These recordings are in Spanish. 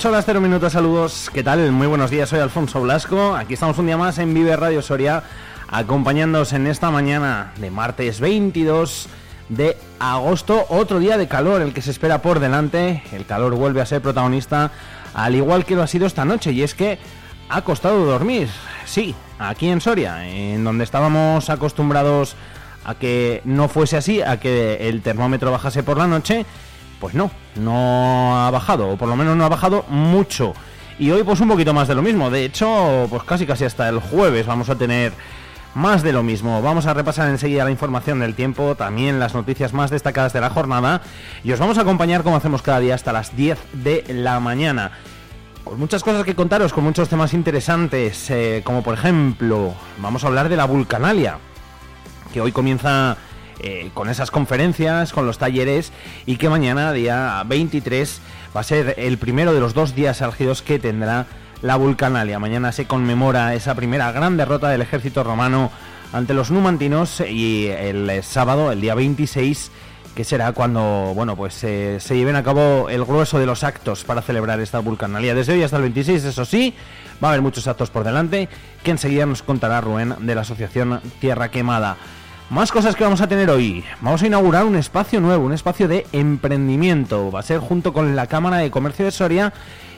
Ocho horas 0 minutos, saludos. ¿Qué tal? Muy buenos días, soy Alfonso Blasco. Aquí estamos un día más en Vive Radio Soria, acompañándoos en esta mañana de martes 22 de agosto. Otro día de calor, el que se espera por delante. El calor vuelve a ser protagonista, al igual que lo ha sido esta noche. Y es que ha costado dormir. Sí, aquí en Soria, en donde estábamos acostumbrados a que no fuese así, a que el termómetro bajase por la noche pues no, no ha bajado, o por lo menos no ha bajado mucho. Y hoy pues un poquito más de lo mismo. De hecho, pues casi casi hasta el jueves vamos a tener más de lo mismo. Vamos a repasar enseguida la información del tiempo, también las noticias más destacadas de la jornada y os vamos a acompañar como hacemos cada día hasta las 10 de la mañana. Con muchas cosas que contaros, con muchos temas interesantes, eh, como por ejemplo, vamos a hablar de la vulcanalia, que hoy comienza eh, con esas conferencias, con los talleres y que mañana, día 23, va a ser el primero de los dos días álgidos que tendrá la Vulcanalia. Mañana se conmemora esa primera gran derrota del ejército romano ante los numantinos y el sábado, el día 26, que será cuando bueno pues eh, se lleven a cabo el grueso de los actos para celebrar esta vulcanalia. Desde hoy hasta el 26, eso sí, va a haber muchos actos por delante que enseguida nos contará Rubén de la asociación Tierra Quemada. Más cosas que vamos a tener hoy. Vamos a inaugurar un espacio nuevo, un espacio de emprendimiento. Va a ser junto con la Cámara de Comercio de Soria.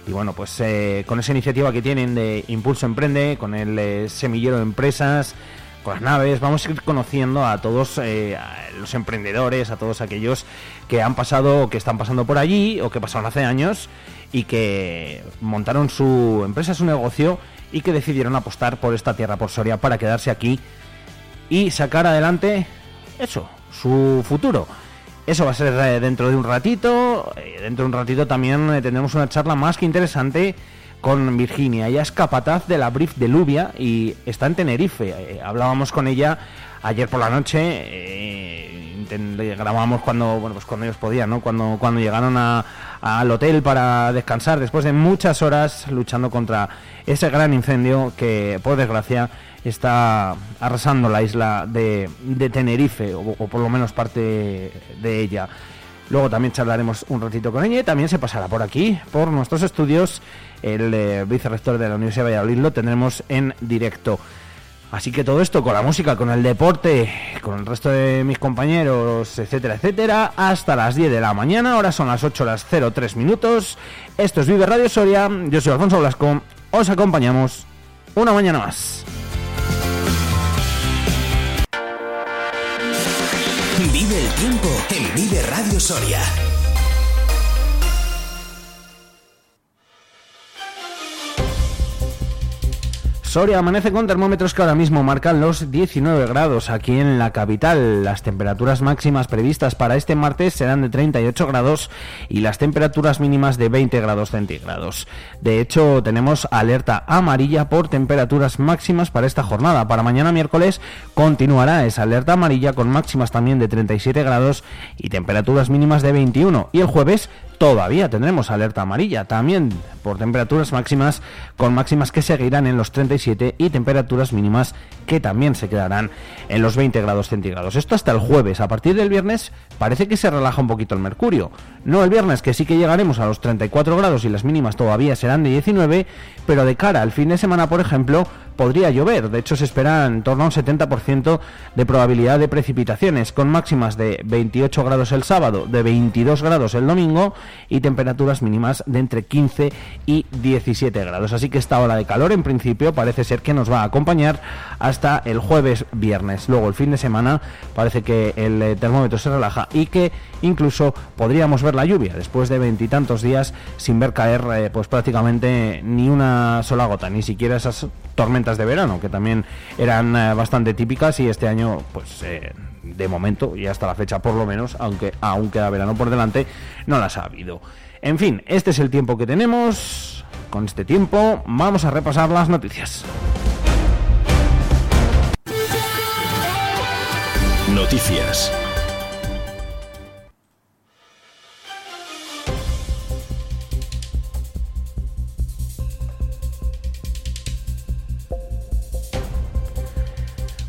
Y bueno, pues eh, con esa iniciativa que tienen de Impulso Emprende, con el eh, semillero de empresas, con las naves, vamos a ir conociendo a todos eh, los emprendedores, a todos aquellos que han pasado que están pasando por allí o que pasaron hace años y que montaron su empresa, su negocio y que decidieron apostar por esta tierra, por Soria, para quedarse aquí y sacar adelante eso, su futuro. Eso va a ser eh, dentro de un ratito. Eh, dentro de un ratito también eh, tendremos una charla más que interesante con Virginia. Ella es capataz de la Brief de Lubia y está en Tenerife. hablábamos con ella ayer por la noche. grabamos cuando bueno pues cuando ellos podían, ¿no? Cuando cuando llegaron al hotel para descansar después de muchas horas luchando contra ese gran incendio que por desgracia está arrasando la isla de, Tenerife, o, por lo menos parte de ella. Luego también charlaremos un ratito con ella y también se pasará por aquí, por nuestros estudios. El eh, vicerrector de la Universidad de Valladolid lo tendremos en directo. Así que todo esto con la música, con el deporte, con el resto de mis compañeros, etcétera, etcétera, hasta las 10 de la mañana. Ahora son las 8 las 03 minutos. Esto es Vive Radio Soria. Yo soy Alfonso Blasco. Os acompañamos una mañana más. Vive el tiempo en Vive Radio Soria. Soria amanece con termómetros que ahora mismo marcan los 19 grados aquí en la capital. Las temperaturas máximas previstas para este martes serán de 38 grados y las temperaturas mínimas de 20 grados centígrados. De hecho, tenemos alerta amarilla por temperaturas máximas para esta jornada. Para mañana miércoles continuará esa alerta amarilla con máximas también de 37 grados y temperaturas mínimas de 21. Y el jueves todavía tendremos alerta amarilla, también por temperaturas máximas, con máximas que seguirán en los 37 y temperaturas mínimas que también se quedarán en los 20 grados centígrados. Esto hasta el jueves. A partir del viernes parece que se relaja un poquito el mercurio. No el viernes, que sí que llegaremos a los 34 grados y las mínimas todavía serán de 19, pero de cara al fin de semana, por ejemplo, podría llover. De hecho, se espera en torno a un 70% de probabilidad de precipitaciones, con máximas de 28 grados el sábado, de 22 grados el domingo y temperaturas mínimas de entre 15 y 17 grados. Así que esta ola de calor, en principio, parece ser que nos va a acompañar hasta el jueves viernes. Luego, el fin de semana, parece que el eh, termómetro se relaja y que incluso podríamos ver la lluvia después de veintitantos días sin ver caer eh, pues prácticamente ni una sola gota, ni siquiera esas tormentas de verano, que también eran eh, bastante típicas y este año, pues de momento y hasta la fecha por lo menos, aunque aún queda verano por delante, no las ha habido. En fin, este es el tiempo que tenemos. Con este tiempo vamos a repasar las noticias. Noticias.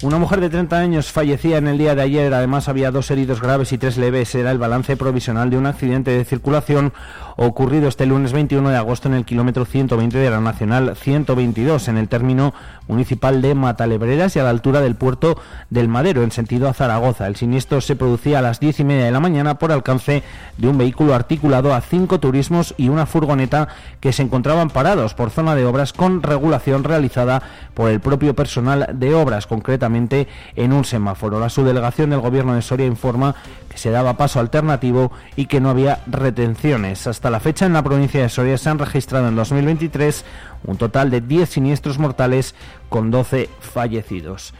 Una mujer de 30 años fallecía en el día de ayer, además había dos heridos graves y tres leves. Era el balance provisional de un accidente de circulación ocurrido este lunes 21 de agosto en el kilómetro 120 de la Nacional 122, en el término municipal de Matalebreras y a la altura del puerto del Madero, en sentido a Zaragoza. El siniestro se producía a las diez y media de la mañana por alcance de un vehículo articulado a cinco turismos y una furgoneta que se encontraban parados por zona de obras con regulación realizada por el propio personal de obras, concretamente en un semáforo. La subdelegación del Gobierno de Soria informa se daba paso alternativo y que no había retenciones. Hasta la fecha en la provincia de Soria se han registrado en 2023 un total de 10 siniestros mortales con 12 fallecidos.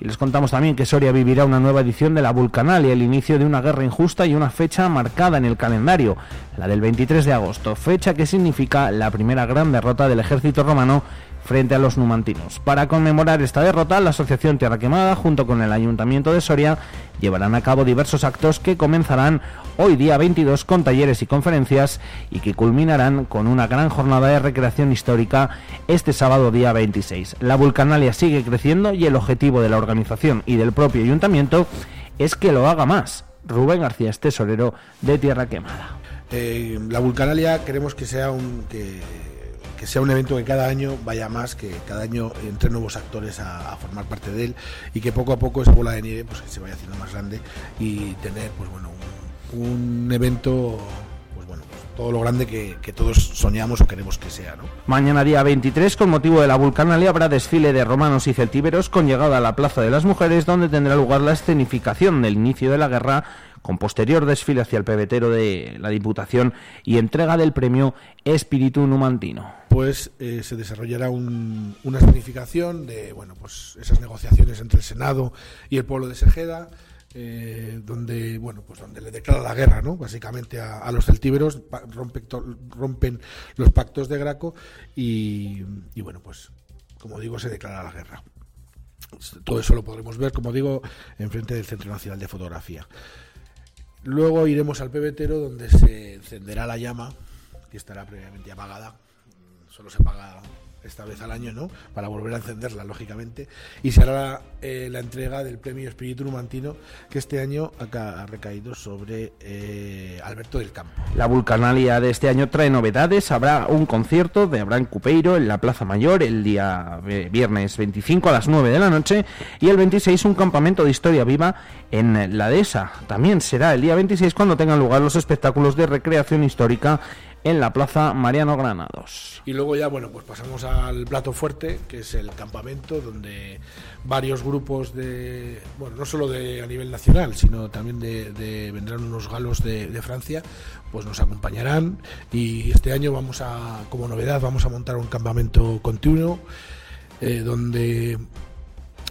Y les contamos también que Soria vivirá una nueva edición de la Vulcanalia, el inicio de una guerra injusta y una fecha marcada en el calendario, la del 23 de agosto, fecha que significa la primera gran derrota del ejército romano frente a los numantinos. Para conmemorar esta derrota, la Asociación Tierra Quemada, junto con el Ayuntamiento de Soria, llevarán a cabo diversos actos que comenzarán hoy día 22 con talleres y conferencias y que culminarán con una gran jornada de recreación histórica este sábado día 26. La vulcanalia sigue creciendo y el objetivo de la organización y del propio ayuntamiento es que lo haga más. Rubén García es tesorero de Tierra Quemada. Eh, la vulcanalia queremos que sea un que que sea un evento que cada año vaya más, que cada año entre nuevos actores a, formar parte de él y que poco a poco esa bola de nieve pues que se vaya haciendo más grande y tener pues bueno un, evento pues bueno todo lo grande que, todos soñamos o queremos que sea. ¿no? Mañana día 23, con motivo de la Vulcanalia, habrá desfile de romanos y celtíberos con llegada a la Plaza de las Mujeres, donde tendrá lugar la escenificación del inicio de la guerra con posterior desfile hacia el pebetero de la Diputación y entrega del premio Espíritu Numantino. Pues eh, se desarrollará una significación de bueno, pues esas negociaciones entre el Senado y el pueblo de Segeda. Eh, donde bueno pues donde le declara la guerra no básicamente a, los celtíberos rompen los pactos de Graco y, y bueno pues como digo se declara la guerra todo eso lo podremos ver como digo en frente del Centro Nacional de Fotografía Luego iremos al pebetero donde se encenderá la llama, que estará previamente apagada. Solo se apaga esta vez al año, ¿no? Para volver a encenderla, lógicamente. Y se hará eh, la entrega del premio Espíritu Numantino, que este año ha recaído sobre eh, Alberto del Campo. La Vulcanalia de este año trae novedades. Habrá un concierto de Abraham Cupeiro en la Plaza Mayor el día viernes 25 a las 9 de la noche y el 26 un campamento de historia viva en la dehesa. También será el día 26 cuando tengan lugar los espectáculos de recreación histórica en la Plaza Mariano Granados. Y luego ya, bueno, pues pasamos al plato fuerte, que es el campamento, donde varios grupos de, bueno, no solo de a nivel nacional, sino también de, vendrán unos galos de, Francia, pues nos acompañarán. Y este año vamos a, como novedad, vamos a montar un campamento continuo, eh, donde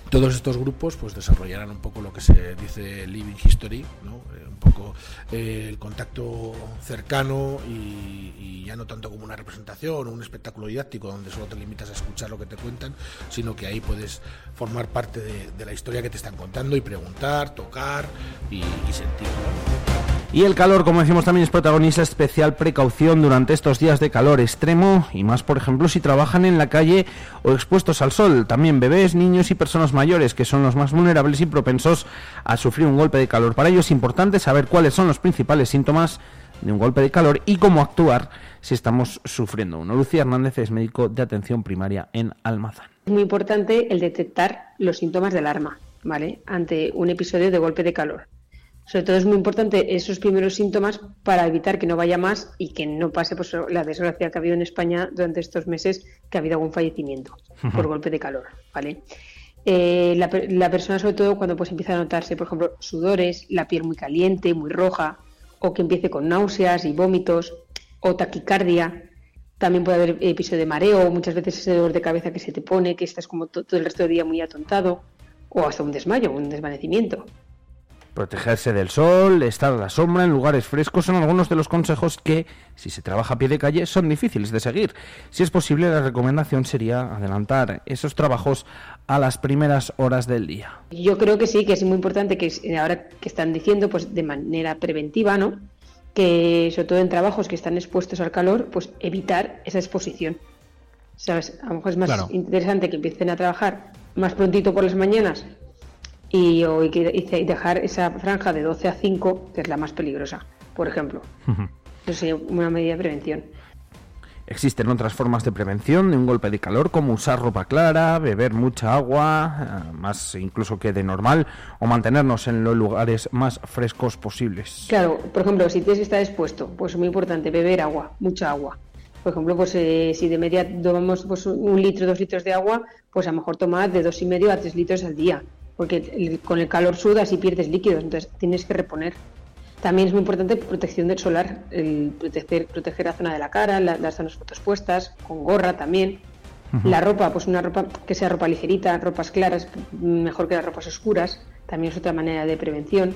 todos estos grupos pues desarrollarán un poco lo que se dice living history. Eh, un poco eh, el contacto cercano y, ya no tanto como una representación o un espectáculo didáctico donde solo te limitas a escuchar lo que te cuentan, sino que ahí puedes formar parte de, la historia que te están contando y preguntar, tocar y, sentir. Y el calor, como decimos, también es protagonista especial precaución durante estos días de calor extremo y más, por ejemplo, si trabajan en la calle o expuestos al sol. También bebés, niños y personas mayores, que son los más vulnerables y propensos a sufrir un golpe de calor. Para ello es importante saber cuáles son los principales síntomas de un golpe de calor y cómo actuar si estamos sufriendo uno. Lucía Hernández es médico de atención primaria en Almazán. Es muy importante el detectar los síntomas del alarma, ¿vale? Ante un episodio de golpe de calor. Sobre todo es muy importante esos primeros síntomas para evitar que no vaya más y que no pase pues, la desgracia que ha habido en España durante estos meses, que ha habido algún fallecimiento por golpe de calor, ¿vale? Eh, la, la, persona, sobre todo, cuando pues empieza a notarse, por ejemplo, sudores, la piel muy caliente, muy roja, o que empiece con náuseas y vómitos, o taquicardia, También puede haber episodio de mareo, muchas veces ese dolor de cabeza que se te pone, que estás como todo el resto del día muy atontado, o hasta un desmayo, un desvanecimiento. Protegerse del sol, estar a la sombra en lugares frescos son algunos de los consejos que, si se trabaja a pie de calle, son difíciles de seguir. Si es posible, la recomendación sería adelantar esos trabajos a las primeras horas del día. Yo creo que sí, que es muy importante que ahora que están diciendo, pues de manera preventiva, ¿no? Que sobre todo en trabajos que están expuestos al calor, pues evitar esa exposición. ¿Sabes? A lo mejor es más interesante que empiecen a trabajar más prontito por las mañanas y, dejar esa franja de 12 a 5, que es la más peligrosa, por ejemplo. Eso sería una medida de prevención. Existen otras formas de prevención de un golpe de calor, como usar ropa clara, beber mucha agua, eh, más incluso que de normal, o mantenernos en los lugares más frescos posibles. Claro, por ejemplo, si tienes que estar expuesto, pues es muy importante beber agua, mucha agua. Por ejemplo, pues eh, si de media tomamos pues, un litro, dos litros de agua, pues a lo mejor tomar de dos y medio a tres litros al día porque con el calor sudas y pierdes líquidos, entonces tienes que reponer. También es muy importante protección del solar, el proteger, proteger la zona de la cara, las zonas fotos puestas, con gorra también. La ropa, pues una ropa que sea ropa ligerita, ropas claras, mejor que las ropas oscuras, también es otra manera de prevención.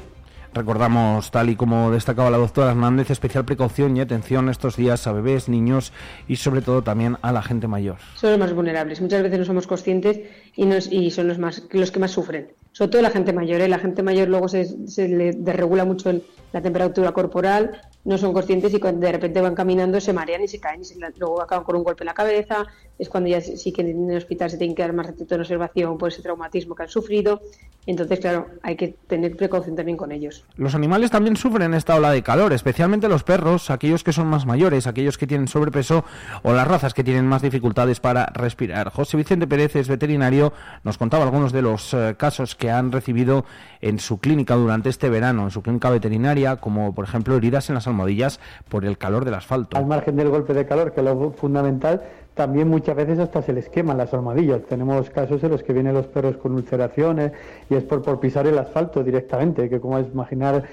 Recordamos, tal y como destacaba la doctora Hernández, especial precaución y atención estos días a bebés, niños y sobre todo también a la gente mayor. Son los más vulnerables. Muchas veces no somos conscientes y, y son los, más, los que más sufren. Sobre todo la gente mayor. ¿eh? La gente mayor luego se, se le desregula mucho la temperatura corporal no son conscientes y cuando de repente van caminando se marean y se caen y luego acaban con un golpe en la cabeza. Es cuando ya sí que en el hospital se tienen que dar más ratito en observación por ese traumatismo que han sufrido. Entonces, claro, hay que tener precaución también con ellos. Los animales también sufren esta ola de calor, especialmente los perros, aquellos que son más mayores, aquellos que tienen sobrepeso o las razas que tienen más dificultades para respirar. José Vicente Pérez es veterinario, nos contaba algunos de los eh, casos que han recibido en su clínica durante este verano, en su clínica veterinaria, como por ejemplo heridas en las almohadillas por el calor del asfalto. Al margen del golpe de calor, que es lo fundamental, también muchas veces hasta se les queman las almohadillas. Tenemos casos en los que vienen los perros con ulceraciones y es por, por pisar el asfalto directamente, que como es imaginar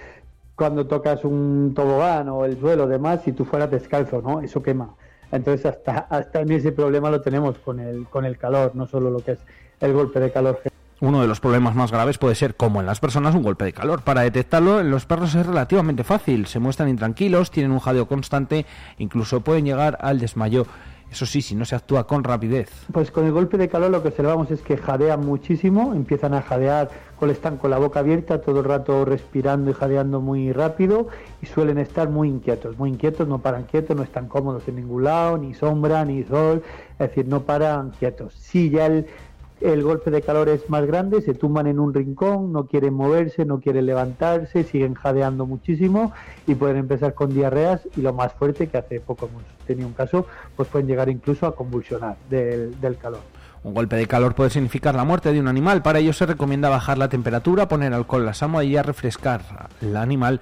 cuando tocas un tobogán o el suelo demás, si tú fueras descalzo, ¿no? Eso quema. Entonces hasta, hasta ese problema lo tenemos con el, con el calor, no solo lo que es el golpe de calor uno de los problemas más graves puede ser, como en las personas, un golpe de calor. Para detectarlo, en los perros es relativamente fácil. Se muestran intranquilos, tienen un jadeo constante, incluso pueden llegar al desmayo. Eso sí, si no se actúa con rapidez. Pues con el golpe de calor lo que observamos es que jadean muchísimo, empiezan a jadear, están con la boca abierta, todo el rato respirando y jadeando muy rápido y suelen estar muy inquietos, muy inquietos, no paran quietos, no están cómodos en ningún lado, ni sombra, ni sol, es decir, no paran quietos. Sí, ya el, el golpe de calor es más grande, se tumban en un rincón, no quieren moverse, no quieren levantarse, siguen jadeando muchísimo y pueden empezar con diarreas y lo más fuerte, que hace poco hemos tenido un caso, pues pueden llegar incluso a convulsionar del, calor. Un golpe de calor puede significar la muerte de un animal. Para ello se recomienda bajar la temperatura, poner alcohol en las almohadillas, refrescar al animal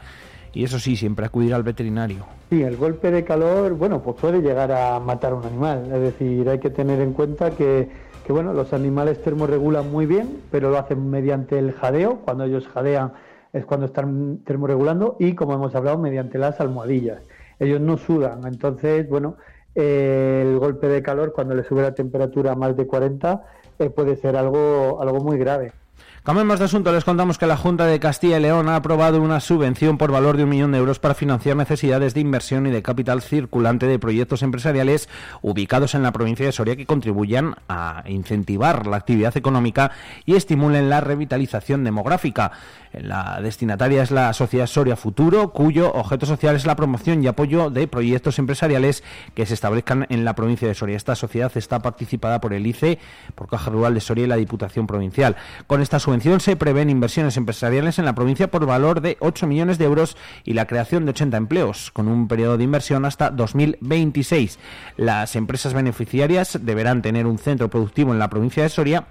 y eso sí, siempre acudir al veterinario. Sí, el golpe de calor, bueno, pues puede llegar a matar a un animal. Es decir, hay que tener en cuenta que que bueno, los animales termorregulan muy bien, pero lo hacen mediante el jadeo, cuando ellos jadean es cuando están termorregulando y como hemos hablado mediante las almohadillas. Ellos no sudan, entonces bueno, el golpe de calor cuando le sube la temperatura a más de 40 eh, puede ser algo, algo muy grave. Cambiemos de asunto, les contamos que la Junta de Castilla y León ha aprobado una subvención por valor de un millón de euros para financiar necesidades de inversión y de capital circulante de proyectos empresariales ubicados en la provincia de Soria que contribuyan a incentivar la actividad económica y estimulen la revitalización demográfica. La destinataria es la Sociedad Soria Futuro, cuyo objeto social es la promoción y apoyo de proyectos empresariales que se establezcan en la provincia de Soria. Esta sociedad está participada por el ICE, por Caja Rural de Soria y la Diputación Provincial. Con esta subvención se prevén inversiones empresariales en la provincia por valor de 8 millones de euros y la creación de 80 empleos, con un periodo de inversión hasta 2026. Las empresas beneficiarias deberán tener un centro productivo en la provincia de Soria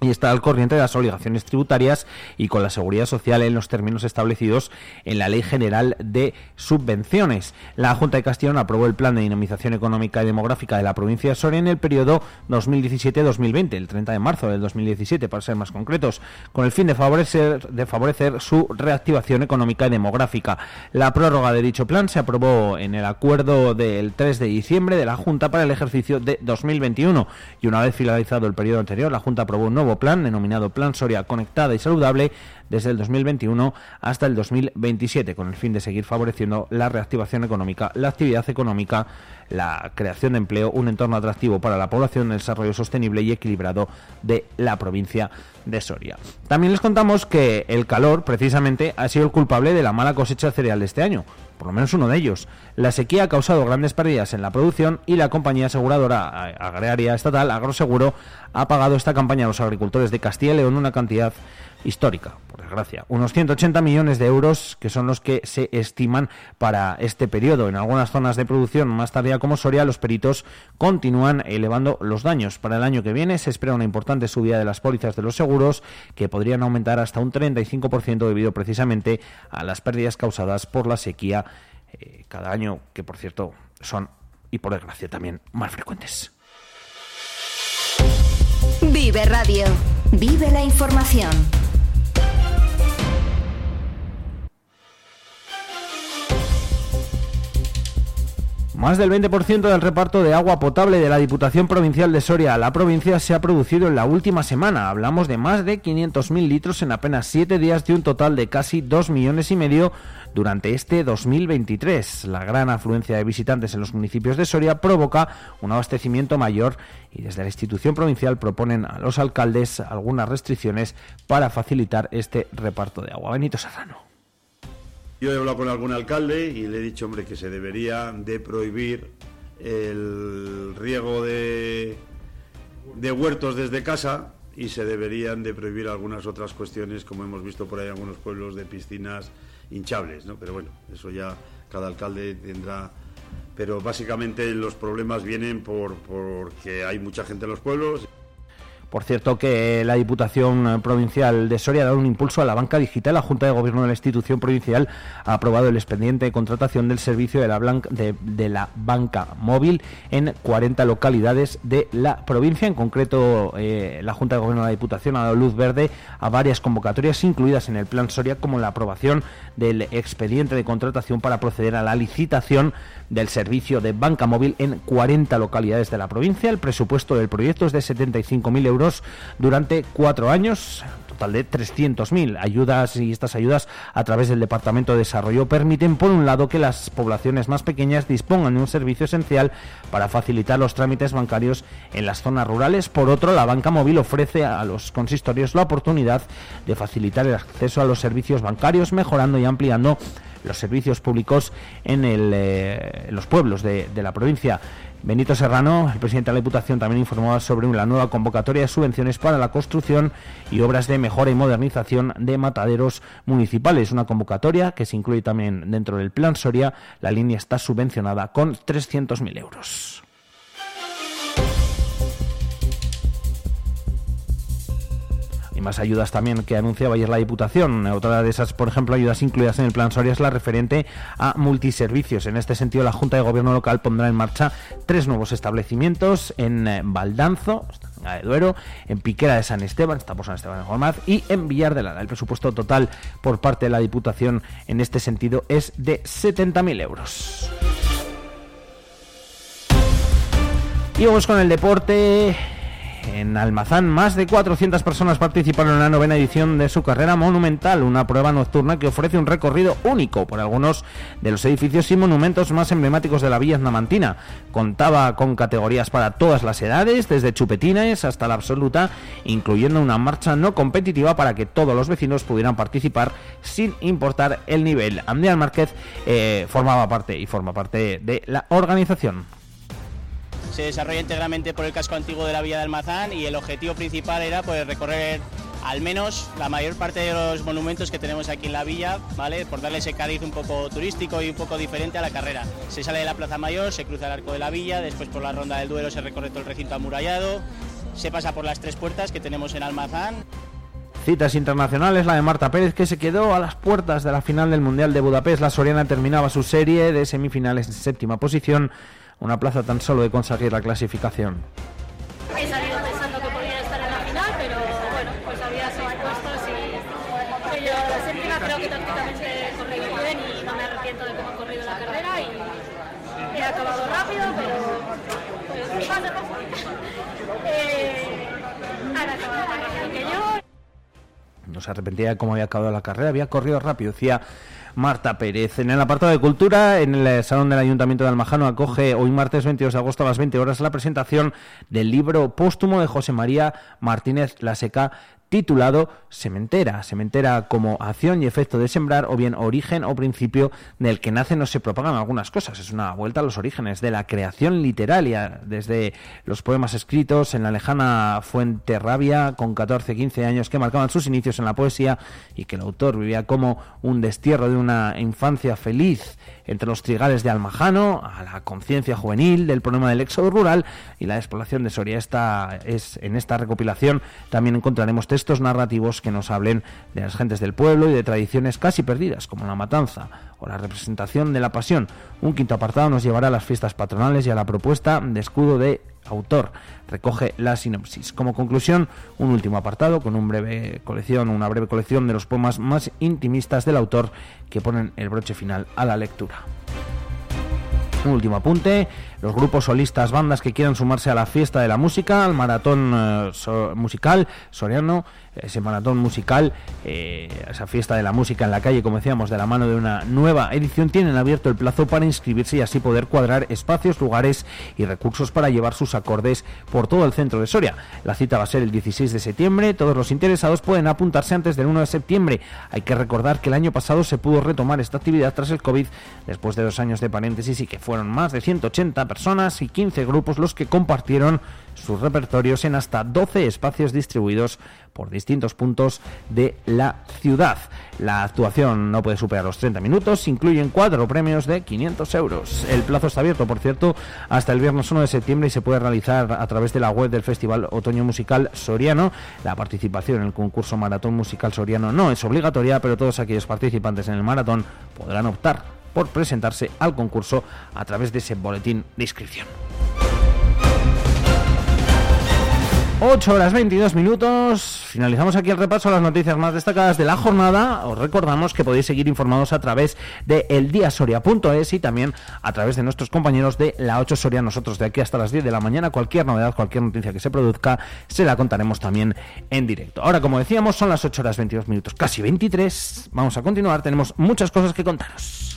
y está al corriente de las obligaciones tributarias y con la seguridad social en los términos establecidos en la Ley General de Subvenciones. La Junta de Castellón aprobó el Plan de Dinamización Económica y Demográfica de la provincia de Soria en el periodo 2017-2020, el 30 de marzo del 2017, para ser más concretos, con el fin de favorecer, de favorecer su reactivación económica y demográfica. La prórroga de dicho plan se aprobó en el acuerdo del 3 de diciembre de la Junta para el ejercicio de 2021 y una vez finalizado el periodo anterior, la Junta aprobó un nuevo plan denominado Plan Soria Conectada y Saludable desde el 2021 hasta el 2027, con el fin de seguir favoreciendo la reactivación económica, la actividad económica, la creación de empleo, un entorno atractivo para la población, el desarrollo sostenible y equilibrado de la provincia de Soria. También les contamos que el calor, precisamente, ha sido el culpable de la mala cosecha cereal de este año por lo menos uno de ellos. La sequía ha causado grandes pérdidas en la producción y la compañía aseguradora agraria estatal Agroseguro ha pagado esta campaña a los agricultores de Castilla y León una cantidad histórica, por desgracia. Unos 180 millones de euros que son los que se estiman para este periodo. En algunas zonas de producción más tardía como Soria, los peritos continúan elevando los daños. Para el año que viene se espera una importante subida de las pólizas de los seguros que podrían aumentar hasta un 35% debido precisamente a las pérdidas causadas por la sequía eh, cada año, que por cierto son, y por desgracia también, más frecuentes. Vive Radio. Vive la información. Más del 20% del reparto de agua potable de la Diputación Provincial de Soria a la provincia se ha producido en la última semana. Hablamos de más de 500.000 litros en apenas 7 días de un total de casi 2 millones y medio durante este 2023. La gran afluencia de visitantes en los municipios de Soria provoca un abastecimiento mayor y desde la institución provincial proponen a los alcaldes algunas restricciones para facilitar este reparto de agua. Benito Serrano. Yo he hablado con algún alcalde y le he dicho, hombre, que se debería de prohibir el riego de, de huertos desde casa y se deberían de prohibir algunas otras cuestiones, como hemos visto por ahí en algunos pueblos, de piscinas hinchables, ¿no? Pero bueno, eso ya cada alcalde tendrá... Pero básicamente los problemas vienen por porque hay mucha gente en los pueblos. Por cierto que la Diputación Provincial de Soria ha dado un impulso a la banca digital. La Junta de Gobierno de la institución provincial ha aprobado el expediente de contratación del servicio de la, de, la banca móvil en 40 localidades de la provincia. En concreto, eh, la Junta de Gobierno de la Diputación ha dado luz verde a varias convocatorias incluidas en el Plan Soria, como la aprobación del expediente de contratación para proceder a la licitación del servicio de banca móvil en 40 localidades de la provincia. El presupuesto del proyecto es de 75.000 euros durante cuatro años total de 300.000 ayudas y estas ayudas a través del Departamento de Desarrollo permiten por un lado que las poblaciones más pequeñas dispongan de un servicio esencial para facilitar los trámites bancarios en las zonas rurales. Por otro, la banca móvil ofrece a los consistorios la oportunidad de facilitar el acceso a los servicios bancarios mejorando y ampliando los servicios públicos en, el, eh, los pueblos de, de la provincia. Benito Serrano, el presidente de la Diputación, también informó sobre la nueva convocatoria de subvenciones para la construcción y obras de mejora y modernización de mataderos municipales. Una convocatoria que se incluye también dentro del Plan Soria. La línea está subvencionada con 300.000 euros. Más ayudas también que anunciaba ayer la Diputación. Otra de esas, por ejemplo, ayudas incluidas en el plan Soria es la referente a multiservicios. En este sentido, la Junta de Gobierno local pondrá en marcha tres nuevos establecimientos en eh, Valdanzo, en Duero, en Piquera de San Esteban, estamos en Esteban de Jormaz, y en Villar de Lana. El presupuesto total por parte de la Diputación en este sentido es de 70.000 euros. Y vamos con el deporte en Almazán, más de 400 personas participaron en la novena edición de su carrera monumental, una prueba nocturna que ofrece un recorrido único por algunos de los edificios y monumentos más emblemáticos de la villa namantina. Contaba con categorías para todas las edades, desde chupetines hasta la absoluta, incluyendo una marcha no competitiva para que todos los vecinos pudieran participar sin importar el nivel. Andrea Márquez eh, formaba parte y forma parte de la organización se desarrolla íntegramente por el casco antiguo de la Villa de Almazán y el objetivo principal era pues, recorrer al menos la mayor parte de los monumentos que tenemos aquí en la villa, ¿vale? Por darle ese cariz un poco turístico y un poco diferente a la carrera. Se sale de la Plaza Mayor, se cruza el arco de la villa, después por la ronda del Duero se recorre todo el recinto amurallado, se pasa por las tres puertas que tenemos en Almazán. Citas internacionales, la de Marta Pérez, que se quedó a las puertas de la final del Mundial de Budapest. La Soriana terminaba su serie de semifinales en séptima posición, una plaza tan solo de conseguir la clasificación. He salido pensando que podía estar en la final, pero bueno, pues había puestos y yo la séptima creo que tácticamente he corrido bien y no me arrepiento de cómo he corrido la carrera y he acabado rápido, pero pues pasa. Eh, han acabado más rápido que yo. No se arrepentía de cómo había acabado la carrera, había corrido rápido, decía Marta Pérez. En el apartado de cultura, en el Salón del Ayuntamiento de Almajano, acoge hoy martes 22 de agosto a las 20 horas la presentación del libro póstumo de José María Martínez Laseca titulado Sementera. Sementera como acción y efecto de sembrar o bien origen o principio del que nacen o se propagan algunas cosas. Es una vuelta a los orígenes de la creación literaria, desde los poemas escritos en la lejana Fuente Rabia con 14-15 años que marcaban sus inicios en la poesía y que el autor vivía como un destierro de una infancia feliz entre los trigales de Almajano, a la conciencia juvenil del problema del éxodo rural y la exploración de Soria. Esta es, en esta recopilación también encontraremos textos narrativos que nos hablen de las gentes del pueblo y de tradiciones casi perdidas, como la matanza o la representación de la pasión. Un quinto apartado nos llevará a las fiestas patronales y a la propuesta de escudo de autor. Recoge la sinopsis. Como conclusión, un último apartado con un breve colección, una breve colección de los poemas más intimistas del autor que ponen el broche final a la lectura. Un último apunte, los grupos solistas, bandas que quieran sumarse a la fiesta de la música, al maratón eh, so- musical soriano, ese maratón musical, eh, esa fiesta de la música en la calle, como decíamos, de la mano de una nueva edición, tienen abierto el plazo para inscribirse y así poder cuadrar espacios, lugares y recursos para llevar sus acordes por todo el centro de Soria. La cita va a ser el 16 de septiembre, todos los interesados pueden apuntarse antes del 1 de septiembre. Hay que recordar que el año pasado se pudo retomar esta actividad tras el COVID, después de dos años de paréntesis y que fueron más de 180 personas y 15 grupos los que compartieron sus repertorios en hasta 12 espacios distribuidos por distintos puntos de la ciudad. La actuación no puede superar los 30 minutos, incluyen cuatro premios de 500 euros. El plazo está abierto, por cierto, hasta el viernes 1 de septiembre y se puede realizar a través de la web del Festival Otoño Musical Soriano. La participación en el concurso Maratón Musical Soriano no es obligatoria, pero todos aquellos participantes en el maratón podrán optar por presentarse al concurso a través de ese boletín de inscripción. 8 horas 22 minutos. Finalizamos aquí el repaso a las noticias más destacadas de la jornada. Os recordamos que podéis seguir informados a través de eldiasoria.es y también a través de nuestros compañeros de la 8 Soria. Nosotros de aquí hasta las 10 de la mañana, cualquier novedad, cualquier noticia que se produzca, se la contaremos también en directo. Ahora, como decíamos, son las 8 horas 22 minutos, casi 23. Vamos a continuar, tenemos muchas cosas que contaros.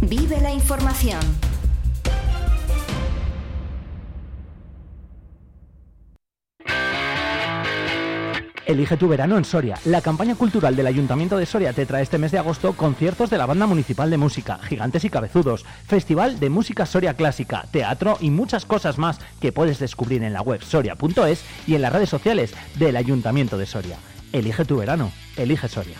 Vive la información. Elige tu verano en Soria. La campaña cultural del Ayuntamiento de Soria te trae este mes de agosto conciertos de la Banda Municipal de Música, Gigantes y Cabezudos, Festival de Música Soria Clásica, teatro y muchas cosas más que puedes descubrir en la web soria.es y en las redes sociales del Ayuntamiento de Soria. Elige tu verano. Elige Soria.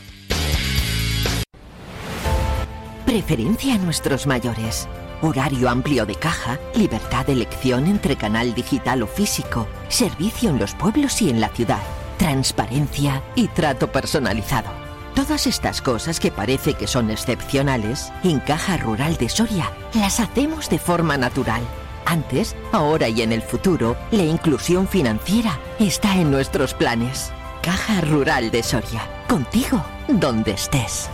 Preferencia a nuestros mayores. Horario amplio de caja, libertad de elección entre canal digital o físico, servicio en los pueblos y en la ciudad, transparencia y trato personalizado. Todas estas cosas que parece que son excepcionales, en Caja Rural de Soria las hacemos de forma natural. Antes, ahora y en el futuro, la inclusión financiera está en nuestros planes. Caja Rural de Soria, contigo donde estés.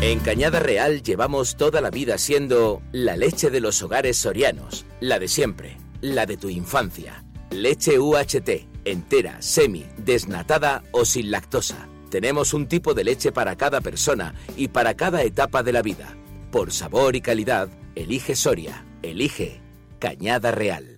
En Cañada Real llevamos toda la vida siendo la leche de los hogares sorianos, la de siempre, la de tu infancia. Leche UHT, entera, semi, desnatada o sin lactosa. Tenemos un tipo de leche para cada persona y para cada etapa de la vida. Por sabor y calidad, elige Soria, elige Cañada Real.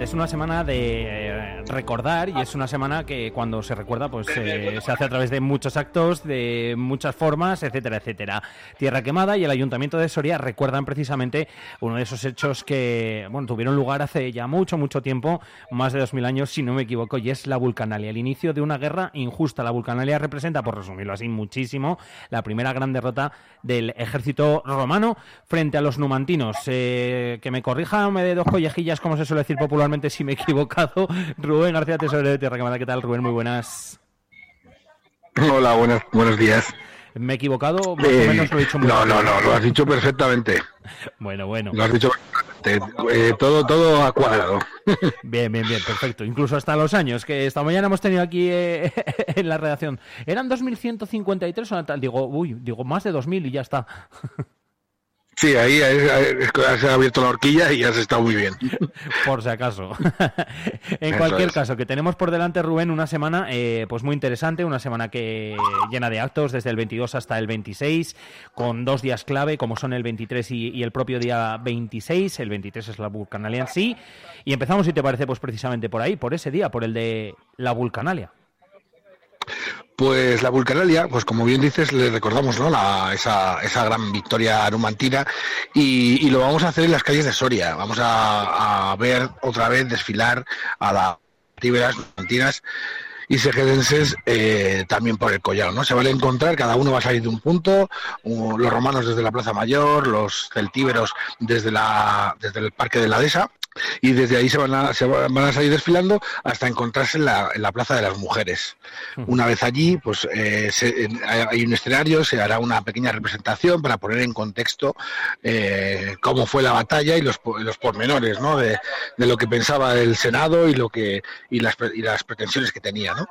Es una semana de recordar y es una semana que cuando se recuerda pues eh, se hace a través de muchos actos, de muchas formas, etcétera, etcétera. Tierra Quemada y el Ayuntamiento de Soria recuerdan precisamente uno de esos hechos que bueno, tuvieron lugar hace ya mucho, mucho tiempo, más de dos mil años si no me equivoco, y es la Vulcanalia, el inicio de una guerra injusta. La Vulcanalia representa, por resumirlo así muchísimo, la primera gran derrota del ejército romano frente a los numantinos. Eh, que me corrija, me dé dos collejillas, como se suele decir popularmente, si me he equivocado. Rubén García Tesoro de Tierra Quemada, ¿qué tal, Rubén? Muy buenas. Hola, buenos, buenos días. ¿Me he equivocado? Más o eh, menos lo he dicho muy No, no, no, lo has dicho perfectamente. bueno, bueno. Lo has dicho perfectamente. Eh, todo, todo a cuadrado. bien, bien, bien, perfecto. Incluso hasta los años que esta mañana hemos tenido aquí eh, en la redacción. ¿Eran 2153 o tal? Digo, uy, digo, más de 2000 y ya está. Sí, ahí has abierto la horquilla y has estado muy bien. Por si acaso. en cualquier caso, que tenemos por delante, Rubén, una semana eh, pues muy interesante, una semana que llena de actos desde el 22 hasta el 26, con dos días clave, como son el 23 y, el propio día 26. El 23 es la Vulcanalia en sí. Y empezamos, si te parece, pues precisamente por ahí, por ese día, por el de la Vulcanalia. Pues la Vulcanalia, pues como bien dices, le recordamos ¿no? la, esa, esa, gran victoria numantina y, lo vamos a hacer en las calles de Soria. Vamos a, ver otra vez desfilar a las tíberas numantinas y segedenses eh, también por el collado, ¿no? Se van a encontrar, cada uno va a salir de un punto, los romanos desde la Plaza Mayor, los celtíberos desde, la, desde el Parque de la Dehesa, y desde ahí se van a, se van a salir desfilando hasta encontrarse en la, en la Plaza de las Mujeres. Una vez allí, pues eh, hay un escenario, se hará una pequeña representación para poner en contexto eh, cómo fue la batalla y los, los pormenores ¿no? de, de, lo que pensaba el Senado y, lo que, y, las, y las pretensiones que tenía. ¿no?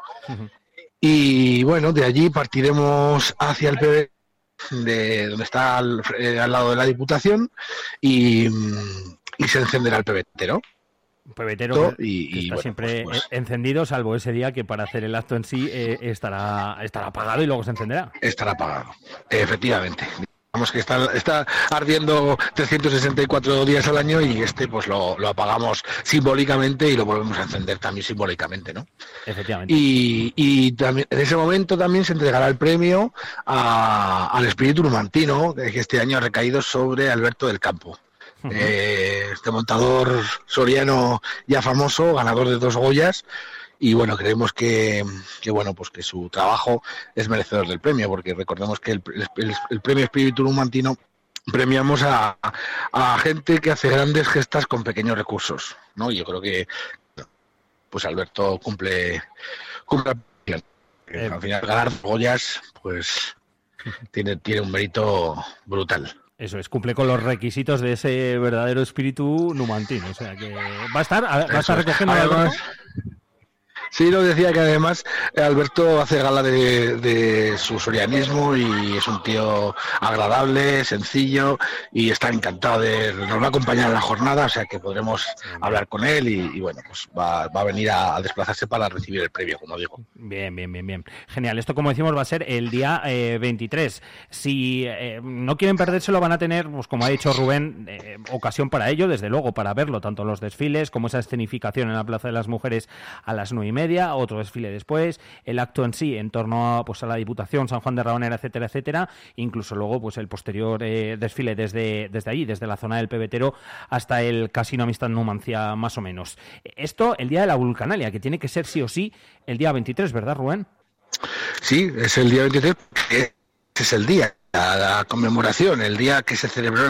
Y bueno, de allí partiremos hacia el PB de donde está al, eh, al lado de la Diputación y y se encenderá el pebetero. Pebetero y, está siempre pues, pues. encendido, salvo ese día que para hacer el acto en sí eh, estará, estará apagado y luego se encenderá. Estará apagado, efectivamente. Digamos que está, está ardiendo 364 días al año y este pues lo, apagamos simbólicamente y lo volvemos a encender también simbólicamente, ¿no? Efectivamente. Y, también, en ese momento también se entregará el premio al espíritu numantino, que este año ha recaído sobre Alberto del Campo. Eh, este montador soriano ya famoso, ganador de dos Goyas, y bueno, creemos que, bueno, pues que su trabajo es merecedor del premio, porque recordemos que el, premio Espíritu Numantino premiamos a, gente que hace grandes gestas con pequeños recursos, ¿no? Y yo creo que pues Alberto cumple cumple eh. al final ganar Goyas, pues tiene, tiene un mérito brutal. Eso es, cumple con los requisitos de ese verdadero espíritu numantino. O sea que va a estar, va a estar recogiendo algo. Sí, lo decía que además eh, Alberto hace gala de, su sorianismo y es un tío agradable, sencillo y está encantado de nos va a acompañar en la jornada, o sea que podremos hablar con él y, bueno, pues va, a venir a, desplazarse para recibir el premio, como digo. Bien, bien, bien, bien. Genial. Esto, como decimos, va a ser el día 23. Eh, si eh, no quieren perdérselo, van a tener, pues como ha dicho Rubén, ocasión para ello, desde luego, para verlo, tanto los desfiles como esa escenificación en la Plaza de las Mujeres a las nueve y media, otro desfile después, el acto en sí en torno a, pues, a la Diputación, San Juan de Rabanera, etcétera, etcétera, incluso luego pues el posterior eh, desfile desde, desde allí, desde la zona del pebetero hasta el Casino Amistad Numancia, más o menos. Esto el día de la Vulcanalia, que tiene que ser sí o sí el día 23, ¿verdad, Rubén? Sí, es el día 23, es el día la, conmemoración, el día que se celebró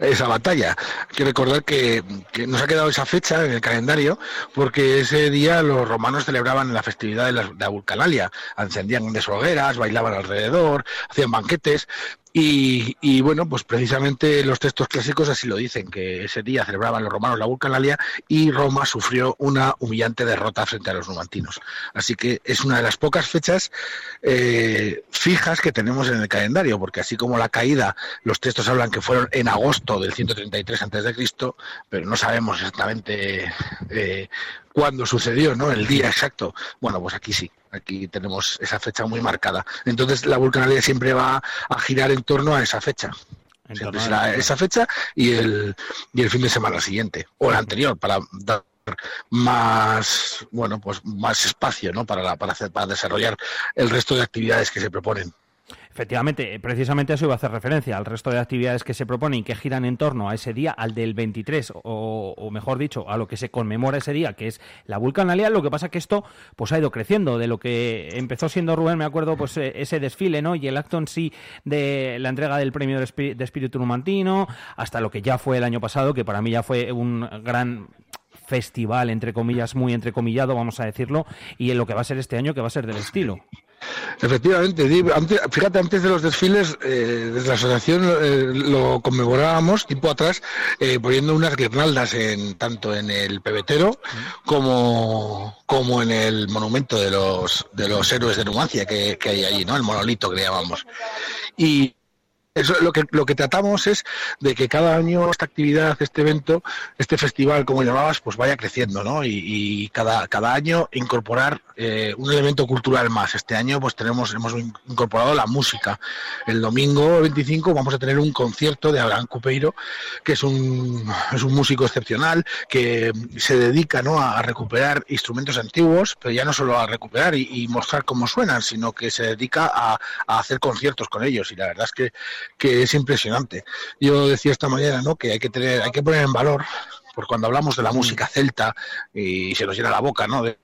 esa batalla. Hay que recordar que, nos ha quedado esa fecha en el calendario porque ese día los romanos celebraban la festividad de la, Vulcanalia, encendían grandes hogueras, bailaban alrededor, hacían banquetes Y, bueno, pues precisamente los textos clásicos así lo dicen, que ese día celebraban los romanos la Vulcanalia y Roma sufrió una humillante derrota frente a los numantinos. Así que es una de las pocas fechas eh, fijas que tenemos en el calendario, porque así como la caída, los textos hablan que fueron en agosto del 133 a.C., pero no sabemos exactamente eh, cuándo sucedió, ¿no? El día exacto. Bueno, pues aquí sí, aquí tenemos esa fecha muy marcada. Entonces la vulcanalia siempre va a girar en torno a esa fecha. Siempre será esa fecha y el, y el fin de semana siguiente, o el anterior, para dar más bueno pues más espacio ¿no? para, para, hacer, para desarrollar el resto de actividades que se proponen. Efectivamente, eh, precisamente eso iba a hacer referencia al resto de actividades que se proponen y que giran en torno a ese día, al del 23, o, mejor dicho, a lo que se conmemora ese día, que es la vulcanalia. Lo que pasa que esto pues ha ido creciendo, de lo que empezó siendo Rubén, me acuerdo, pues eh, ese desfile, ¿no? Y el acto en sí de la entrega del premio de, espíritu numantino, hasta lo que ya fue el año pasado, que para mí ya fue un gran festival, entre comillas, muy entrecomillado, vamos a decirlo, y en lo que va a ser este año, que va a ser del estilo. Efectivamente, fíjate, antes de los desfiles, eh, desde la asociación eh, lo conmemorábamos tiempo atrás, eh, poniendo unas guirnaldas en, tanto en el pebetero como, como en el monumento de los, de los héroes de Numancia que, que hay allí, ¿no? El monolito que le llamamos. Y, eso, lo, que, lo que tratamos es de que cada año esta actividad, este evento, este festival, como llamabas, pues vaya creciendo, ¿no? Y, cada, cada año incorporar eh, un elemento cultural más. Este año pues tenemos, hemos incorporado la música. El domingo 25 vamos a tener un concierto de Abraham Cupeiro, que es un, es un músico excepcional, que se dedica ¿no? a, recuperar instrumentos antiguos, pero ya no solo a recuperar y, mostrar cómo suenan, sino que se dedica a, a hacer conciertos con ellos. Y la verdad es que que es impresionante. Yo decía esta mañana, ¿no? Que hay que tener, hay que poner en valor, por cuando hablamos de la mm. música celta y se nos llena la boca, ¿no? De,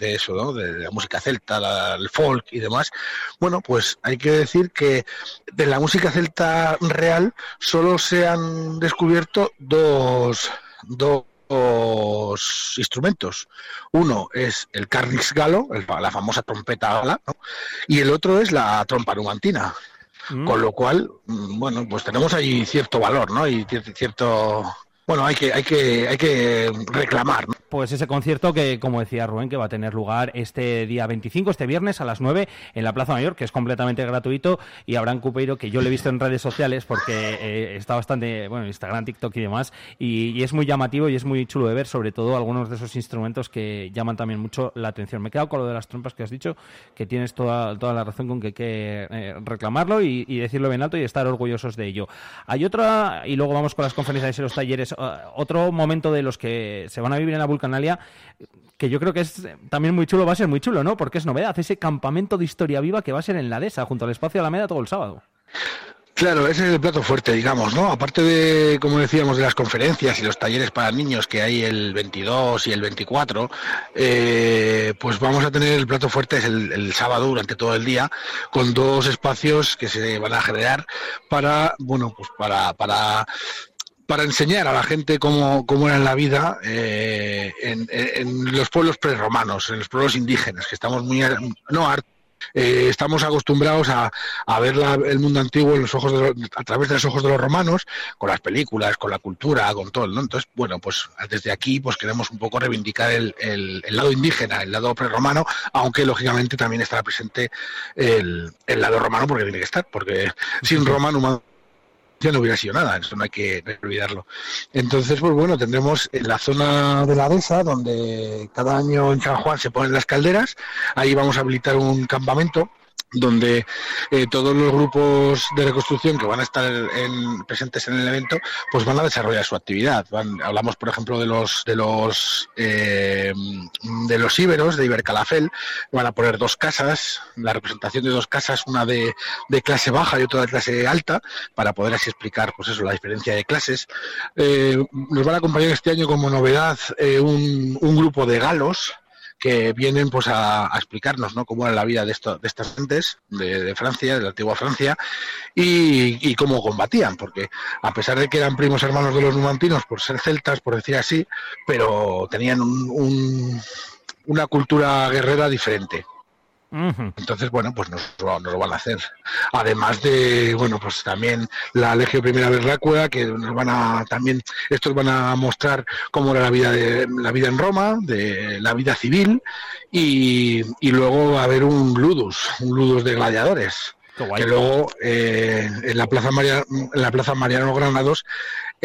eso, ¿no? de, la música celta, el folk y demás. Bueno, pues hay que decir que de la música celta real solo se han descubierto dos, dos instrumentos. Uno es el carnix galo, la famosa trompeta gala, y el otro es la trompa numantina. Mm. Con lo cual, mm, bueno, pues tenemos ahí cierto valor, ¿no? Y cierto bueno, hay que, hay que, hay que reclamar. Pues ese concierto que, como decía Rubén, que va a tener lugar este día 25, este viernes a las 9 en la Plaza Mayor, que es completamente gratuito, y Abraham Cupeiro, que yo le he visto en redes sociales porque eh, está bastante, bueno, Instagram, TikTok y demás, y, es muy llamativo y es muy chulo de ver, sobre todo algunos de esos instrumentos que llaman también mucho la atención. Me he quedado con lo de las trompas que has dicho, que tienes toda, toda la razón con que hay que eh, reclamarlo y, y, decirlo bien alto y estar orgullosos de ello. Hay otra, y luego vamos con las conferencias y los talleres eh, otro momento de los que se van a vivir en la Vulcanalia, que yo creo que es también muy chulo, va a ser muy chulo, ¿no? Porque es novedad, ese campamento de historia viva que va a ser en la dehesa, junto al espacio de Alameda, todo el sábado. Claro, ese es el plato fuerte, digamos, ¿no? Aparte de, como decíamos, de las conferencias y los talleres para niños que hay el 22 y el 24, eh, pues vamos a tener el plato fuerte es el, sábado durante todo el día, con dos espacios que se van a generar para, bueno, pues para, para para enseñar a la gente cómo, cómo era la vida eh, en, los pueblos prerromanos, en los pueblos indígenas, que estamos muy no eh, estamos acostumbrados a, a ver el mundo antiguo en los ojos a través de los ojos de los romanos, con las películas, con la cultura, con todo, ¿no? Entonces, bueno, pues desde aquí pues queremos un poco reivindicar el, el, lado indígena, el lado prerromano, aunque lógicamente también estará presente el, el lado romano porque tiene que estar, porque sin romano no hubiera sido nada, eso no hay que olvidarlo. Entonces, pues bueno, tendremos en la zona de la dehesa, donde cada año en San Juan se ponen las calderas, ahí vamos a habilitar un campamento donde eh, todos los grupos de reconstrucción que van a estar presentes en el evento pues van a desarrollar su actividad. Hablamos por ejemplo de los de los eh, de los íberos de Ibercalafel van a poner dos casas la representación de dos casas una de, clase baja y otra de clase alta para poder así explicar pues eso la diferencia de clases. Eh, nos van a acompañar este año como novedad un, un grupo de galos que vienen pues a, explicarnos ¿no? cómo era la vida de, esto, de estas gentes de, Francia, de la antigua Francia, y, cómo combatían, porque a pesar de que eran primos hermanos de los numantinos por ser celtas, por decir así, pero tenían una cultura guerrera diferente. Entonces, bueno, pues nos, nos, lo van a hacer. Además de, bueno, pues también la Legio Primera Berrácula, que nos van a, también, estos van a mostrar cómo era la vida de la vida en Roma, de la vida civil, y, y luego va a haber un ludus, un ludus de gladiadores. Que luego eh, en la Plaza María, en la Plaza Mariano Granados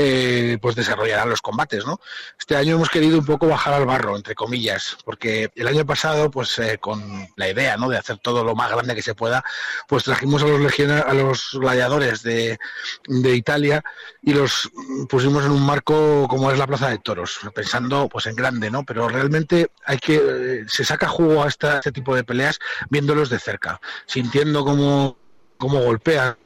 eh, pues desarrollarán los combates, ¿no? Este año hemos querido un poco bajar al barro, entre comillas, porque el año pasado, pues eh, con la idea, ¿no? De hacer todo lo más grande que se pueda, pues trajimos a los a los gladiadores de, de Italia y los pusimos en un marco como es la Plaza de Toros, pensando pues en grande, ¿no? Pero realmente hay que eh, se saca jugo a este tipo de peleas viéndolos de cerca, sintiendo cómo cómo golpean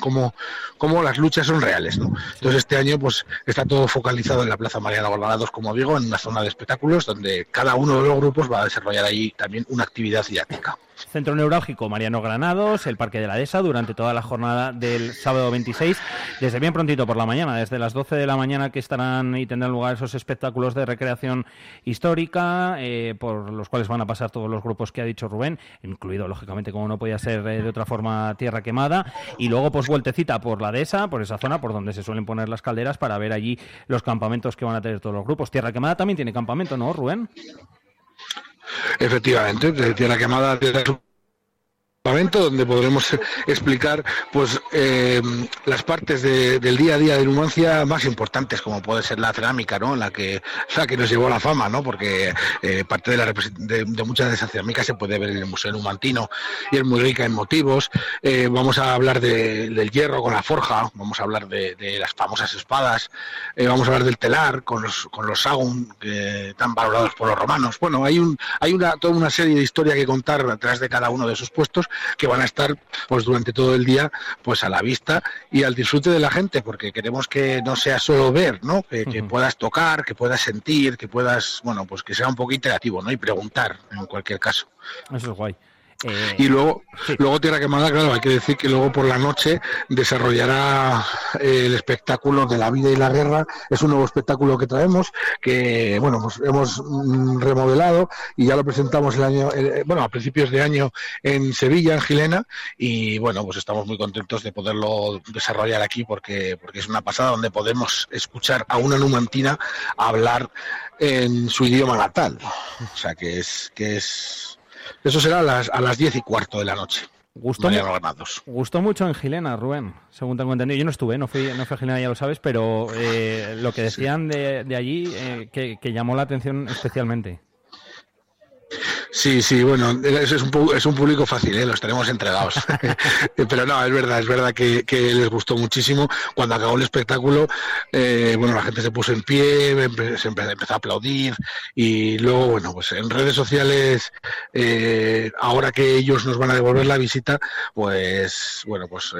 cómo, cómo las luchas son reales. ¿no? Entonces este año pues está todo focalizado en la Plaza Mariana Golbarados, como digo, en una zona de espectáculos donde cada uno de los grupos va a desarrollar ahí también una actividad didáctica. Centro Neurálgico Mariano Granados, el Parque de la Dehesa, durante toda la jornada del sábado 26, desde bien prontito por la mañana, desde las 12 de la mañana que estarán y tendrán lugar esos espectáculos de recreación histórica, eh, por los cuales van a pasar todos los grupos que ha dicho Rubén, incluido, lógicamente, como no podía ser eh, de otra forma, Tierra Quemada, y luego, pues, vueltecita por la Dehesa, por esa zona, por donde se suelen poner las calderas, para ver allí los campamentos que van a tener todos los grupos. Tierra Quemada también tiene campamento, ¿no, Rubén? Efectivamente, de Tierra Quemada, Donde podremos explicar pues eh, las partes del día a día de Numancia más importantes como puede ser la cerámica no la que la que nos llevó la fama no porque eh, parte de, la, de, muchas de esas cerámicas se puede ver en el museo numantino y es muy rica en motivos. Eh, vamos a hablar del hierro con la forja vamos a hablar de, las famosas espadas vamos a hablar del telar con los con los sagún tan valorados por los romanos. Bueno hay un hay una toda una serie de historia que contar detrás de cada uno de esos puestos que van a estar pues durante todo el día pues a la vista y al disfrute de la gente porque queremos que no sea solo ver no que, puedas tocar que puedas sentir que puedas bueno pues que sea un poco interactivo no y preguntar en cualquier caso. Eso es guay eh, y luego, luego Tierra Quemada, claro, hay que decir que luego por la noche desarrollará el espectáculo de la vida y la guerra. Es un nuevo espectáculo que traemos, que bueno, pues hemos mm, remodelado y ya lo presentamos el año, bueno, a principios de año en Sevilla, en Gilena, y bueno, pues estamos muy contentos de poderlo desarrollar aquí porque, porque es una pasada donde podemos escuchar a una numantina hablar en su idioma natal. O sea que es, que es eso será a las, a las diez y cuarto de la noche. Gustó, gustó mucho en Gilena, Rubén, según tengo entendido. Yo no estuve, no fui, no fui a Gilena, ya lo sabes, pero eh, lo que decían de, de allí eh, que, que, llamó la atención especialmente. Sí, sí, bueno, es, es, un, es un público fácil, ¿eh? los tenemos entregados. Pero no, es verdad, es verdad que, les gustó muchísimo. Cuando acabó el espectáculo, eh, bueno, la gente se puso en pie, se empezó a aplaudir y luego, bueno, pues en redes sociales, eh, ahora que ellos nos van a devolver la visita, pues, bueno, pues...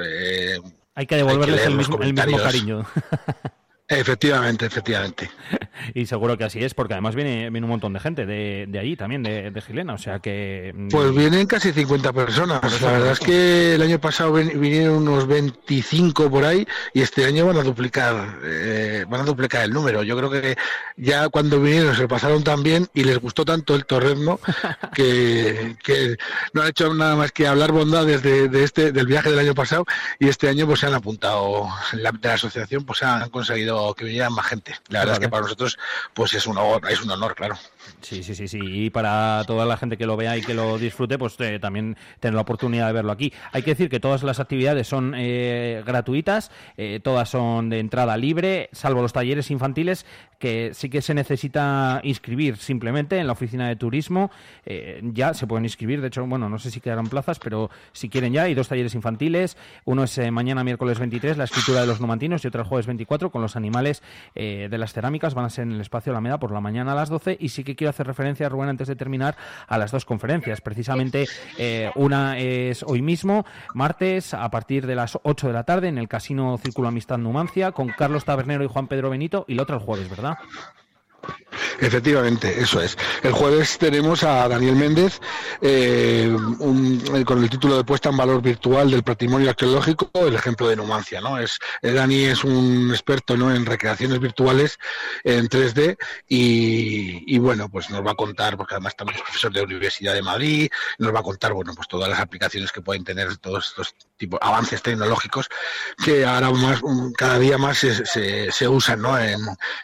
hay que devolverles el, mismo, el mismo cariño. Efectivamente, efectivamente. y seguro que así es, porque además viene, viene un montón de gente de, de allí también, de, de, Gilena, o sea que... Mm, pues vienen casi 50 personas. La verdad es que el año pasado vinieron unos 25 por ahí y este año van a duplicar, eh, van a duplicar el número. Yo creo que ya cuando vinieron se pasaron tan bien y les gustó tanto el torrezno que, que no han hecho nada más que hablar bondades de, de, este, del viaje del año pasado y este año pues se han apuntado, la, de la asociación pues han conseguido que vinieran más gente. La verdad es que para nosotros pues es un, honor, es un honor, claro. Sí, sí, sí, sí. Y para toda la gente que lo vea y que lo disfrute, pues eh, también tener la oportunidad de verlo aquí. Hay que decir que todas las actividades son eh, gratuitas, eh, todas son de entrada libre, salvo los talleres infantiles, que sí que se necesita inscribir simplemente en la oficina de turismo. ya se pueden inscribir, de hecho, bueno, no sé si quedarán plazas, pero si quieren ya, hay dos talleres infantiles. Uno es mañana, miércoles 23, la escritura de los nomantinos, y otro el jueves 24, con los animales de las cerámicas. Van a ser en el espacio Alameda por la mañana a las 12. Y sí que quiero hacer referencia, Rubén, antes de terminar, a las dos conferencias. Precisamente eh, una es hoy mismo, martes, a partir de las 8 de la tarde, en el Casino Círculo Amistad Numancia, con Carlos Tabernero y Juan Pedro Benito, y la otra el jueves, ¿verdad? Efectivamente, eso es. El jueves tenemos a Daniel Méndez eh, con el título de puesta en valor virtual del patrimonio arqueológico, el ejemplo de Numancia. ¿no? Es, eh, Dani es un experto ¿no? en recreaciones virtuales en 3D y, bueno, pues nos va a contar, porque además también es profesor de la Universidad de Madrid, nos va a contar bueno, pues todas las aplicaciones que pueden tener todos estos tipos avances tecnológicos que ahora más, cada día más se, se, usan ¿no? en,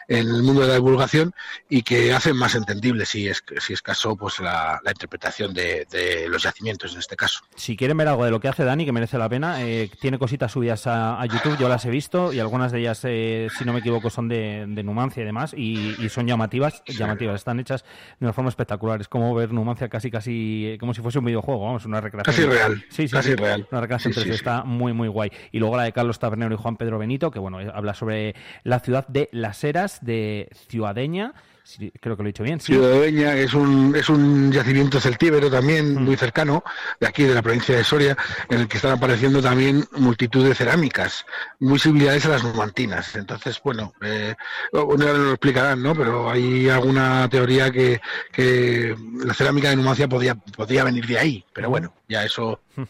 en el mundo de la divulgación y que hacen más entendible, si es, si es caso, pues la, interpretación de, los yacimientos en este caso. Si quieren ver algo de lo que hace Dani, que merece la pena, eh, tiene cositas subidas a, YouTube, yo las he visto y algunas de ellas, eh, si no me equivoco, son de, Numancia y demás y, son llamativas, llamativas, están hechas de una forma espectacular. Es como ver Numancia casi, casi, eh, como si fuese un videojuego, vamos, una recreación. Casi real. Sí, sí, casi real. Una recreación está muy, muy guay. Y luego la de Carlos Tabernero y Juan Pedro Benito, que bueno, habla sobre la ciudad de Las Heras de Ciudadeña creo que lo he dicho bien. Sí. Ciudadeña es un, es un yacimiento celtíbero también mm. muy cercano, de aquí, de la provincia de Soria, en el que están apareciendo también multitud de cerámicas, muy similares a las numantinas. Entonces, bueno, eh, bueno, lo explicarán, ¿no? Pero hay alguna teoría que, que la cerámica de Numancia podía, podía venir de ahí, pero bueno, ya eso... Mm.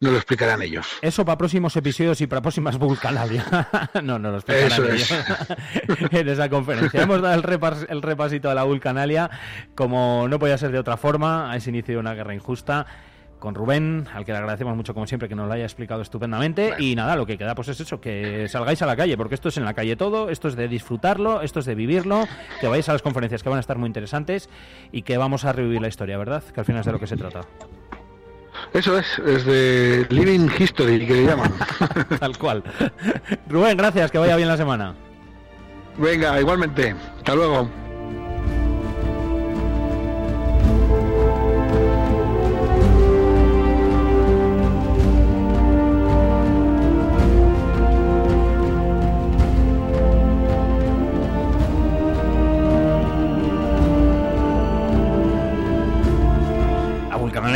No lo explicarán ellos. Eso para próximos episodios y para próximas Vulcanalia. no, no lo explicarán ellos en esa conferencia. Hemos dado el, el repasito a la Vulcanalia, como no podía ser de otra forma, a ese inicio de una guerra injusta con Rubén, al que le agradecemos mucho como siempre que nos lo haya explicado estupendamente. Y nada, lo que queda pues es eso, que salgáis a la calle, porque esto es en la calle todo, esto es de disfrutarlo, esto es de vivirlo, que vayáis a las conferencias que van a estar muy interesantes y que vamos a revivir la historia, ¿verdad? Que al final es de lo que se trata. Eso es, es de Living History, que le llaman. Tal cual. Rubén, gracias, que vaya bien la semana. Venga, igualmente. Hasta luego.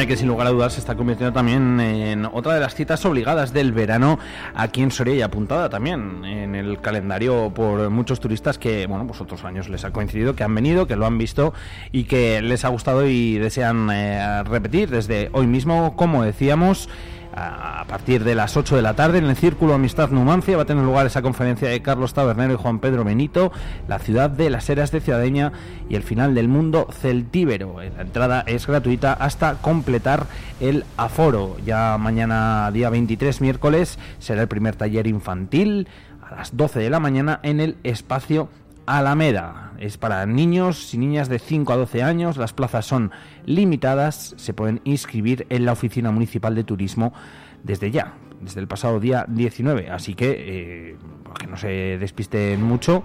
Que sin lugar a dudas se está convirtiendo también en otra de las citas obligadas del verano aquí en Soria y apuntada también en el calendario por muchos turistas que, bueno, pues otros años les ha coincidido, que han venido, que lo han visto y que les ha gustado y desean eh, repetir desde hoy mismo, como decíamos a partir de las 8 de la tarde en el Círculo Amistad Numancia va a tener lugar esa conferencia de Carlos Tabernero y Juan Pedro Benito, la ciudad de las eras de Ciudadeña y el final del mundo celtíbero. La entrada es gratuita hasta completar el aforo. Ya mañana, día 23, miércoles, será el primer taller infantil a las 12 de la mañana en el espacio Alameda. Es para niños y niñas de 5 a 12 años. Las plazas son limitadas. Se pueden inscribir en la Oficina Municipal de Turismo desde ya, desde el pasado día 19. Así que, eh, que no se despisten mucho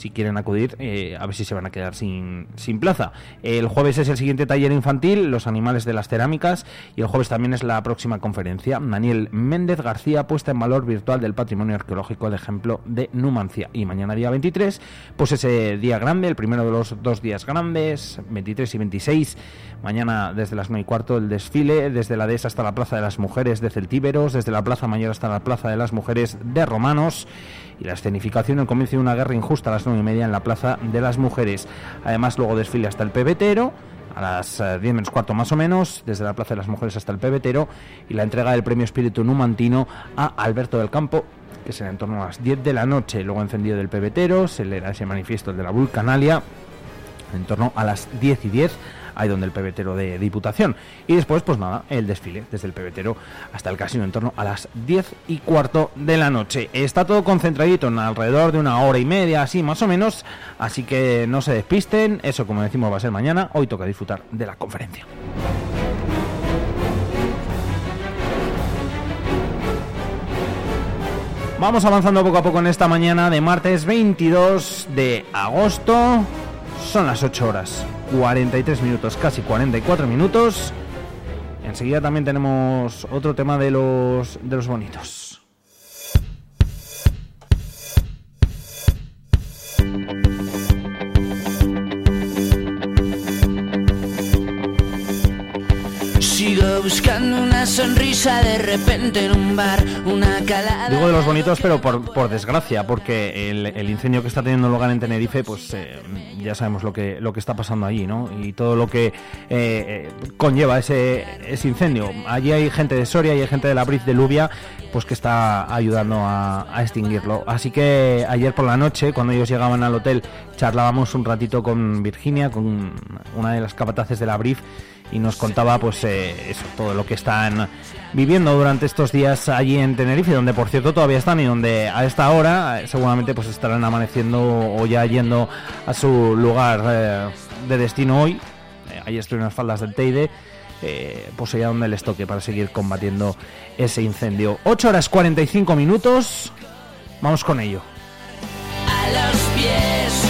si quieren acudir, eh, a ver si se van a quedar sin, sin plaza. El jueves es el siguiente taller infantil, Los animales de las cerámicas, y el jueves también es la próxima conferencia. Daniel Méndez García, puesta en valor virtual del patrimonio arqueológico, el ejemplo de Numancia. Y mañana, día 23, pues ese día grande, el primero de los dos días grandes, 23 y 26. Mañana, desde las 9 y cuarto, el desfile, desde la dehesa hasta la Plaza de las Mujeres de Celtíberos, desde la Plaza Mayor hasta la Plaza de las Mujeres de Romanos y la escenificación el comienzo de una guerra injusta a las nueve y media en la Plaza de las Mujeres. Además, luego desfile hasta el pebetero a las 10 eh, menos cuarto más o menos, desde la Plaza de las Mujeres hasta el pebetero, y la entrega del premio Espíritu Numantino a Alberto del Campo, que será en torno a las 10 de la noche. Luego encendido del pebetero, se leerá ese manifiesto de la Vulcanalia en torno a las 10 y 10 ahí donde el pebetero de Diputación. Y después, pues nada, el desfile desde el pebetero hasta el casino en torno a las 10 y cuarto de la noche. Está todo concentradito en alrededor de una hora y media, así más o menos, así que no se despisten, eso como decimos va a ser mañana, hoy toca disfrutar de la conferencia. Vamos avanzando poco a poco en esta mañana de martes 22 de agosto. Son las 8 horas. 43 minutos, casi 44 minutos. Enseguida también tenemos otro tema de los, de los bonitos. Buscando una sonrisa de repente en un bar Digo de los bonitos, pero por, desgracia, porque el, incendio que está teniendo lugar en Tenerife, pues eh, ya sabemos lo que, lo que está pasando allí, ¿no? Y todo lo que eh, eh, conlleva ese, ese incendio. Allí hay gente de Soria y hay gente de la Briz de Lubia, pues que está ayudando a, a extinguirlo. Así que ayer por la noche, cuando ellos llegaban al hotel, charlábamos un ratito con Virginia, con una de las capataces de la Brief, y nos contaba pues eh, eso, todo lo que están viviendo durante estos días allí en Tenerife, donde por cierto todavía están y donde a esta hora eh, seguramente pues estarán amaneciendo o ya yendo a su lugar eh, de destino hoy. ahí estoy en las faldas del Teide. pues allá donde les toque para seguir combatiendo ese incendio. 8 horas 45 minutos. Vamos con ello. A los pies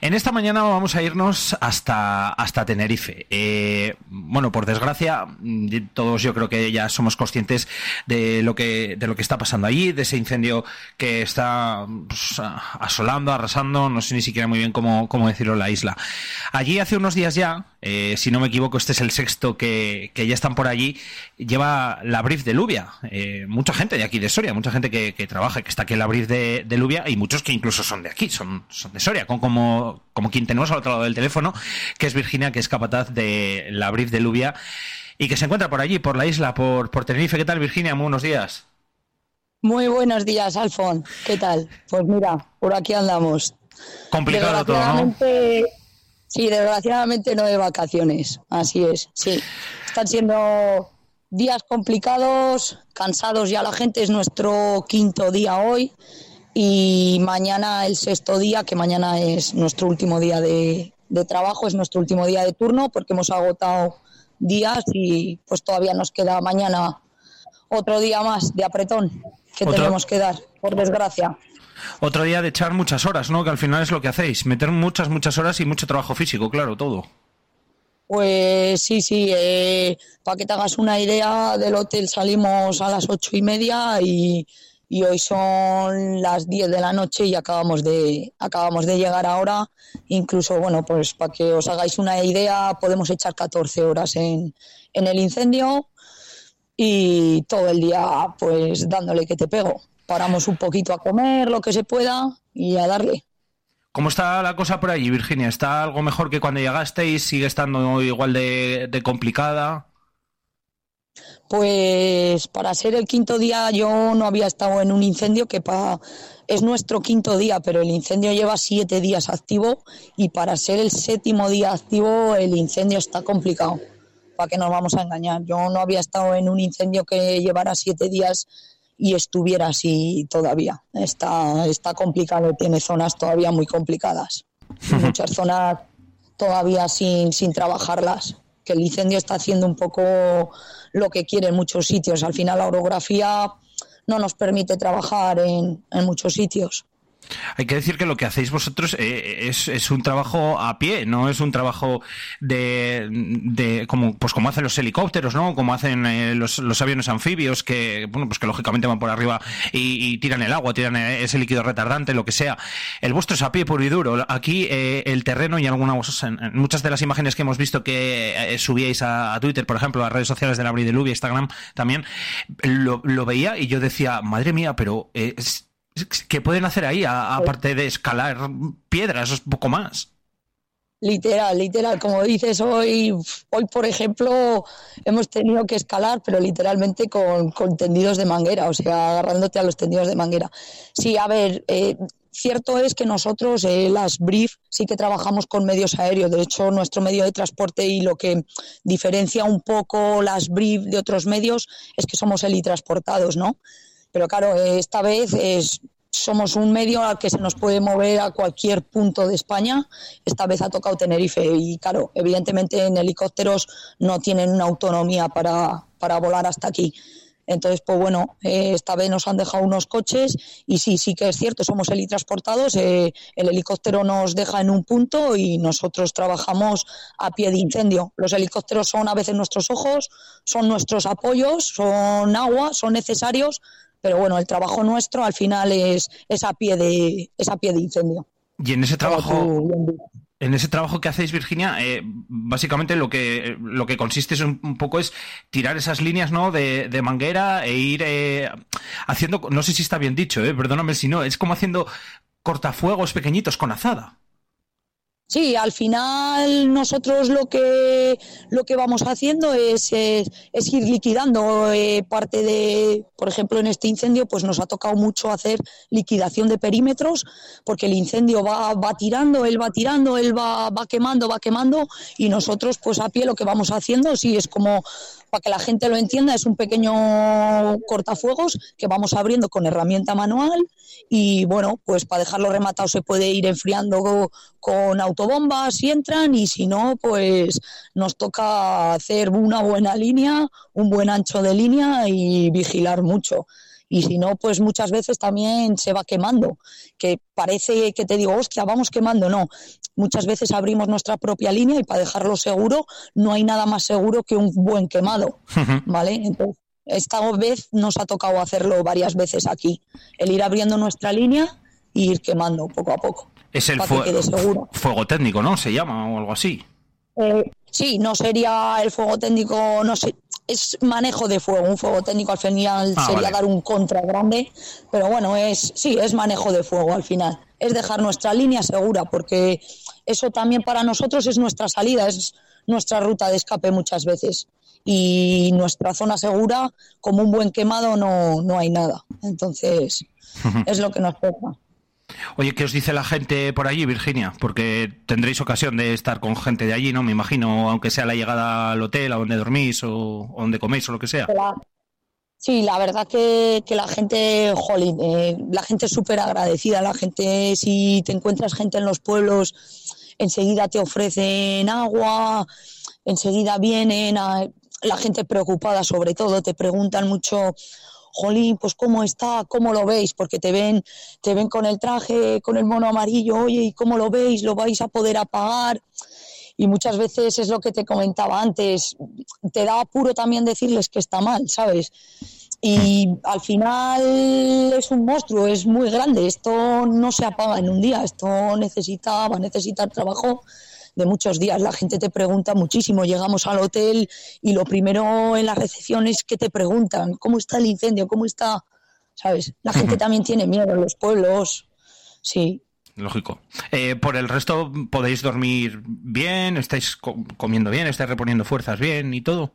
En esta mañana vamos a irnos hasta, hasta Tenerife. Eh, bueno, por desgracia, todos yo creo que ya somos conscientes de lo que, de lo que está pasando allí, de ese incendio que está pues, asolando, arrasando, no sé ni siquiera muy bien cómo, cómo decirlo la isla. Allí hace unos días ya, eh, si no me equivoco, este es el sexto que, ya están por allí, lleva la brief de Lubia. Eh, mucha gente de aquí de Soria, mucha gente que, que trabaja, que está aquí en la brief de, de, Lubia y muchos que incluso son de aquí, son, son de Soria, con como como, quien tenemos al otro lado del teléfono, que es Virginia, que es capataz de la Brief de Lubia y que se encuentra por allí, por la isla, por, por Tenerife. ¿Qué tal, Virginia? Muy buenos días. Muy buenos días, Alfon. ¿Qué tal? Pues mira, por aquí andamos. Complicado todo, ¿no? Sí, desgraciadamente no de vacaciones. Así es, sí. Están siendo días complicados, cansados ya la gente. Es nuestro quinto día hoy y mañana el sexto día, que mañana es nuestro último día de, trabajo, es nuestro último día de turno porque hemos agotado días y pues todavía nos queda mañana otro día más de apretón que tenemos que dar, por desgracia. Otro día de echar muchas horas, ¿no? Que al final es lo que hacéis, meter muchas, muchas horas y mucho trabajo físico, claro, todo. Pues sí, sí, eh, para que te hagas una idea, del hotel salimos a las ocho y media y y hoy son las 10 de la noche y acabamos de, acabamos de llegar ahora. Incluso, bueno, pues para que os hagáis una idea, podemos echar 14 horas en, en el incendio y todo el día pues dándole que te pego. Paramos un poquito a comer, lo que se pueda y a darle. ¿Cómo está la cosa por allí, Virginia? ¿Está algo mejor que cuando llegasteis? ¿Sigue estando igual de, de complicada? Pues para ser el quinto día yo no había estado en un incendio que pa, es nuestro quinto día, pero el incendio lleva siete días activo y para ser el séptimo día activo el incendio está complicado. ¿Para qué nos vamos a engañar? Yo no había estado en un incendio que llevara siete días y estuviera así todavía. Está, está complicado, tiene zonas todavía muy complicadas. Muchas zonas todavía sin, sin trabajarlas que el incendio está haciendo un poco lo que quiere en muchos sitios. Al final la orografía no nos permite trabajar en, en muchos sitios. Hay que decir que lo que hacéis vosotros eh, es, un trabajo a pie, no es un trabajo de, como pues como hacen los helicópteros, ¿no? Como hacen eh, los, aviones anfibios que bueno pues que lógicamente van por arriba y, tiran el agua, tiran ese líquido retardante, lo que sea. El vuestro es a pie puro y duro. Aquí eh, el terreno y algunas muchas de las imágenes que hemos visto que subíais a, Twitter, por ejemplo, a redes sociales de la de Instagram también, lo, lo, veía y yo decía, madre mía, pero es ¿Qué pueden hacer ahí, aparte de escalar piedras, es poco más? Literal, literal, como dices hoy, hoy por ejemplo hemos tenido que escalar, pero literalmente con, tendidos de manguera, o sea, agarrándote a los tendidos de manguera. Sí, a ver, eh, cierto es que nosotros, eh, las Brief, sí que trabajamos con medios aéreos. De hecho, nuestro medio de transporte y lo que diferencia un poco las Brief de otros medios es que somos helitransportados, ¿no? Pero claro, esta vez es, somos un medio al que se nos puede mover a cualquier punto de España. Esta vez ha tocado Tenerife y claro, evidentemente en helicópteros no tienen una autonomía para, para volar hasta aquí. Entonces, pues bueno, eh, esta vez nos han dejado unos coches y sí, sí que es cierto, somos helitransportados, eh, el helicóptero nos deja en un punto y nosotros trabajamos a pie de incendio. Los helicópteros son a veces nuestros ojos, son nuestros apoyos, son agua, son necesarios, pero bueno, el trabajo nuestro al final es, es, a, pie de, es a pie de incendio. Y en ese trabajo, en ese trabajo que hacéis, Virginia, eh, básicamente lo que, lo que consiste es un, poco es tirar esas líneas ¿no? de, de manguera e ir eh, haciendo, no sé si está bien dicho, eh, perdóname si no, es como haciendo cortafuegos pequeñitos con azada. Sí, al final nosotros lo que lo que vamos haciendo es, es, ir liquidando eh, parte de, por ejemplo, en este incendio, pues nos ha tocado mucho hacer liquidación de perímetros, porque el incendio va, va tirando, él va tirando, él va, va quemando, va quemando, y nosotros, pues a pie lo que vamos haciendo, sí, es como para que la gente lo entienda, es un pequeño cortafuegos que vamos abriendo con herramienta manual y bueno, pues para dejarlo rematado se puede ir enfriando con autobombas si entran y si no, pues nos toca hacer una buena línea, un buen ancho de línea y vigilar mucho y si no, pues muchas veces también se va quemando, que parece que te digo, hostia, vamos quemando, no, muchas veces abrimos nuestra propia línea y para dejarlo seguro no hay nada más seguro que un buen quemado, ¿vale? Entonces, esta vez nos ha tocado hacerlo varias veces aquí, el ir abriendo nuestra línea e ir quemando poco a poco. Es el fuego técnico, ¿no? Se llama o algo así. Eh, sí, no sería el fuego técnico, no sé, es manejo de fuego. Un fuego técnico al final ah, sería dar un contra grande, pero bueno, es sí, es manejo de fuego al final. Es dejar nuestra línea segura, porque eso también para nosotros es nuestra salida, es nuestra ruta de escape muchas veces. Y nuestra zona segura, como un buen quemado, no, no hay nada. Entonces, es lo que nos toca. Oye, ¿qué os dice la gente por allí, Virginia? Porque tendréis ocasión de estar con gente de allí, ¿no? Me imagino, aunque sea la llegada al hotel, a donde dormís o, donde coméis o lo que sea. Sí, la verdad que, la gente, jolín, eh, la gente es súper agradecida. La gente, si te encuentras gente en los pueblos, enseguida te ofrecen agua, enseguida vienen, la gente preocupada sobre todo, te preguntan mucho jolín, pues cómo está, cómo lo veis, porque te ven, te ven con el traje, con el mono amarillo, oye, ¿y cómo lo veis? ¿Lo vais a poder apagar? Y muchas veces es lo que te comentaba antes, te da apuro también decirles que está mal, ¿sabes? Y al final es un monstruo, es muy grande, esto no se apaga en un día, esto necesita, va a necesitar trabajo de muchos días. La gente te pregunta muchísimo. Llegamos al hotel y lo primero en la recepción es que te preguntan cómo está el incendio, cómo está, ¿sabes? La gente también tiene miedo en los pueblos. Sí. Lógico. Eh, por el resto, ¿podéis dormir bien? ¿Estáis comiendo bien? ¿Estáis reponiendo fuerzas bien y todo?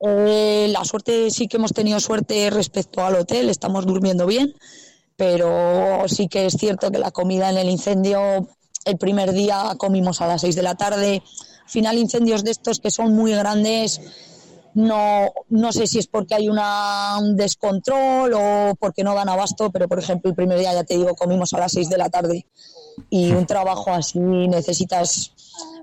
Eh, la suerte, sí que hemos tenido suerte respecto al hotel, estamos durmiendo bien, pero sí que es cierto que la comida en el incendio el primer día comimos a las 6 de la tarde. Al final, incendios de estos que son muy grandes, no, no sé si es porque hay una, un descontrol o porque no dan abasto, pero por ejemplo, el primer día, ya te digo, comimos a las 6 de la tarde. Y un trabajo así necesitas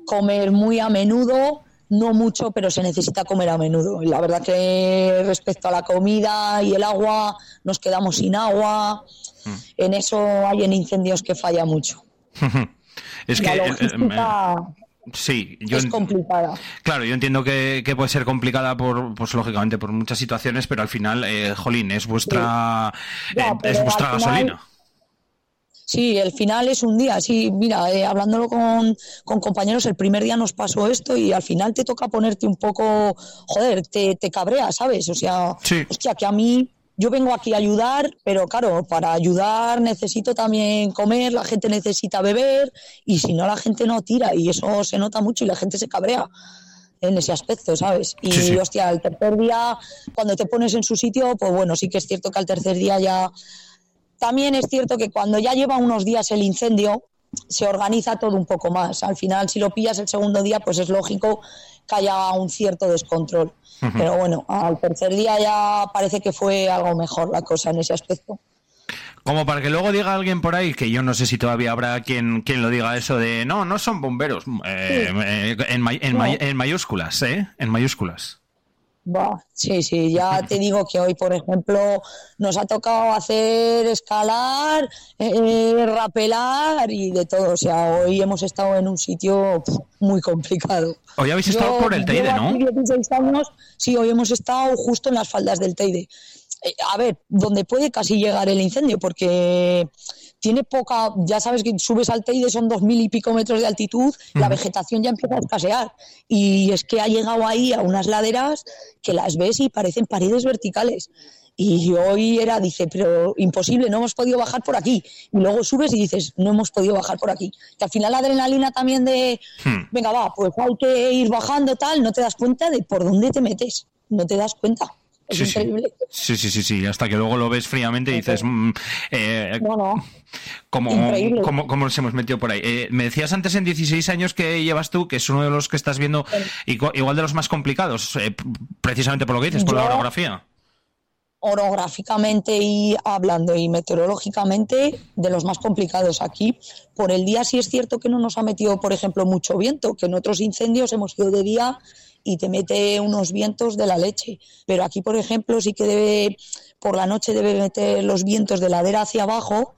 comer muy a menudo, no mucho, pero se necesita comer a menudo. Y la verdad que respecto a la comida y el agua, nos quedamos sin agua. Mm. En eso hay en incendios que falla mucho. Es que. Eh, eh, sí, yo es complicada. Claro, yo entiendo que, puede ser complicada por, pues lógicamente, por muchas situaciones, pero al final, eh, Jolín, es vuestra, es vuestra gasolina. Sí, el final es un día. Sí, mira, hablándolo con, con, compañeros, el primer día nos pasó esto y al final te toca ponerte un poco, joder, te, te cabrea, ¿sabes? O sea, hostia, que a mí yo vengo aquí a ayudar, pero claro, para ayudar necesito también comer, la gente necesita beber y si no la gente no tira y eso se nota mucho y la gente se cabrea en ese aspecto, ¿sabes? Y hostia, el tercer día, cuando te pones en su sitio, pues bueno, sí que es cierto que al tercer día ya... También es cierto que cuando ya lleva unos días el incendio, se organiza todo un poco más. Al final, si lo pillas el segundo día, pues es lógico que haya un cierto descontrol. Pero bueno, al tercer día ya parece que fue algo mejor la cosa en ese aspecto. Como para que luego diga alguien por ahí, que yo no sé si todavía habrá quien, quien lo diga eso de no, no son bomberos, eh, en, en, mayúsculas, ¿eh? En mayúsculas. Va, sí, sí, ya te digo que hoy, por ejemplo, nos ha tocado hacer escalar, eh, rapelar y de todo. O sea, hoy hemos estado en un sitio muy complicado. Hoy habéis estado por el Teide, ¿no? aquí 16 años, sí, hoy hemos estado justo en las faldas del Teide. Eh, a ver, donde puede casi llegar el incendio, porque tiene poca, ya sabes que subes al Teide, son dos mil y pico metros de altitud, la vegetación ya empieza a escasear. Y es que ha llegado ahí a unas laderas que las ves y parecen paredes verticales. Y hoy era, dice, pero imposible, no hemos podido bajar por aquí. Y luego subes y dices, no hemos podido bajar por aquí. Que al final la adrenalina también de, Hmm. venga, va, pues hay que ir bajando tal, no te das cuenta de por dónde te metes. No te das cuenta. Es Sí, sí. increíble. Sí, sí, sí, sí, hasta que luego lo ves fríamente y dices, mm, eh, No, no. ¿cómo, cómo- cómo nos hemos metido por ahí? Eh, me decías antes en 16 años que llevas tú, que es uno de los que estás viendo igu- igual de los más complicados, eh, precisamente por lo que dices, por la orografía. orográficamente y hablando y meteorológicamente de los más complicados aquí. Por el día sí es cierto que no nos ha metido, por ejemplo, mucho viento, que en otros incendios hemos ido de día y te mete unos vientos de la leche. Pero aquí, por ejemplo, sí que debe, por la noche debe meter los vientos de ladera hacia abajo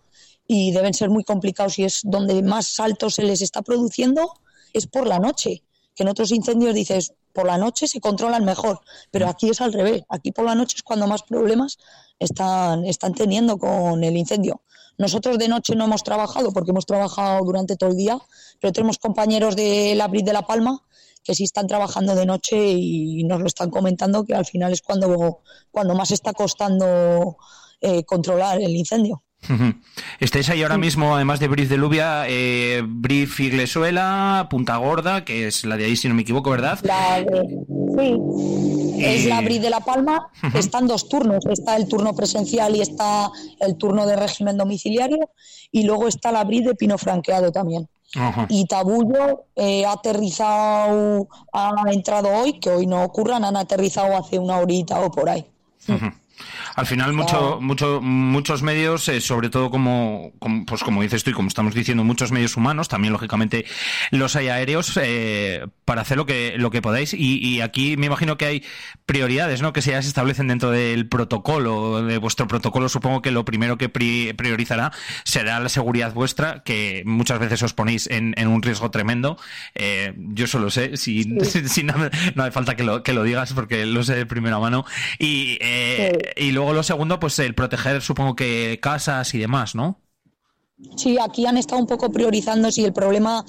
y deben ser muy complicados y es donde más saltos se les está produciendo es por la noche. Que en otros incendios dices, por la noche se controlan mejor, pero aquí es al revés. Aquí por la noche es cuando más problemas están, están teniendo con el incendio. Nosotros de noche no hemos trabajado porque hemos trabajado durante todo el día, pero tenemos compañeros del Abril de La Palma que sí están trabajando de noche y nos lo están comentando que al final es cuando, cuando más está costando eh, controlar el incendio. Estáis ahí ahora mismo, además de Brief de Lubia, eh, Brief Iglesuela, Punta Gorda, que es la de ahí, si no me equivoco, ¿verdad? La de- sí, es la Bri de La Palma. Están dos turnos. Está el turno presencial y está el turno de régimen domiciliario. Y luego está la Bri de Pino Franqueado también. Ajá. Y Tabullo eh, ha aterrizado, ha entrado hoy, que hoy no ocurran, han aterrizado hace una horita o por ahí. Al final, mucho, mucho, muchos medios, eh, sobre todo como, como, pues como dices tú y como estamos diciendo, muchos medios humanos, también lógicamente los hay aéreos, eh, para hacer lo que, lo que podáis. Y, y aquí me imagino que hay prioridades, ¿no? Que se ya se establecen dentro del protocolo, de vuestro protocolo. Supongo que lo primero que pri- priorizará será la seguridad vuestra, que muchas veces os ponéis en, en un riesgo tremendo. Eh, yo solo sé, si, si no, no hace falta que lo, que lo digas porque lo sé de primera mano. Y, eh, y luego lo segundo, pues el proteger, supongo que casas y demás, ¿no? Sí, aquí han estado un poco priorizando si el problema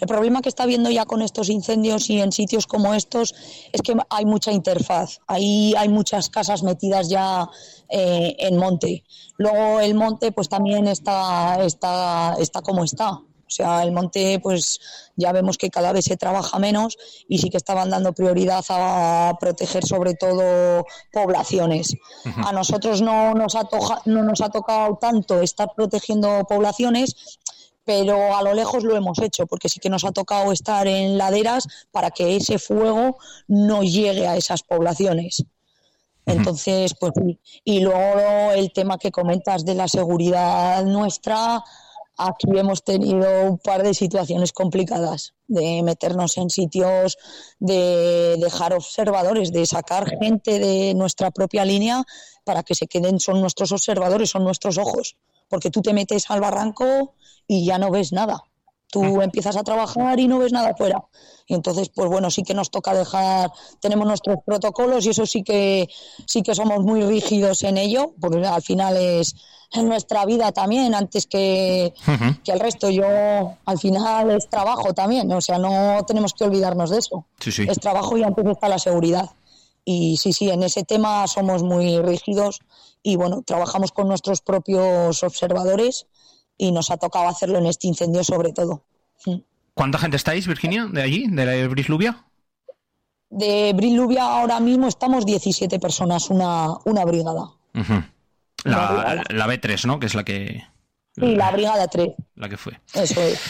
el problema que está habiendo ya con estos incendios y en sitios como estos es que hay mucha interfaz. Ahí hay muchas casas metidas ya eh, en monte. Luego el monte pues también está, está, está como está. O sea, el monte pues ya vemos que cada vez se trabaja menos y sí que estaban dando prioridad a proteger sobre todo poblaciones. A nosotros no nos, ha toja- no nos ha tocado tanto estar protegiendo poblaciones, pero a lo lejos lo hemos hecho, porque sí que nos ha tocado estar en laderas para que ese fuego no llegue a esas poblaciones. Entonces, pues sí. Y luego el tema que comentas de la seguridad nuestra, aquí hemos tenido un par de situaciones complicadas, de meternos en sitios, de dejar observadores, de sacar gente de nuestra propia línea para que se queden, son nuestros observadores, son nuestros ojos, porque tú te metes al barranco y ya no ves nada. Tú empiezas a trabajar y no ves nada afuera. Y entonces, pues bueno, sí que nos toca dejar, tenemos nuestros protocolos y eso sí que sí que somos muy rígidos en ello, porque al final es en nuestra vida también, antes que, que el resto. Yo al final es trabajo también, o sea, no tenemos que olvidarnos de eso. Sí, sí. Es trabajo y antes está la seguridad. Y sí, sí, en ese tema somos muy rígidos y bueno, trabajamos con nuestros propios observadores y nos ha tocado hacerlo en este incendio sobre todo. Mm. ¿Cuánta gente estáis, Virginia, de allí, de la Brisluvia? De Briluvia ahora mismo estamos 17 personas, una, una brigada. La B3, ¿no? Que es la que... Sí, la brigada 3. La que fue. Eso es.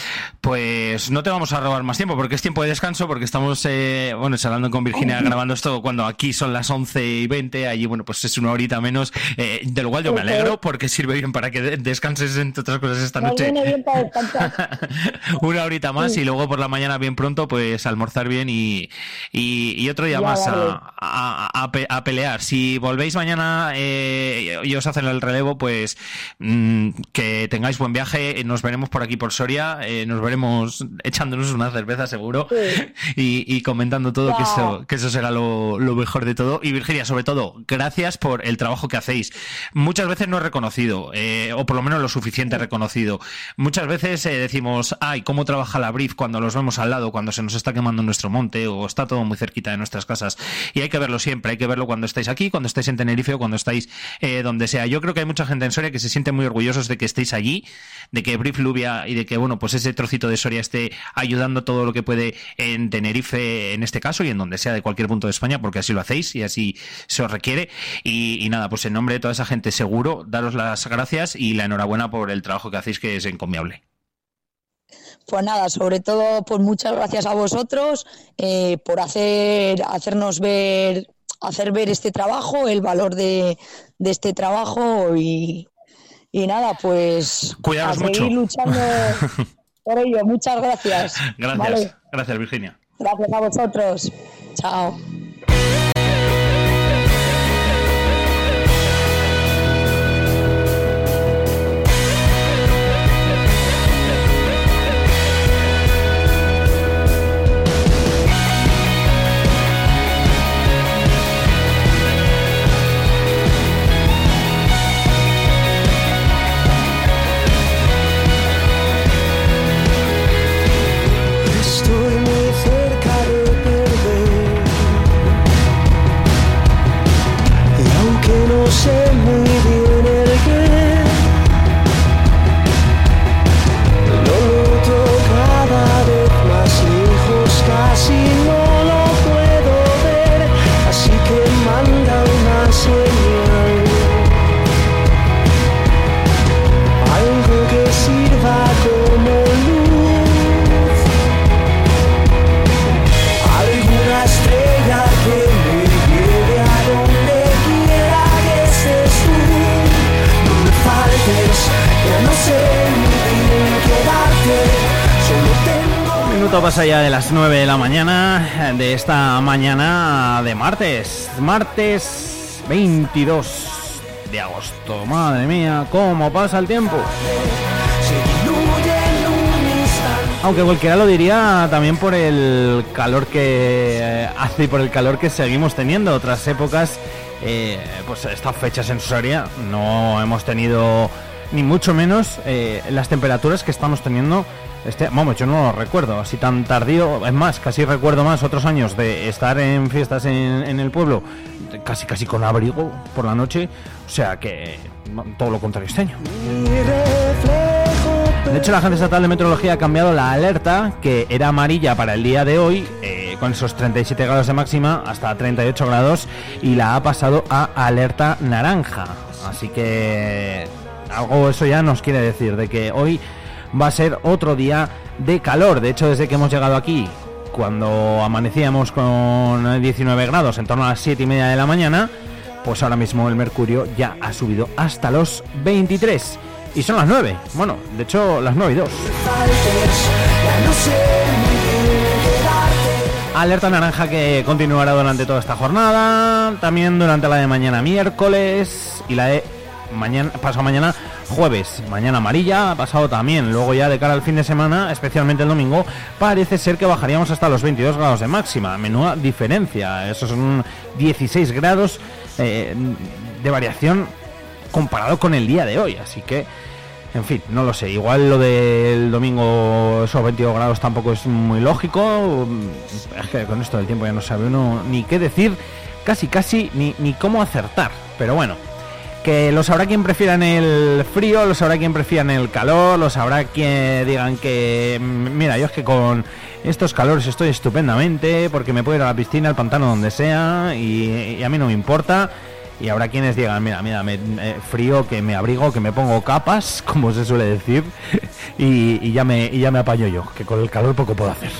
Pues no te vamos a robar más tiempo porque es tiempo de descanso, porque estamos, eh, bueno, hablando con Virginia grabando esto cuando aquí son las 11 y 20, allí, bueno, pues es una horita menos, eh, de lo cual yo me alegro porque sirve bien para que descanses, entre otras cosas, esta noche. una horita más y luego por la mañana bien pronto, pues almorzar bien y, y, otro día más a, a, pelear. Si volvéis mañana eh, y os hacen el relevo, pues mm, que tengáis buen viaje, nos veremos por aquí por Soria, eh, nos veremos echándonos una cerveza seguro y, comentando todo, que, eso, que eso será lo, mejor de todo. Y Virginia, sobre todo, gracias por el trabajo que hacéis. Muchas veces no es reconocido, eh, o por lo menos lo suficiente reconocido. Muchas veces eh, decimos, ay, ¿cómo trabaja la brief cuando los vemos al lado, cuando se nos está quemando nuestro monte o está todo muy cerquita de nuestras casas? Y hay que verlo siempre, hay que verlo cuando estáis aquí, cuando estáis en Tenerife o cuando estáis donde sea. Yo creo que hay mucha gente en Soria que se siente muy orgullosos de que estéis allí, de que Brief y de que, bueno, pues ese trocito de Soria esté ayudando todo lo que puede en Tenerife en este caso y en donde sea de cualquier punto de España, porque así lo hacéis y así se os requiere. Y, nada, pues en nombre de toda esa gente seguro, daros las gracias y la enhorabuena por el trabajo que hacéis que es encomiable. Pues nada, sobre todo, pues muchas gracias a vosotros eh, por hacer, hacernos ver, hacer ver este trabajo, el valor de este trabajo y, y nada, pues Cuidaros a seguir luchando por ello. Muchas gracias. Gracias, gracias Virginia. Gracias a vosotros. Chao. 9 de la mañana de esta mañana de martes, martes 22 de agosto. Madre mía, cómo pasa el tiempo. Aunque cualquiera lo diría también por el calor que hace y por el calor que seguimos teniendo. Otras épocas, eh, pues estas fechas en Soria no hemos tenido ni mucho menos eh, las temperaturas que estamos teniendo este, vamos, yo no lo recuerdo así tan tardío. Es más, casi recuerdo más otros años de estar en fiestas en, el pueblo, casi casi con abrigo por la noche. O sea que todo lo contrario este año. De hecho, la Agencia Estatal de Meteorología ha cambiado la alerta, que era amarilla para el día de hoy, eh, con esos 37 grados de máxima, hasta 38 grados, y la ha pasado a alerta naranja. Así que algo eso ya nos quiere decir de que hoy va a ser otro día de calor. De hecho, desde que hemos llegado aquí, cuando amanecíamos con 19 grados, en torno a las 7 y media de la mañana, pues ahora mismo el mercurio ya ha subido hasta los 23. Y son las 9. Bueno, de hecho, las 9 y 2. Alerta naranja que continuará durante toda esta jornada, también durante la de mañana miércoles y la de mañana, pasado mañana jueves, mañana amarilla, ha pasado también. Luego ya de cara al fin de semana, especialmente el domingo, parece ser que bajaríamos hasta los 22 grados de máxima. Menuda diferencia. Esos son 16 grados eh, de variación comparado con el día de hoy. Así que, en fin, no lo sé. Igual lo del domingo, esos 22 grados tampoco es muy lógico. Es que con esto del tiempo ya no sabe uno ni qué decir, casi, casi, ni, ni cómo acertar. Pero bueno que los habrá quien prefieran el frío, los habrá quien prefieran el calor, los habrá quien digan que, mm, mira, yo es que con estos calores estoy estupendamente porque me puedo ir a la piscina, al pantano, donde sea y, a mí no me importa. y habrá quienes digan, mira, mira, me, me- frío, que me abrigo, que me pongo capas, como se suele decir, y, y ya me, y ya me apaño yo, que con el calor poco puedo hacer.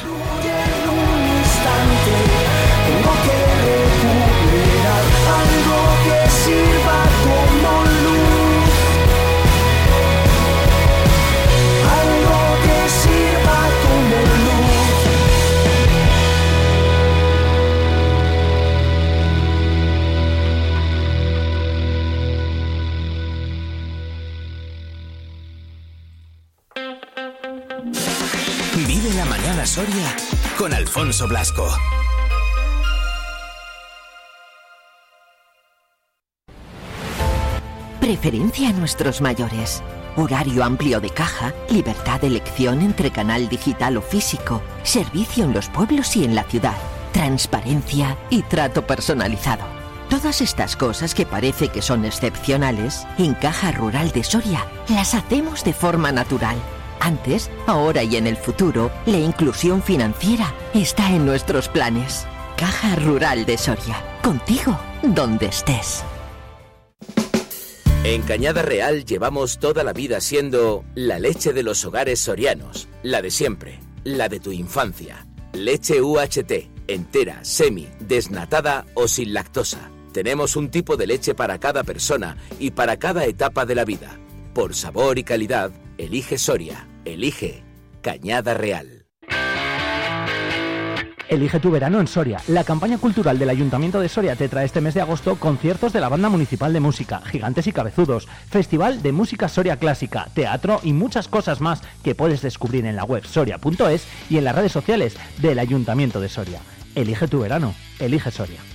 Soria con Alfonso Blasco. Preferencia a nuestros mayores. Horario amplio de caja, libertad de elección entre canal digital o físico, servicio en los pueblos y en la ciudad, transparencia y trato personalizado. Todas estas cosas que parece que son excepcionales, en Caja Rural de Soria las hacemos de forma natural. Antes, ahora y en el futuro, la inclusión financiera está en nuestros planes. Caja Rural de Soria, contigo donde estés. En Cañada Real llevamos toda la vida siendo la leche de los hogares sorianos, la de siempre, la de tu infancia. Leche UHT, entera, semi, desnatada o sin lactosa. Tenemos un tipo de leche para cada persona y para cada etapa de la vida. Por sabor y calidad, elige Soria, elige Cañada Real. Elige tu verano en Soria. La campaña cultural del Ayuntamiento de Soria te trae este mes de agosto conciertos de la Banda Municipal de Música, Gigantes y Cabezudos, Festival de Música Soria Clásica, teatro y muchas cosas más que puedes descubrir en la web soria.es y en las redes sociales del Ayuntamiento de Soria. Elige tu verano. Elige Soria.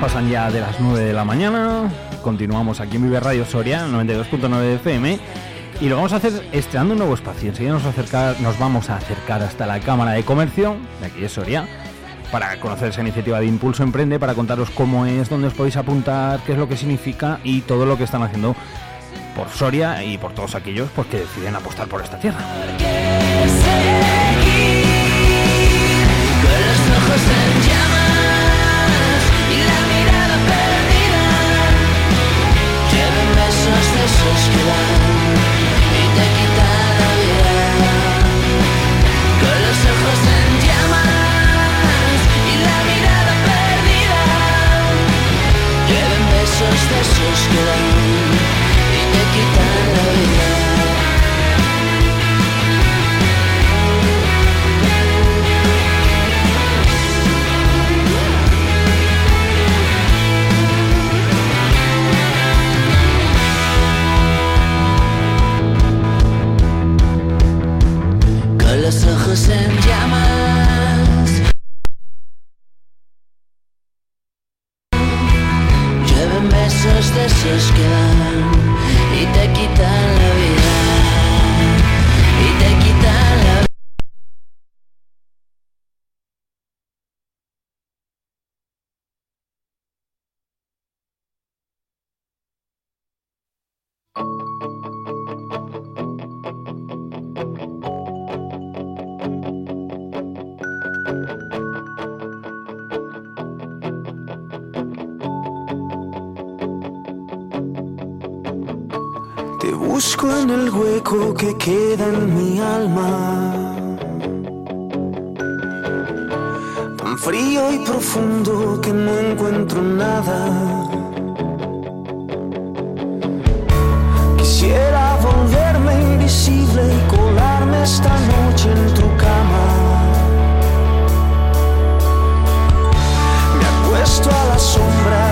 Pasan ya de las 9 de la mañana. Continuamos aquí en Vive Radio Soria, 92.9 de FM. Y lo vamos a hacer estrenando un nuevo espacio. Enseguida nos vamos a acercar hasta la Cámara de Comercio de aquí de Soria para conocer esa iniciativa de Impulso Emprende, para contaros cómo es, dónde os podéis apuntar, qué es lo que significa y todo lo que están haciendo por Soria y por todos aquellos pues, que deciden apostar por esta tierra. masquerade que queda en mi alma. Tan frío y profundo que no encuentro nada. Quisiera volverme invisible y colarme esta noche en tu cama. Me acuesto a la sombra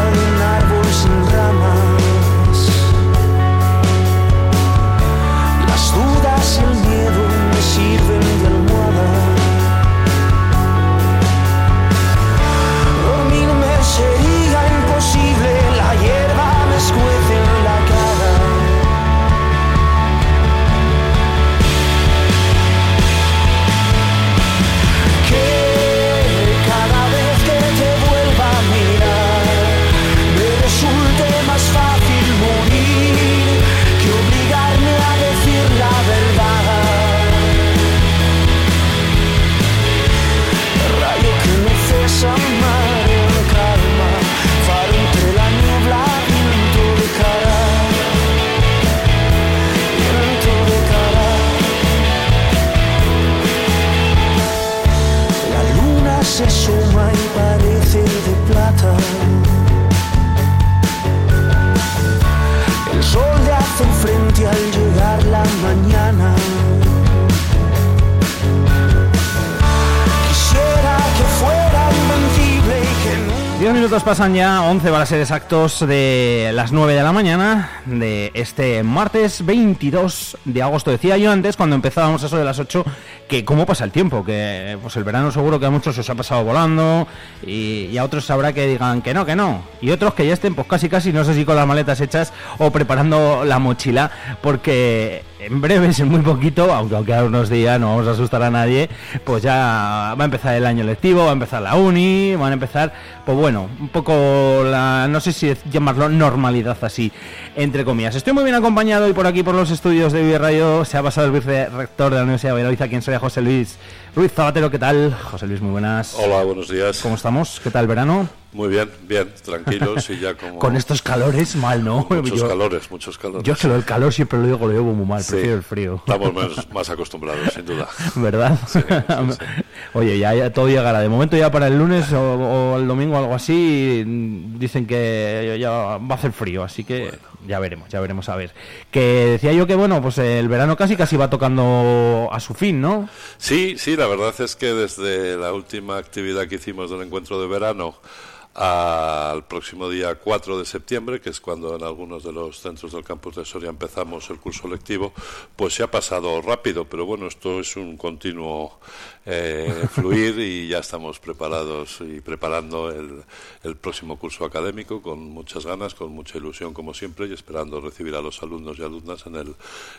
minutos pasan ya, 11 para ser exactos, de las 9 de la mañana de este martes 22 de agosto. Decía yo antes, cuando empezábamos eso de las 8, que cómo pasa el tiempo, que pues el verano seguro que a muchos os ha pasado volando y, a otros habrá que digan que no, que no. Y otros que ya estén pues casi casi, no sé si con las maletas hechas o preparando la mochila, porque en breves, en muy poquito, aunque aunque unos días no vamos a asustar a nadie, pues ya va a empezar el año lectivo, va a empezar la uni, van a empezar, pues bueno, un poco la, no sé si llamarlo normalidad así, entre comillas. Estoy muy bien acompañado y por aquí por los estudios de Vive Radio se ha pasado el vicerrector de la Universidad de Valladolid, a quien soy José Luis Ruiz Zabatero, ¿qué tal? José Luis, muy buenas. Hola, buenos días. ¿Cómo estamos? ¿Qué tal el verano? Muy bien, bien, tranquilos y ya como... Con estos calores, mal, ¿no? Muchos Yo- calores, muchos calores. Yo es que lo del calor siempre lo digo, lo llevo muy mal, Sí. prefiero el frío. Estamos más, más acostumbrados, sin duda. ¿Verdad? Sí, sí, sí. Oye, ya, ya todo llegará. De momento ya para el lunes o, o el domingo algo así, dicen que ya va a hacer frío, así que ya veremos, ya veremos a ver. Que decía yo que bueno, pues el verano casi casi va tocando a su fin, ¿no? Sí, sí, la verdad es que desde la última actividad que hicimos del encuentro de verano al próximo día 4 de septiembre, que es cuando en algunos de los centros del campus de Soria empezamos el curso lectivo, pues se ha pasado rápido, pero bueno, esto es un continuo eh, fluir y ya estamos preparados y preparando el, el próximo curso académico con muchas ganas, con mucha ilusión como siempre y esperando recibir a los alumnos y alumnas en el,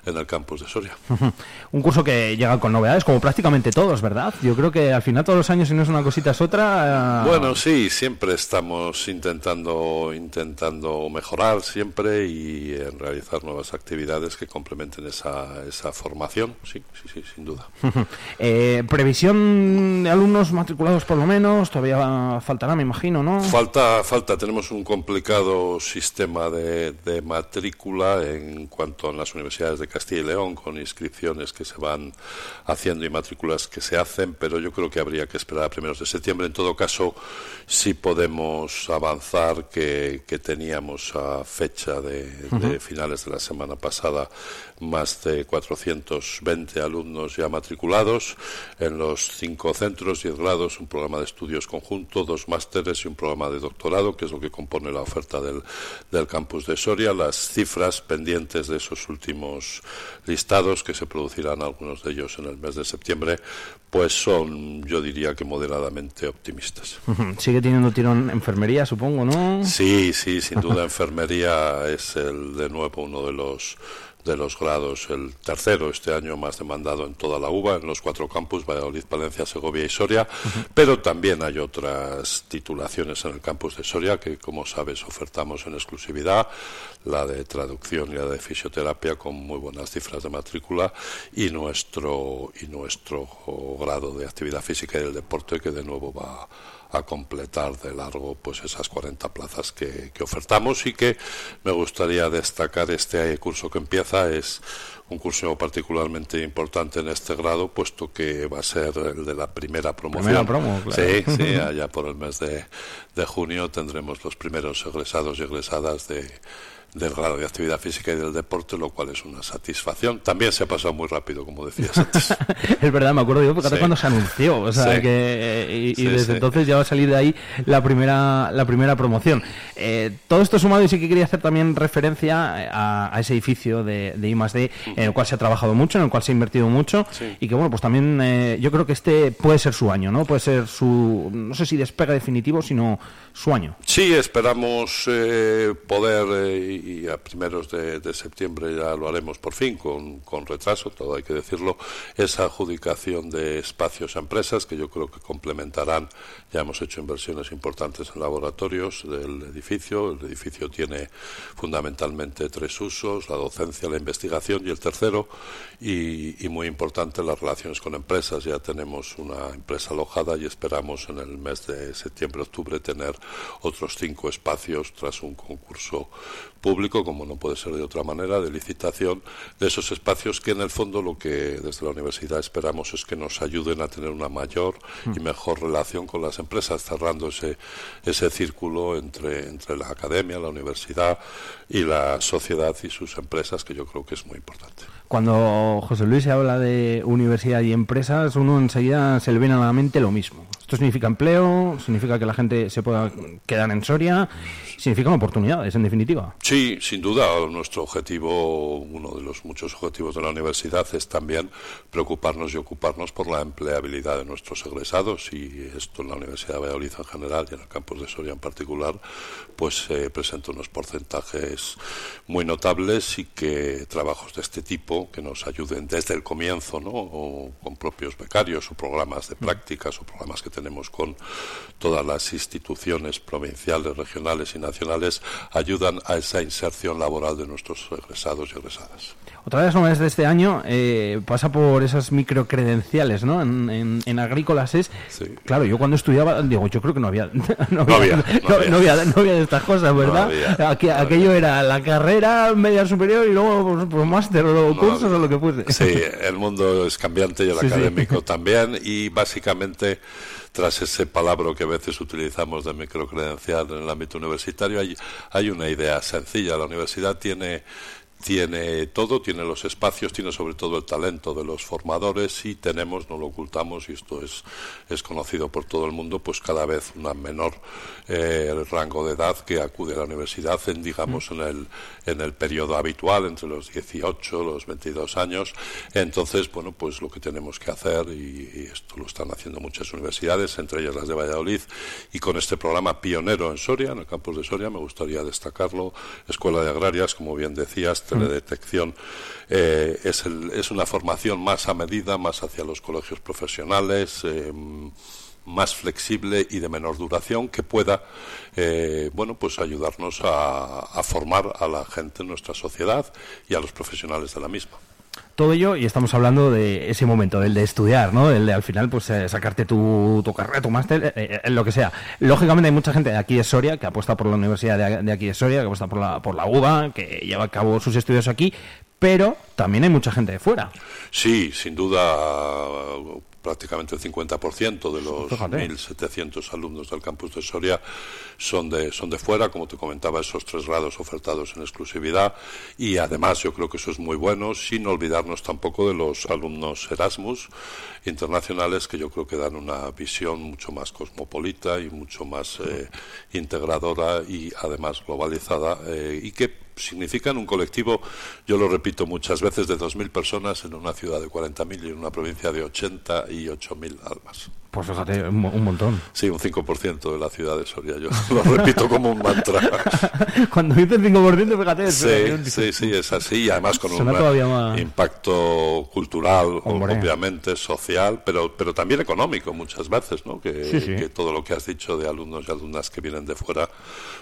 en el campus de Soria. Un curso que llega con novedades, como prácticamente todos, ¿verdad? Yo creo que al final todos los años, si no es una cosita es otra. eh, Bueno, sí, siempre estamos intentando intentando mejorar siempre y en realizar nuevas actividades que complementen esa, esa formación. Sí, sí, sí, sin duda. eh, previsión de alumnos matriculados por lo menos, todavía faltará, me imagino, ¿no? Falta, falta, tenemos un complicado sistema de, de matrícula en cuanto a las universidades de Castilla y León, con inscripciones que se van haciendo y matrículas que se hacen, pero yo creo que habría que esperar a primeros de septiembre. En todo caso, sí podemos avanzar que, que teníamos a fecha de, finales de la semana pasada más de 420 alumnos ya matriculados en los cinco centros, 10 grados, un programa de estudios conjunto, dos másteres y un programa de doctorado, que es lo que compone la oferta del, del campus de Soria. Las cifras pendientes de esos últimos listados, que se producirán algunos de ellos en el mes de septiembre, pues son, yo diría que moderadamente optimistas. Sigue teniendo tirón enfermería, supongo, ¿no? Sí, sí, sin duda enfermería es el de nuevo uno de los de los grados, el tercero este año más demandado en toda la UBA, en los cuatro campus, Valladolid, Palencia, Segovia y Soria, pero también hay otras titulaciones en el campus de Soria que, como sabes, ofertamos en exclusividad, la de traducción y la de fisioterapia con muy buenas cifras de matrícula y nuestro, y nuestro grado de actividad física y del deporte que de nuevo va a completar de largo pues esas 40 plazas que, que ofertamos y que me gustaría destacar este curso que empieza es un curso particularmente importante en este grado puesto que va a ser el de la primera promoción Primera promo, claro. sí, sí, allá por el mes de, de junio tendremos los primeros egresados y egresadas de de actividad física y del deporte, lo cual es una satisfacción. También se ha pasado muy rápido, como decías antes. es verdad, me acuerdo yo, porque Sí. cuando se anunció, o sea, Sí. que eh, y, desde entonces ya va a salir de ahí la primera la primera promoción. Eh, todo esto sumado y sí que quería hacer también referencia eh, a, a ese edificio de, de I+D en el cual se ha trabajado mucho, en el cual se ha invertido mucho y que bueno, pues también eh, yo creo que este puede ser su año, ¿no? Puede ser su no sé si despegue definitivo, sino su año. Sí, esperamos eh, poder, y a primeros de, septiembre ya lo haremos por fin, con, con retraso, todo hay que decirlo, esa adjudicación de espacios a empresas que yo creo que complementarán, ya hemos hecho inversiones importantes en laboratorios del edificio, el edificio tiene fundamentalmente tres usos, la docencia, la investigación y el tercero, y, y muy importante las relaciones con empresas, ya tenemos una empresa alojada y esperamos en el mes de septiembre-octubre tener otros cinco espacios tras un concurso público, como no puede ser de otra manera, de licitación de esos espacios que en el fondo lo que desde la universidad esperamos es que nos ayuden a tener una mayor y mejor relación con las empresas, cerrando ese, ese círculo entre, entre la academia, la universidad y la sociedad y sus empresas, que yo creo que es muy importante. Cuando José Luis se habla de universidad y empresas, uno enseguida se le viene a la mente lo mismo. Esto significa empleo, significa que la gente se pueda quedar en Soria, significan oportunidades, en definitiva. Sí, sin duda, nuestro objetivo, uno de los muchos objetivos de la universidad es también preocuparnos y ocuparnos por la empleabilidad de nuestros egresados y esto en la Universidad de Valladolid en general y en el campus de Soria en particular, pues eh, presenta unos porcentajes muy notables y que trabajos de este tipo que nos ayuden desde el comienzo, ¿no? O con propios becarios o programas de prácticas o programas que tenemos con todas las instituciones provinciales, regionales y nacionales ayudan a esa inserción laboral de nuestros egresados y egresadas. Otra de las novedades de este año eh, pasa por esas microcredenciales, ¿no? En, en, en agrícolas es... Claro, yo cuando estudiaba, digo, yo creo que no había... No había, no había. no había- de estas cosas, ¿verdad? Aqu- aquello era la carrera media superior y luego pues, pues, máster o cursos o lo que fuese. Sí, el mundo es cambiante y el Sí, sí. académico también y básicamente tras ese palabra que a veces utilizamos de microcredencial en el ámbito universitario hay, hay una idea sencilla. La universidad tiene tiene todo, tiene los espacios, tiene sobre todo el talento de los formadores y tenemos, no lo ocultamos, y esto es, es conocido por todo el mundo, pues cada vez una menor eh, rango de edad que acude a la universidad en, digamos, en el, en el periodo habitual, entre los 18, los 22 años. Entonces, bueno, pues lo que tenemos que hacer, y, y esto lo están haciendo muchas universidades, entre ellas las de Valladolid, y con este programa pionero en Soria, en el campus de Soria, me gustaría destacarlo, Escuela de Agrarias, como bien decías, teledetección, eh, es, el- es una formación más a medida, más hacia los colegios profesionales, eh, más flexible y de menor duración que pueda eh, bueno pues ayudarnos a, a formar a la gente en nuestra sociedad y a los profesionales de la misma. Todo ello, y estamos hablando de ese momento, del de estudiar, ¿no? Del de al final, pues eh, sacarte tu, tu carrera, tu máster, eh, eh, en lo que sea. Lógicamente hay mucha gente de aquí de Soria que apuesta por la universidad de, de aquí de Soria, que apuesta por la, por la UBA, que lleva a cabo sus estudios aquí, pero también hay mucha gente de fuera. Sí, sin duda prácticamente el 50% de los Fíjate. 1.700 alumnos del campus de Soria son de, son de fuera, como te comentaba, esos tres grados ofertados en exclusividad y además yo creo que eso es muy bueno, sin olvidarnos tampoco de los alumnos Erasmus internacionales que yo creo que dan una visión mucho más cosmopolita y mucho más eh, integradora y además globalizada eh, y que significan un colectivo, yo lo repito muchas veces, de 2.000 personas en una ciudad de 40.000 y en una provincia de 88.000 almas. Pues fíjate, un, mo- un montón. Sí, un 5% de la ciudad de Soria. Yo lo repito como un mantra. Cuando dices 5%, fíjate. Sí, sí, sí, es así. Y además con un Suena más- impacto cultural, Hombre. obviamente, social, pero, pero también económico muchas veces, ¿no? Que, Sí, sí. que todo lo que has dicho de alumnos y alumnas que vienen de fuera,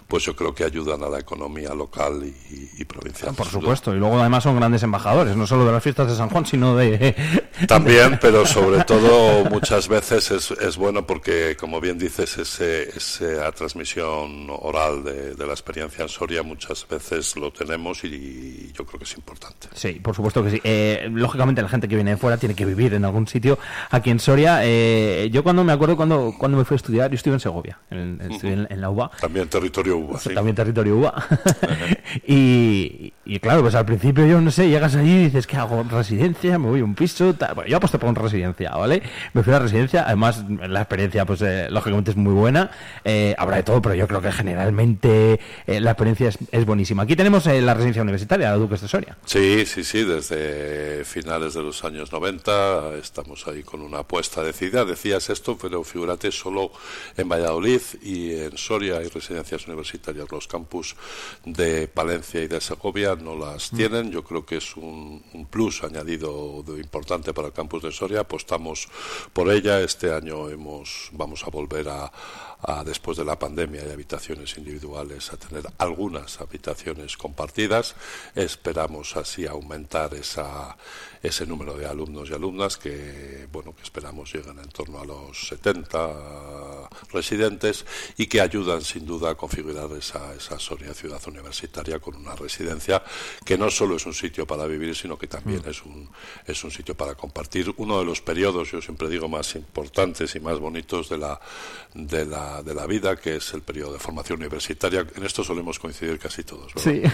pues yo creo que ayudan a la economía local y, y provincial. Por supuesto, y luego además son grandes embajadores, no solo de las fiestas de San Juan, sino de... También, pero sobre todo muchas veces es, es bueno porque, como bien dices, ese, esa transmisión oral de, de la experiencia en Soria muchas veces lo tenemos y yo creo que es importante. Sí, por supuesto que sí. Eh, lógicamente la gente que viene de fuera tiene que vivir en algún sitio. Aquí en Soria, eh, yo cuando me acuerdo cuando, cuando me fui a estudiar, yo estuve en Segovia, en, estuve en, en la UBA. También territorio UBA, sí. También territorio UBA. y, y claro, pues al principio yo no sé, llegas allí y dices, ¿qué hago? ¿Residencia? ¿Me voy a un piso? Bueno, yo aposté por una residencia, ¿vale? Me fui a la residencia, además la experiencia, pues eh, lógicamente es muy buena. Eh, habrá de todo, pero yo creo que generalmente eh, la experiencia es, es buenísima. Aquí tenemos la residencia universitaria, la Duques de Soria. Sí, sí, sí, desde finales de los años 90 estamos ahí con una apuesta decidida. Decías esto, pero figúrate, solo en Valladolid y en Soria hay residencias universitarias. Los campus de Palencia y de Segovia no las Mm. tienen. Yo creo que es un, un plus añadido de- importante para el campus de Soria. Apostamos por ella. Este año hemos, vamos a volver a, a, después de la pandemia y habitaciones individuales, a tener algunas habitaciones compartidas. Esperamos así aumentar esa, ese número de alumnos y alumnas que, bueno, que esperamos lleguen en torno a los 70 residentes y que ayudan sin duda a configurar esa, esa Soria ciudad universitaria con una residencia que no solo es un sitio para vivir, sino que también es un, es un sitio para compartir. Uno de los periodos, yo siempre digo, más importantes y más bonitos de la, de la, de la vida, que es el periodo de formación universitaria. En esto solemos coincidir casi todos. ¿verdad?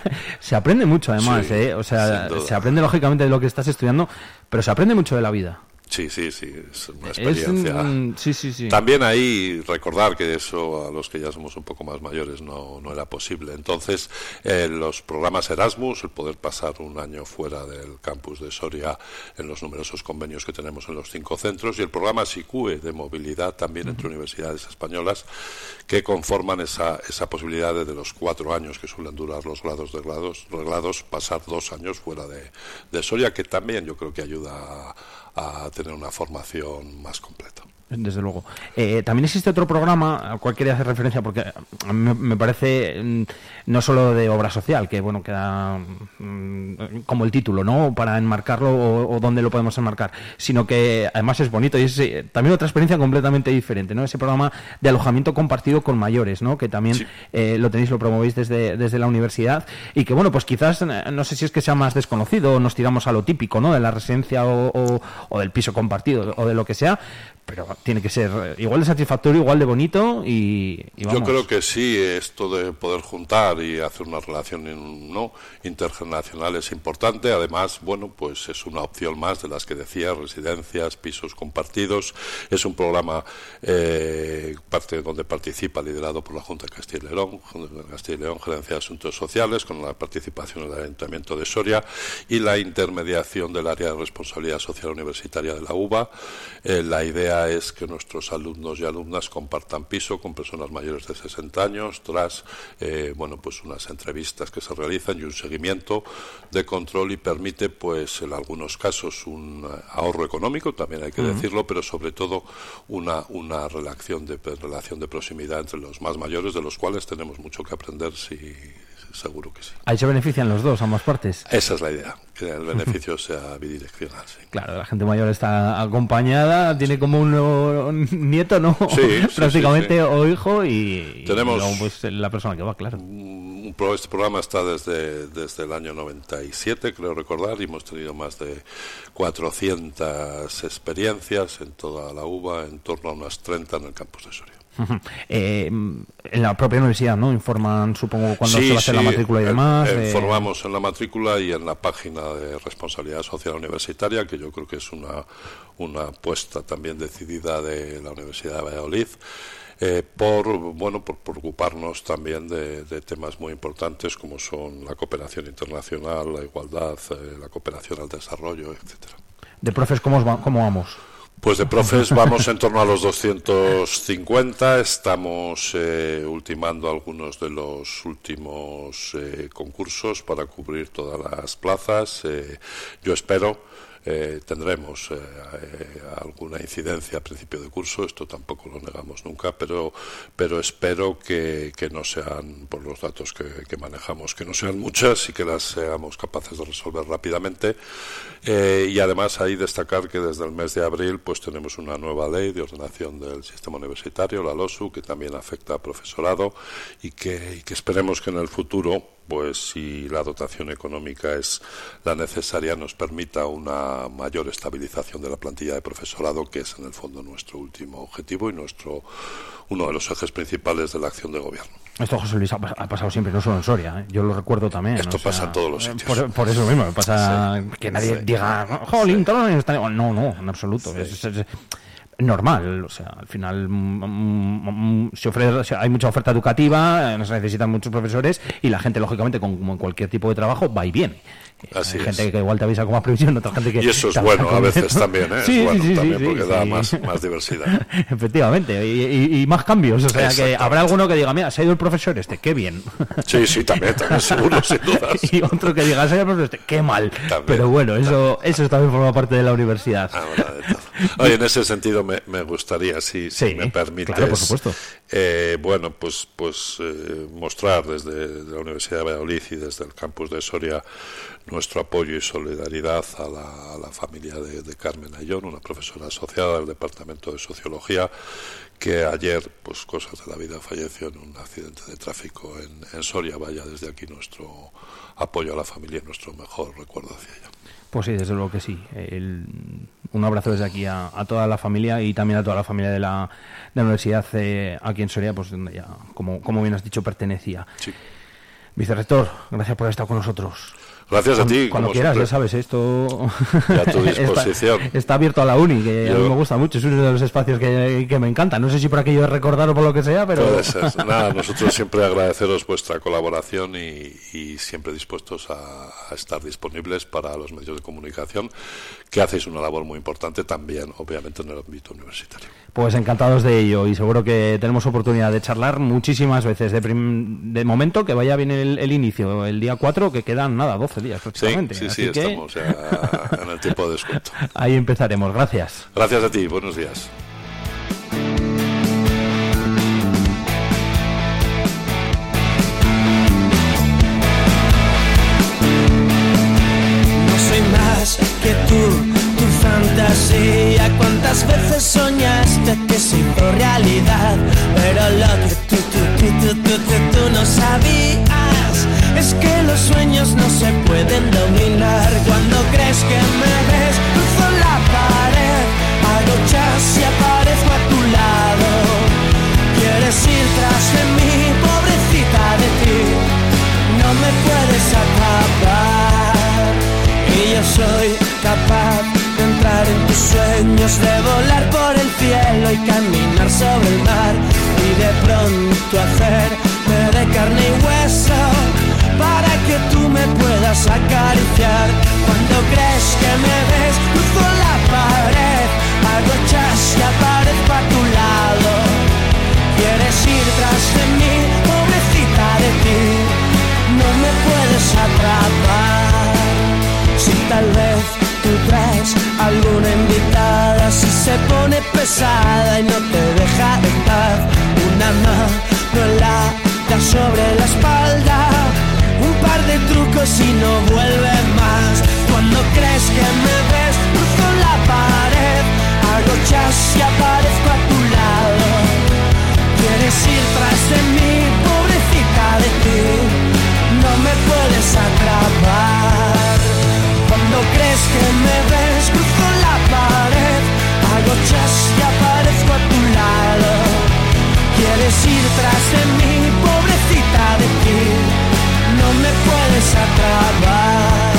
Sí. se aprende mucho además, Sí, ¿eh? O sea, se aprende lógicamente de lo que estás estudiando, pero se aprende mucho de la vida. Sí, sí, sí, es una Es experiencia. un- sí, sí, sí. También ahí recordar que eso a los que ya somos un poco más mayores no, no era posible. Entonces, eh, los programas Erasmus, el poder pasar un año fuera del campus de Soria en los numerosos convenios que tenemos en los cinco centros y el programa SICUE de movilidad también entre universidades españolas que conforman esa, esa posibilidad de, de los cuatro años que suelen durar los grados de grados, reglados, pasar dos años fuera de, de Soria, que también yo creo que ayuda a, a tener una formación más completa. Desde luego. Eh, también existe otro programa al cual quería hacer referencia porque a mí me, parece mm, no solo de obra social, que bueno, queda mm, como el título, ¿no? Para enmarcarlo o, o dónde lo podemos enmarcar, sino que además es bonito y es eh, también otra experiencia completamente diferente, ¿no? Ese programa de alojamiento compartido con mayores, ¿no? Que también eh, lo tenéis, lo promovéis desde, desde la universidad y que bueno, pues quizás, eh, no sé si es que sea más desconocido o nos tiramos a lo típico, ¿no? De la residencia o, o- o del piso compartido o de lo que sea, pero tiene que ser eh, igual de satisfactorio, igual de bonito y, y Yo creo que sí, esto de poder juntar y hacer una relación ¿no? intergeneracional es importante. Además, bueno, pues es una opción más de las que decía, residencias, pisos compartidos. Es un programa eh, parte donde participa, liderado por la Junta de Castilla y León, Junta de Castilla y León, Gerencia de Asuntos Sociales, con la participación del Ayuntamiento de Soria y la intermediación del área de responsabilidad social universitaria de la UBA. Eh, la idea es que nuestros alumnos y alumnas compartan piso con personas mayores de 60 años tras eh, bueno pues unas entrevistas que se realizan y un seguimiento de control y permite pues en algunos casos un ahorro económico también hay que decirlo pero sobre todo una una relación de relación de proximidad entre los más mayores de los cuales tenemos mucho que aprender sí seguro que sí Ahí se benefician los dos, ambas partes. esa es la idea que el beneficio sea bidireccional sí. Claro, la gente mayor está acompañada, tiene como un nuevo nieto, ¿no? Sí, Prácticamente, sí, o hijo, y, y Tenemos- luego, pues, la persona que va, claro. Un pro- Este programa está desde, desde el año 97, creo recordar, y hemos tenido más de 400 experiencias en toda la UBA, en torno a unas 30 en el campus de Soria. Eh, en la propia universidad, ¿no? Informan, supongo, cuando Sí, se va a hacer la matrícula y eh, demás. eh, eh, Informamos en la matrícula y en la página de responsabilidad social universitaria, que yo creo que es una, una apuesta también decidida de la Universidad de Valladolid. eh, por bueno por preocuparnos también de, de temas muy importantes como son la cooperación internacional, la igualdad, eh, la cooperación al desarrollo, etcétera. De profes, ¿cómo, os va- cómo vamos? Pues de profes vamos en torno a los 250. Estamos eh, ultimando algunos de los últimos eh, concursos para cubrir todas las plazas. Eh, yo espero. Eh, tendremos eh, alguna incidencia a principio de curso, esto tampoco lo negamos nunca, pero, pero espero que, no sean, por los datos que, manejamos, que no sean muchas y que las seamos capaces de resolver rápidamente. Eh, y además ahí destacar que desde el mes de abril pues tenemos una nueva ley de ordenación del sistema universitario, la LOSU, que también afecta a profesorado y que esperemos que en el futuro pues si la dotación económica es la necesaria nos permita una mayor estabilización de la plantilla de profesorado que es en el fondo nuestro último objetivo y nuestro uno de los ejes principales de la acción de gobierno. Esto, José Luis, ha, pas- ha pasado siempre, no solo en Soria. ¿eh? Yo lo recuerdo también. Esto o sea, pasa en todos los eh, sitios. Por, por eso mismo, pasa que nadie Sí. diga, jolín, están-". No, no, en absoluto. Es, es- es normal. O sea, al final mm, mm, mm, se hay mucha oferta educativa, eh, se necesitan muchos profesores y la gente, lógicamente, con- como en cualquier tipo de trabajo, va y viene. Así hay es. gente que igual te avisa con más previsión, otra gente que... Y eso es bueno a veces también, ¿eh? Sí, es bueno sí, sí, también sí, porque da más, más diversidad. Efectivamente, y, y- y más cambios. O sea, que habrá alguno que diga, mira, se ha ido el profesor este, qué bien. Sí, sí, también, también, seguro, sin dudas. y otro que diga, se ha ido el profesor este, qué mal. Pero bueno, eso, eso también forma parte de la universidad. Oye, en ese sentido me, me gustaría, si, si me permites, claro, por supuesto. eh, bueno, pues, pues eh, mostrar desde la Universidad de Valladolid y desde el campus de Soria nuestro apoyo y solidaridad a la, a la familia de, de Carmen Ayón, una profesora asociada del Departamento de Sociología, que ayer, pues cosas de la vida, falleció en un accidente de tráfico en, en Soria. Vaya desde aquí nuestro apoyo a la familia y nuestro mejor recuerdo hacia ella. Pues sí, desde luego que sí. El- un abrazo desde aquí a, a toda la familia y también a toda la familia de la, de la universidad eh, aquí en Soria, pues donde ya, como, como bien has dicho, pertenecía. Vicerrector, gracias por haber estado con nosotros. Gracias a ti, Cuando quieras, siempre. ya sabes, esto a tu disposición. está, está abierto a la uni, que a mí me gusta mucho, es uno de los espacios que, que me encanta. No sé si por aquello de recordar o por lo que sea, pero... Puede ser. Nada, nosotros siempre agradeceros vuestra colaboración y, y siempre dispuestos a, a estar disponibles para los medios de comunicación, que hacéis una labor muy importante también, obviamente, en el ámbito universitario. Pues encantados de ello y seguro que tenemos oportunidad de charlar muchísimas veces. De, prim- de momento que vaya bien el, el inicio, el día 4, que quedan nada, 12 días Sí, prácticamente. sí, Así sí, que estamos ya en el tiempo de descuento. ahí empezaremos. Gracias. Gracias a ti, buenos días. Fantasía. ¿Cuántas veces soñaste que se hizo realidad? Pero lo que tú, tú, tú, tú, tú, tú, tú no sabías es que los sueños no se pueden dominar. Cuando crees que me ves, en tus sueños, de volar por el cielo y caminar sobre el mar. Y de pronto hacerme de carne y hueso para que tú me puedas acariciar. Cuando crees que me ves, cruzo la pared, hago chas y aparezco a tu lado. Quieres ir tras de mí, pobrecita de ti, no me puedes atrapar. Si tal vez tú traes alguna invitada, si se pone pesada y no te deja de paz, una mano en la sobre la espalda, un par de trucos y no vuelve más. Cuando crees que me ves, cruzo la pared, hago chas y aparezco a tu lado. Quieres ir tras de mí, pobrecita de ti, no me puedes atrapar. Cuando crees que me ves, cruzo la pared, hago chas y aparezco a tu lado. Quieres ir tras de mí, pobrecita de ti, no me puedes atrapar.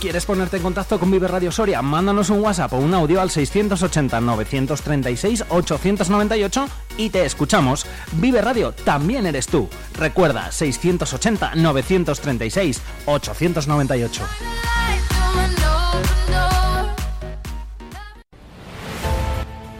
Quieres ponerte en contacto con Vive Radio Soria, mándanos un WhatsApp o un audio al 680-936-898 y te escuchamos. Vive Radio también eres tú. Recuerda, 680-936-898.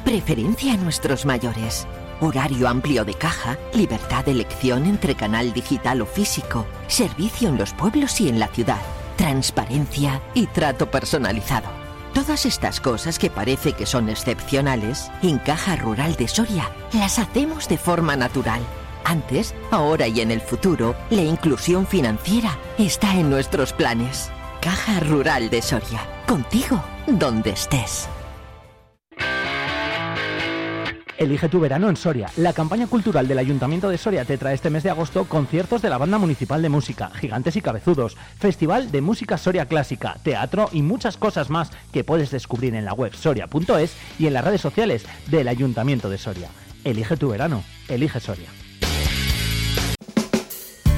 Preferencia a nuestros mayores. Horario amplio de caja, libertad de elección entre canal digital o físico, servicio en los pueblos y en la ciudad, transparencia y trato personalizado. Todas estas cosas que parece que son excepcionales, en Caja Rural de Soria las hacemos de forma natural. Antes, ahora y en el futuro, la inclusión financiera está en nuestros planes. Caja Rural de Soria, contigo donde estés. Elige tu verano en Soria. La campaña cultural del Ayuntamiento de Soria te trae este mes de agosto conciertos de la Banda Municipal de Música, Gigantes y Cabezudos, Festival de Música Soria Clásica, teatro y muchas cosas más que puedes descubrir en la web soria.es y en las redes sociales del Ayuntamiento de Soria. Elige tu verano. Elige Soria.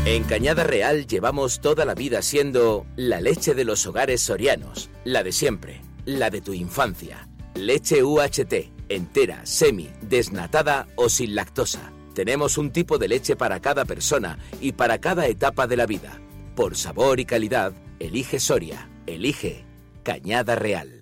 En Cañada Real llevamos toda la vida siendo la leche de los hogares sorianos, la de siempre, la de tu infancia. Leche UHT, entera, semi, desnatada o sin lactosa. Tenemos un tipo de leche para cada persona y para cada etapa de la vida. Por sabor y calidad, elige Soria, elige Cañada Real.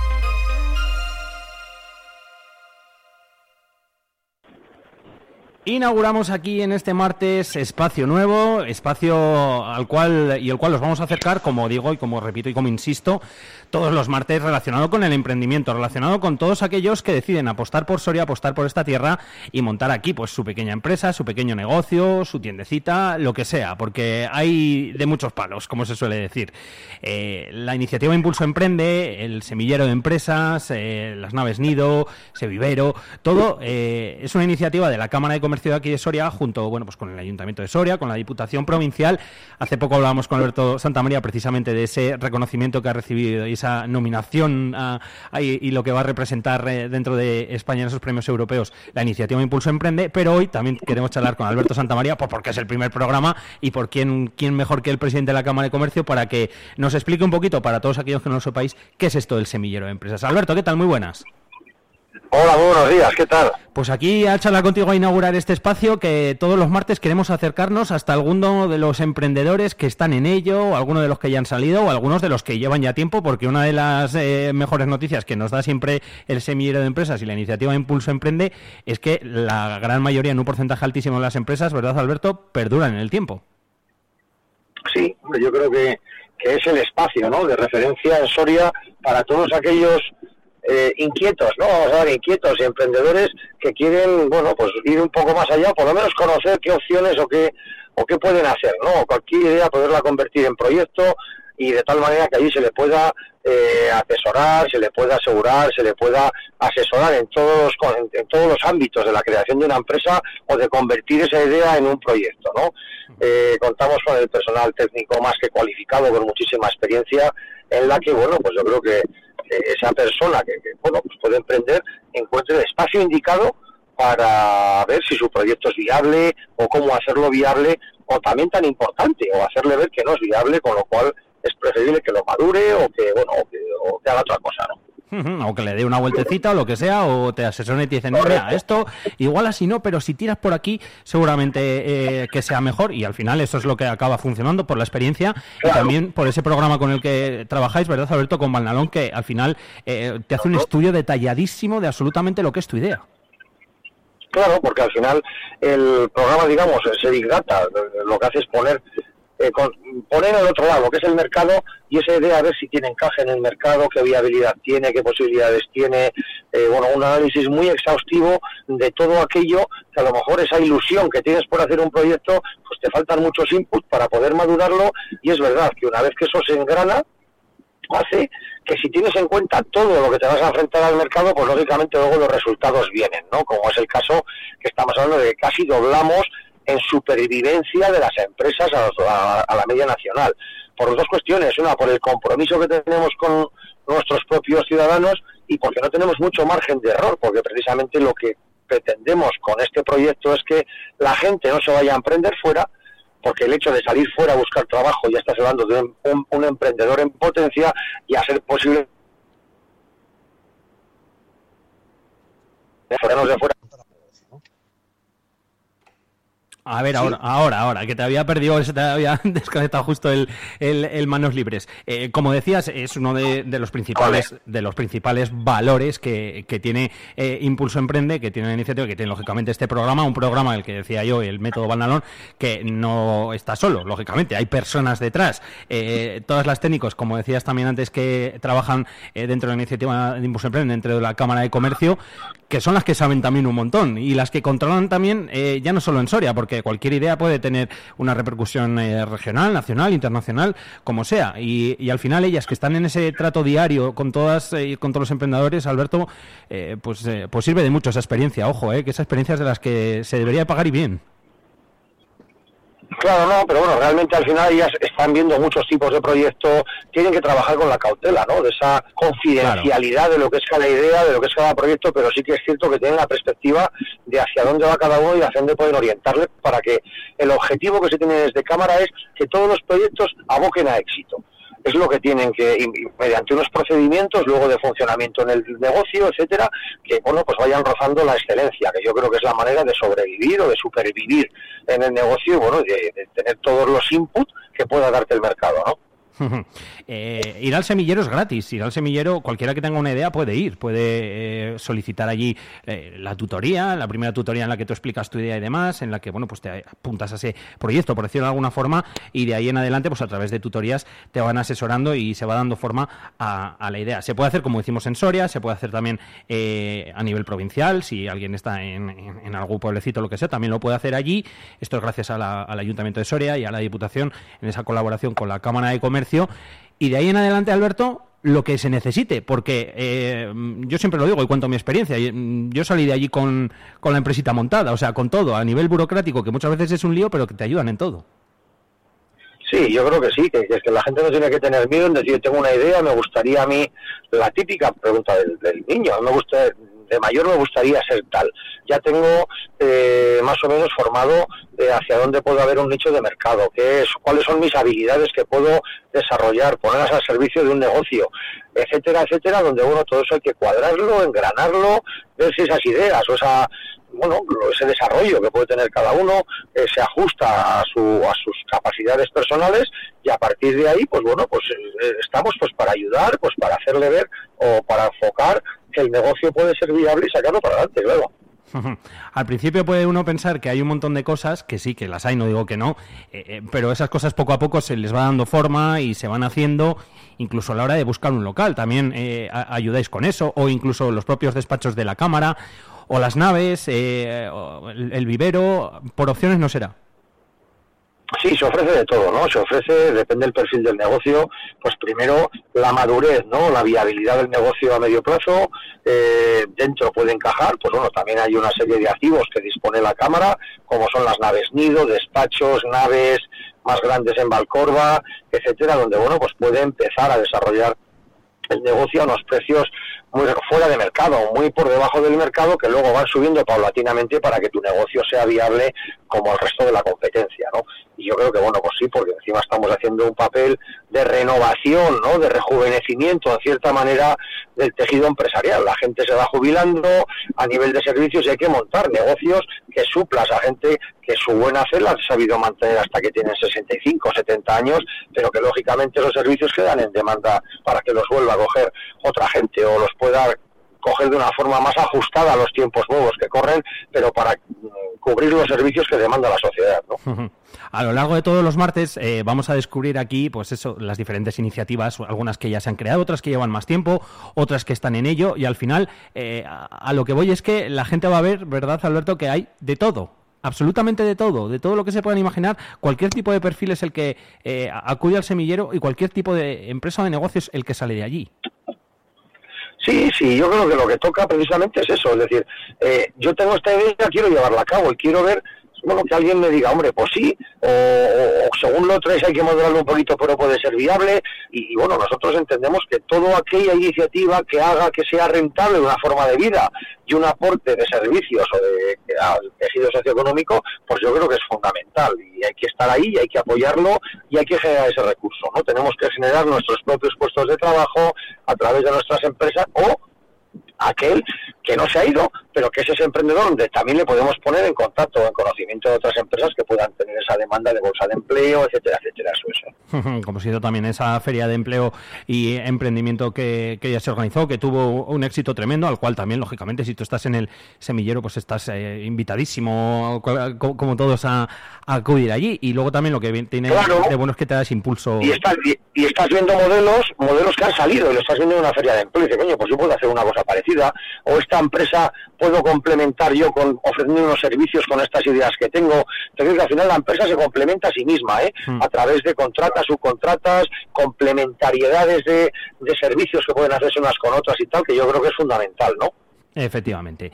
Inauguramos aquí en este martes espacio nuevo, espacio al cual y el cual os vamos a acercar, como digo y como repito y como insisto, todos los martes relacionado con el emprendimiento, relacionado con todos aquellos que deciden apostar por Soria, apostar por esta tierra y montar aquí pues su pequeña empresa, su pequeño negocio, su tiendecita, lo que sea, porque hay de muchos palos, como se suele decir. Eh, la iniciativa Impulso Emprende, el semillero de empresas, eh, las naves Nido, Sevivero, todo eh, es una iniciativa de la Cámara de Comercio de aquí de Soria, junto bueno pues con el Ayuntamiento de Soria, con la Diputación Provincial. Hace poco hablábamos con Alberto Santamaría precisamente de ese reconocimiento que ha recibido y esa nominación y, lo que va a representar eh, dentro de España en esos premios europeos la iniciativa Impulso Emprende, pero hoy también queremos charlar con Alberto Santamaría, pues porque es el primer programa y por quién, quién mejor que el presidente de la Cámara de Comercio para que nos explique un poquito, para todos aquellos que no lo sepáis, qué es esto del semillero de empresas. Alberto, ¿qué tal? Muy buenas. Hola, buenos días, ¿qué tal? Pues aquí a charlar contigo a inaugurar este espacio que todos los martes queremos acercarnos hasta alguno de los emprendedores que están en ello, o alguno de los que ya han salido, o algunos de los que llevan ya tiempo, porque una de las eh, mejores noticias que nos da siempre el semillero de empresas y la iniciativa Impulso Emprende es que la gran mayoría, en un porcentaje altísimo de las empresas, ¿verdad Alberto?, perduran en el tiempo. Sí, yo creo que, que es el espacio ¿no? de referencia en Soria para todos aquellos eh, inquietos, ¿no? Vamos a ver, inquietos y emprendedores que quieren, bueno, pues ir un poco más allá, por lo menos conocer qué opciones o qué, o qué pueden hacer, ¿no? Cualquier idea poderla convertir en proyecto y de tal manera que allí se le pueda eh, asesorar, se le pueda asegurar, se le pueda asesorar en todos, los, en, todos los ámbitos de la creación de una empresa o de convertir esa idea en un proyecto, ¿no? Eh, contamos con el personal técnico más que cualificado, con muchísima experiencia, en la que, bueno, pues yo creo que esa persona que, bueno, pues puede emprender encuentre el espacio indicado para ver si su proyecto es viable o cómo hacerlo viable o también tan importante o hacerle ver que no es viable, con lo cual es preferible que lo madure o que, bueno, que, o que haga otra cosa, ¿no? O que le dé una vueltecita o lo que sea, o te asesoren y te dicen, no, mira, esto igual así no, pero si tiras por aquí, seguramente eh, que sea mejor. Y al final eso es lo que acaba funcionando por la experiencia y también por ese programa con el que trabajáis, ¿verdad, Alberto? Con Valnalón, que al final eh, te hace un estudio detalladísimo de absolutamente lo que es tu idea. Claro, porque al final el programa, digamos, ese Big Data, lo que hace es poner, eh, con- poner al otro lado que es el mercado y esa idea a ver si tiene encaje en el mercado, qué viabilidad tiene, qué posibilidades tiene, eh, bueno, un análisis muy exhaustivo de todo aquello que a lo mejor esa ilusión que tienes por hacer un proyecto, pues te faltan muchos inputs para poder madurarlo y es verdad que una vez que eso se engrana, hace que si tienes en cuenta todo lo que te vas a enfrentar al mercado, pues lógicamente luego los resultados vienen, ¿no? Como es el caso que estamos hablando de que casi doblamos en supervivencia de las empresas a, a- a la media nacional. Por dos cuestiones. Una, por el compromiso que tenemos con nuestros propios ciudadanos y porque no tenemos mucho margen de error, porque precisamente lo que pretendemos con este proyecto es que la gente no se vaya a emprender fuera, porque el hecho de salir fuera a buscar trabajo, ya estás hablando de un, emprendedor en potencia y a ser posible fuera. A ver, ahora, ahora, ahora, que te había perdido, se te había desconectado justo el, el- el manos libres. Eh, como decías, es uno de, de los principales de los principales valores que, que tiene eh, Impulso Emprende, que tiene la iniciativa, que tiene lógicamente este programa, un programa el que decía yo, el método Bandalón, que no está solo, lógicamente, hay personas detrás. Eh, todas las técnicos, como decías también antes, que trabajan eh, dentro de la iniciativa de Impulso Emprende, dentro de la Cámara de Comercio, que son las que saben también un montón y las que controlan también, eh, ya no solo en Soria, porque cualquier idea puede tener una repercusión eh, regional, nacional, internacional, como sea. Y, y al final ellas que están en ese trato diario con todas eh, con todos los emprendedores, Alberto, eh, pues, eh, pues sirve de mucho esa experiencia. Ojo, eh, que esa experiencia es de las que se debería pagar y bien. Claro, no, pero bueno, realmente al final ellas están viendo muchos tipos de proyectos, tienen que trabajar con la cautela, ¿no? De esa confidencialidad de lo que es cada idea, de lo que es cada proyecto, pero sí que es cierto que tienen la perspectiva de hacia dónde va cada uno y hacia dónde pueden orientarle para que el objetivo que se tiene desde cámara es que todos los proyectos aboquen a éxito. Es lo que tienen que, mediante unos procedimientos luego de funcionamiento en el negocio, etcétera, que bueno, pues vayan rozando la excelencia, que yo creo que es la manera de sobrevivir o de supervivir en el negocio y bueno, de, de tener todos los inputs que pueda darte el mercado, ¿no? Eh, ir al semillero es gratis. Ir al semillero, cualquiera que tenga una idea puede ir, puede eh, solicitar allí eh, la tutoría, la primera tutoría en la que tú explicas tu idea y demás, en la que bueno pues te apuntas a ese proyecto, por decirlo de alguna forma, y de ahí en adelante, pues a través de tutorías te van asesorando y se va dando forma a, la idea. Se puede hacer como decimos en Soria, se puede hacer también a nivel provincial, si alguien está en, algún pueblecito lo que sea, también lo puede hacer allí. Esto es gracias a la- al Ayuntamiento de Soria y a la Diputación en esa colaboración con la Cámara de Comercio. Y de ahí en adelante, Alberto, lo que se necesite, porque eh, yo siempre lo digo y cuento mi experiencia. mm, Yo salí de allí con, con la empresita montada, o sea, con todo, a nivel burocrático, que muchas veces es un lío, pero que te ayudan en todo. Sí, yo creo que sí, que, es que la gente no tiene que tener miedo en decir, tengo una idea, me gustaría a mí, la típica pregunta del niño, me gusta, de mayor me gustaría ser tal. Ya tengo eh, más o menos formado de hacia dónde puedo haber un nicho de mercado, qué es, cuáles son mis habilidades que puedo desarrollar, ponerlas al servicio de un negocio, etcétera, etcétera, donde bueno, todo eso hay que cuadrarlo, engranarlo, ver si esas ideas o esa bueno, ese desarrollo que puede tener cada uno eh, se ajusta a, su, a sus capacidades personales y a partir de ahí, pues bueno, pues eh, estamos pues para ayudar, pues para hacerle ver o para enfocar el negocio puede ser viable y sacarlo para adelante, luego. Al principio puede uno pensar que hay un montón de cosas, que sí, que las hay, no digo que no, eh, eh, pero esas cosas poco a poco se les va dando forma y se van haciendo, incluso a la hora de buscar un local. También eh, ayudáis con eso, o incluso los propios despachos de la Cámara, o las naves, eh, o el vivero, por opciones no será. Sí, se ofrece de todo, ¿no? Se ofrece, depende del perfil del negocio, pues primero la madurez, ¿no? La viabilidad del negocio a medio plazo, eh, dentro puede encajar, pues bueno, también hay una serie de activos que dispone la Cámara, como son las naves nido, despachos, naves más grandes en Valcorba, etcétera, donde, bueno, pues puede empezar a desarrollar el negocio a unos precios muy fuera de mercado, muy por debajo del mercado, que luego van subiendo paulatinamente para que tu negocio sea viable como el resto de la competencia, ¿no? Y yo creo que, bueno, pues sí, porque encima estamos haciendo un papel de renovación, ¿no? De rejuvenecimiento, en cierta manera, del tejido empresarial. La gente se va jubilando a nivel de servicios y hay que montar negocios que suplas a gente que su buena fe la ha sabido mantener hasta que tienen 65, 70 años, pero que lógicamente los servicios quedan en demanda para que los vuelva a coger otra gente o los pueda coger de una forma más ajustada a los tiempos nuevos que corren, pero para mm, cubrir los servicios que demanda la sociedad. ¿no? A lo largo de todos los martes eh, vamos a descubrir aquí, pues eso, las diferentes iniciativas, algunas que ya se han creado, otras que llevan más tiempo, otras que están en ello, y al final eh, a, lo que voy es que la gente va a ver, ¿verdad, Alberto, que hay de todo? absolutamente de todo, de todo lo que se puedan imaginar. Cualquier tipo de perfil es el que eh, acude al semillero y cualquier tipo de empresa o de negocio es el que sale de allí. Sí, sí, yo creo que lo que toca precisamente es eso, es decir, eh, yo tengo esta idea, quiero llevarla a cabo y quiero ver, bueno, que alguien me diga, hombre, pues sí, o, o- según lo tres hay que modelarlo un poquito, pero puede ser viable, y, y bueno, nosotros entendemos que toda aquella iniciativa que haga que sea rentable una forma de vida y un aporte de servicios o de, al tejido socioeconómico, pues yo creo que es fundamental, y hay que estar ahí, y hay que apoyarlo, y hay que generar ese recurso, ¿no? Tenemos que generar nuestros propios puestos de trabajo a través de nuestras empresas, o aquel que no se ha ido, pero que es ese emprendedor donde también le podemos poner en contacto, en conocimiento de otras empresas que puedan tener esa demanda de bolsa de empleo, etcétera, etcétera, eso es. Como sido también esa feria de empleo y emprendimiento que, que ya se organizó, que tuvo un éxito tremendo, al cual también, lógicamente, si tú estás en el semillero, pues estás eh, invitadísimo, co- co- como todos, a, a acudir allí. Y luego también lo que tiene Claro. de bueno es que te da ese impulso. Y estás, y, y estás viendo modelos, modelos que han salido, y lo estás viendo en una feria de empleo, y dices, coño, pues yo puedo hacer una cosa parecida, o esta empresa puedo complementar yo con ofreciendo unos servicios con estas ideas que tengo. Entonces, que al final la empresa se complementa a sí misma, ¿eh? Mm. a través de contratas, subcontratas, complementariedades de, de servicios que pueden hacerse unas con otras y tal, que yo creo que es fundamental, ¿no? Efectivamente.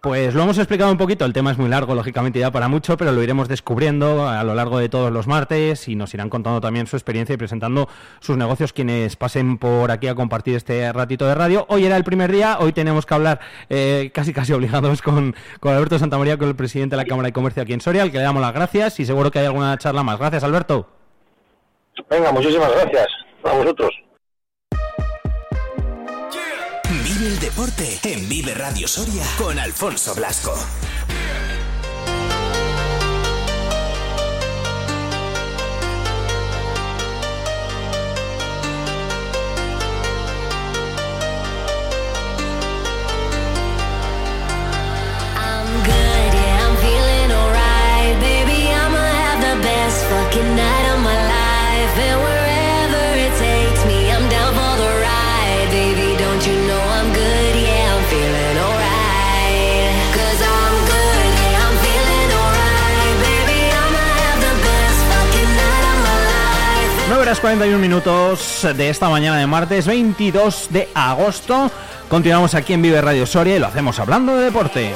Pues lo hemos explicado un poquito, el tema es muy largo, lógicamente ya para mucho, pero lo iremos descubriendo a lo largo de todos los martes y nos irán contando también su experiencia y presentando sus negocios quienes pasen por aquí a compartir este ratito de radio. Hoy era el primer día, hoy tenemos que hablar eh, casi casi obligados con, con Alberto Santamaría, con el presidente de la Cámara de Comercio aquí en Soria, al que le damos las gracias y seguro que hay alguna charla más. Gracias, Alberto. Venga, muchísimas gracias a vosotros. El deporte en Vive Radio Soria con Alfonso Blasco. Horas 41 minutos de esta mañana de martes 22 de agosto. Continuamos aquí en Vive Radio Soria y lo hacemos hablando de deporte.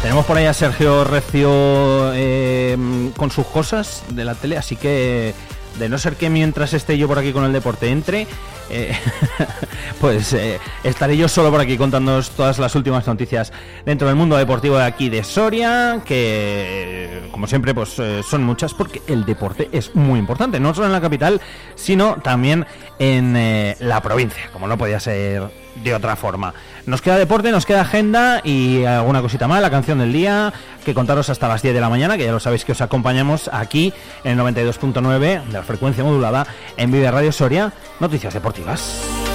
Tenemos por ahí a Sergio Recio eh, con sus cosas de la tele, así que de no ser que mientras esté yo por aquí con el deporte entre, eh, pues eh, estaré yo solo por aquí contándoos todas las últimas noticias dentro del mundo deportivo de aquí de Soria, que como siempre pues eh, son muchas porque el deporte es muy importante, no solo en la capital, sino también en la provincia, como no podía ser de otra forma. Nos queda deporte, nos queda agenda y alguna cosita más, la canción del día, que contaros hasta las 10 de la mañana, que ya lo sabéis que os acompañamos aquí en el 92.9 de la frecuencia modulada en Vive Radio Soria, noticias deportivas.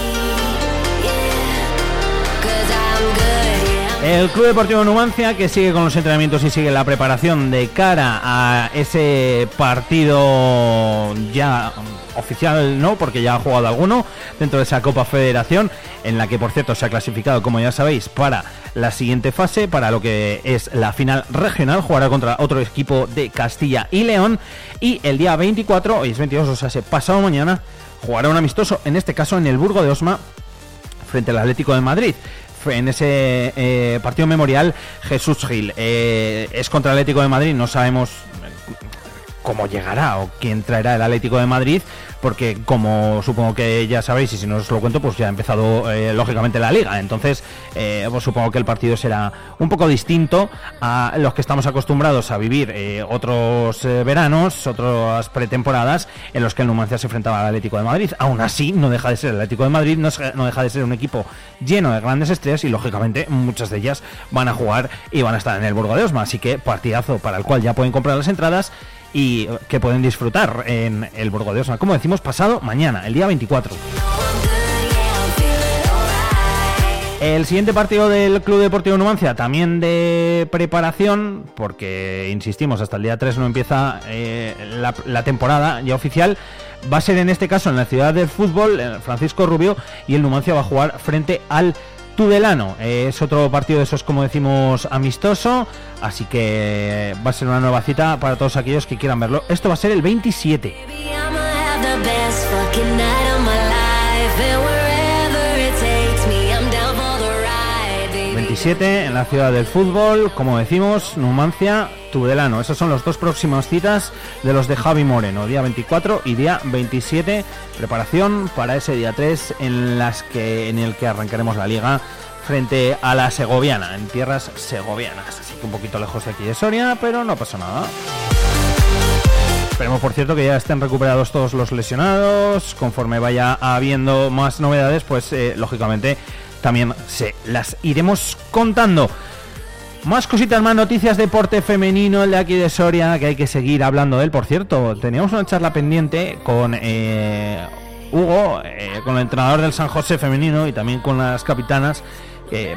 El Club Deportivo Numancia que sigue con los entrenamientos y sigue la preparación de cara a ese partido ya oficial, ¿no? Porque ya ha jugado alguno dentro de esa Copa Federación, en la que por cierto se ha clasificado, como ya sabéis, para la siguiente fase, para lo que es la final regional, jugará contra otro equipo de Castilla y León. Y el día 24, hoy es 22, o sea, se pasado mañana, jugará un amistoso, en este caso en el Burgo de Osma, frente al Atlético de Madrid. En ese eh, partido memorial, Jesús Gil eh, es contra el Atlético de Madrid. No sabemos cómo llegará o quién traerá el Atlético de Madrid, porque como supongo que ya sabéis, y si no os lo cuento, pues ya ha empezado eh, lógicamente la liga. Entonces, eh, supongo que el partido será un poco distinto a los que estamos acostumbrados a vivir eh, otros eh, veranos, otras pretemporadas en los que el Numancia se enfrentaba al Atlético de Madrid. Aún así, no deja de ser el Atlético de Madrid, no, no deja de ser un equipo lleno de grandes estrellas y lógicamente muchas de ellas van a jugar y van a estar en el Burgo de Osma. Así que partidazo para el cual ya pueden comprar las entradas y eh, que pueden disfrutar en el Burgo de Osma. Como decimos, pasado mañana, el día 24. El siguiente partido del Club Deportivo Numancia, también de preparación, porque insistimos, hasta el día 3 no empieza eh, la, la temporada ya oficial, va a ser en este caso en la ciudad del fútbol, eh, Francisco Rubio, y el Numancia va a jugar frente al Tudelano eh, es otro partido de esos, como decimos, amistoso. Así que va a ser una nueva cita para todos aquellos que quieran verlo. Esto va a ser el 27. 17 en la ciudad del fútbol, como decimos, Numancia, Tudelano. Esas son las dos próximas citas de los de Javi Moreno, día 24 y día 27. Preparación para ese día 3 en, las que, en el que arrancaremos la liga frente a la Segoviana, en tierras segovianas. Así que un poquito lejos de aquí de Soria, pero no pasa nada. Esperemos, por cierto, que ya estén recuperados todos los lesionados. Conforme vaya habiendo más novedades, pues eh, lógicamente también se las iremos contando. Más cositas, más noticias, deporte femenino, el de aquí de Soria, que hay que seguir hablando de él. Por cierto, teníamos una charla pendiente con eh, Hugo, eh, con el entrenador del San José femenino y también con las capitanas.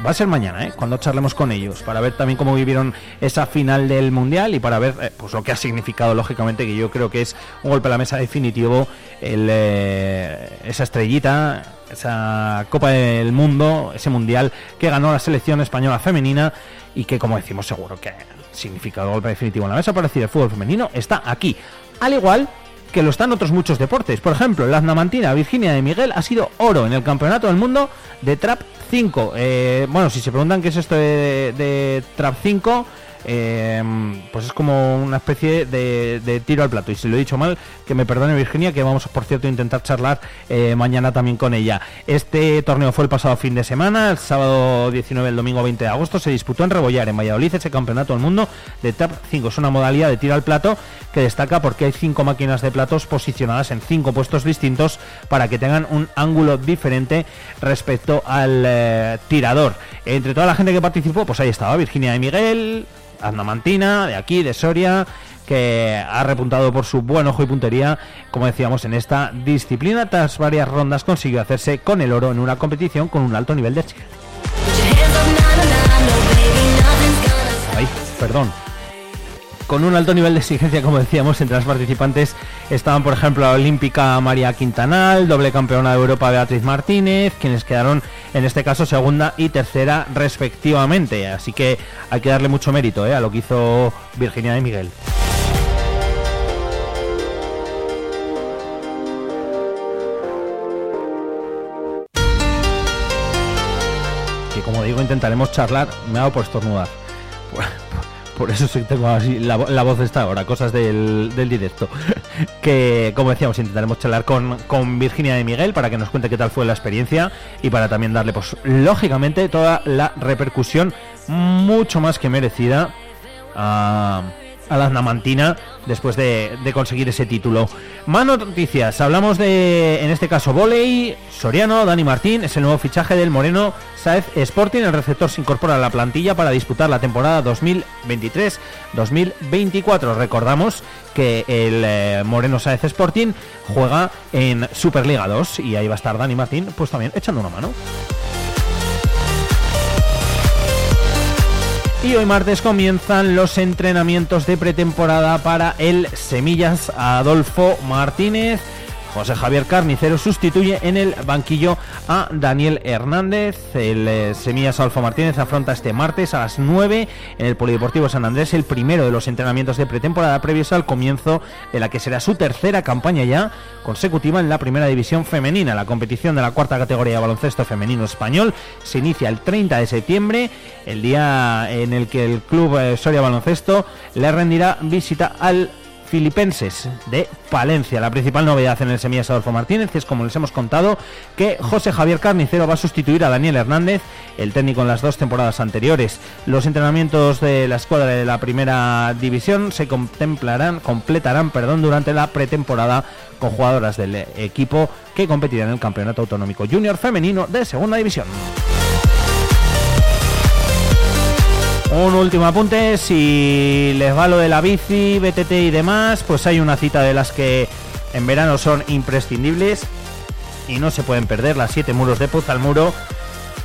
va a ser mañana, ¿eh? cuando charlemos con ellos, para ver también cómo vivieron esa final del Mundial y para ver eh, pues lo que ha significado, lógicamente, que yo creo que es un golpe a la mesa definitivo, el, esa estrellita, esa Copa del Mundo, ese Mundial que ganó la selección española femenina y que, como decimos, seguro que significado golpe definitivo en la mesa para decir el fútbol femenino está aquí. Al igual que lo están otros muchos deportes. Por ejemplo, la Namantina Virginia de Miguel ha sido oro en el Campeonato del Mundo de Trap 5. Eh, bueno, si se preguntan qué es esto de, de Trap 5, eh, pues es como una especie de, tiro al plato. Y si lo he dicho mal, que me perdone Virginia, que vamos, por cierto, a intentar charlar eh, mañana también con ella. Este torneo fue el pasado fin de semana, el sábado 19 el domingo 20 de agosto, se disputó en Rebollar, en Valladolid, ese campeonato del mundo de Trap 5. Es una modalidad de tiro al plato que destaca porque hay cinco máquinas de platos posicionadas en cinco puestos distintos para que tengan un ángulo diferente respecto al eh, tirador. Entre toda la gente que participó, pues ahí estaba Virginia de Miguel, Mantina, de aquí, de Soria, que ha repuntado por su buen ojo y puntería, como decíamos, en esta disciplina. Tras varias rondas consiguió hacerse con el oro en una competición con un alto nivel de exigencia. Ay, perdón. Con un alto nivel de exigencia, como decíamos, entre las participantes estaban, por ejemplo, la olímpica María Quintanal, doble campeona de Europa Beatriz Martínez, quienes quedaron, en este caso, segunda y tercera respectivamente. Así que hay que darle mucho mérito ¿eh? a lo que hizo Virginia de Miguel. Que como digo, intentaremos charlar. Me ha dado por estornudar. Por, eso sí tengo así la, la voz de esta hora, cosas del, del directo. que, como decíamos, intentaremos charlar con, con Virginia de Miguel para que nos cuente qué tal fue la experiencia y para también darle, pues, lógicamente, toda la repercusión mucho más que merecida a, a la Namantina después de, de conseguir ese título. Más noticias, hablamos de, en este caso, volei, Soriano, Dani Martín, es el nuevo fichaje del Moreno Saez Sporting, el receptor se incorpora a la plantilla para disputar la temporada 2023-2024. Recordamos que el eh, Moreno Saez Sporting juega en Superliga 2 y ahí va a estar Dani Martín, pues también echando una mano. Y hoy martes comienzan los entrenamientos de pretemporada para el Semillas Adolfo Martínez. José Javier Carnicero sustituye en el banquillo a Daniel Hernández. El eh, Semillas Adolfo Martínez afronta este martes a las 9 en el Polideportivo San Andrés el primero de los entrenamientos de pretemporada previos al comienzo de la que será su tercera campaña ya consecutiva en la primera división femenina. La competición de la cuarta categoría de baloncesto femenino español se inicia el 30 de septiembre, el día en el que el club eh, Soria Baloncesto le rendirá visita al Filipenses de Palencia. La principal novedad en el Semillas Adolfo Martínez es, como les hemos contado, que José Javier Carnicero va a sustituir a Daniel Hernández, el técnico en las dos temporadas anteriores. Los entrenamientos de la escuadra de la primera división se contemplarán, completarán perdón, durante la pretemporada con jugadoras del equipo que competirán en el Campeonato Autonómico Junior Femenino de Segunda División. Un último apunte, si les va lo de la bici, BTT y demás, pues hay una cita de las que en verano son imprescindibles y no se pueden perder, las siete muros de Poz al Muro,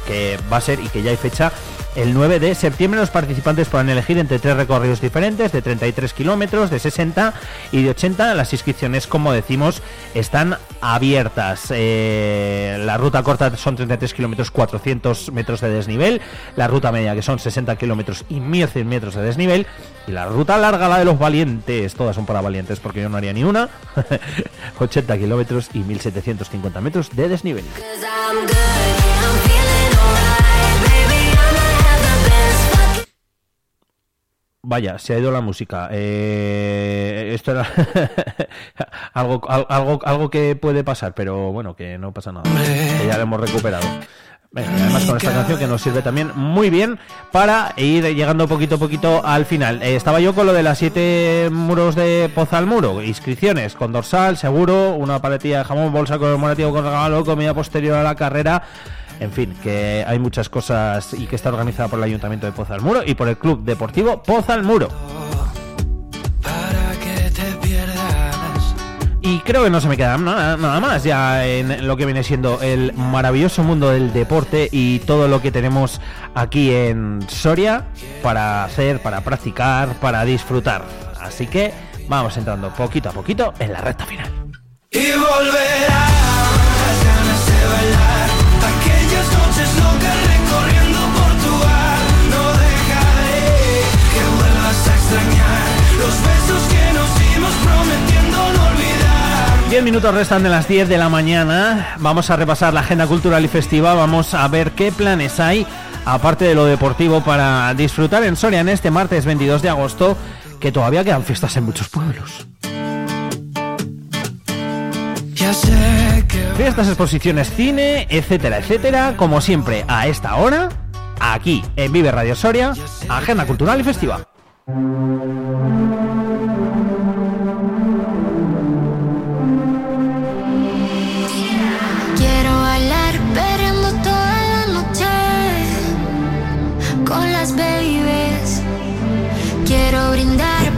que va a ser y que ya hay fecha el 9 de septiembre. Los participantes podrán elegir entre tres recorridos diferentes de 33 kilómetros, de 60 y de 80. Las inscripciones, como decimos, están abiertas. Eh, la ruta corta son 33 kilómetros, 400 metros de desnivel. La ruta media, que son 60 kilómetros y 1100 metros de desnivel. Y la ruta larga, la de los valientes. Todas son para valientes porque yo no haría ni una. 80 kilómetros y 1750 metros de desnivel. Vaya, se ha ido la música. Eh, esto era algo, al- algo, algo que puede pasar, pero bueno, que no pasa nada. Que ya lo hemos recuperado. Venga, además con esta canción que nos sirve también muy bien para ir llegando poquito a poquito al final. Eh, estaba yo con lo de las siete muros de Poza al Muro. Inscripciones con dorsal, seguro, una paletilla de jamón, bolsa conmemorativo con regalo, comida posterior a la carrera. En fin, que hay muchas cosas y que está organizada por el Ayuntamiento de Poza al Muro y por el Club Deportivo Poza al Muro. Y creo que no se me queda nada, nada más ya en lo que viene siendo el maravilloso mundo del deporte y todo lo que tenemos aquí en Soria para hacer, para practicar, para disfrutar. Así que vamos entrando poquito a poquito en la recta final. Y volverá 10 minutos restan de las 10 de la mañana. Vamos a repasar la agenda cultural y festiva. Vamos a ver qué planes hay, aparte de lo deportivo, para disfrutar en Soria en este martes 22 de agosto, que todavía quedan fiestas en muchos pueblos. Fiestas, exposiciones, cine, etcétera, etcétera. Como siempre, a esta hora, aquí en Vive Radio Soria, agenda cultural y festiva.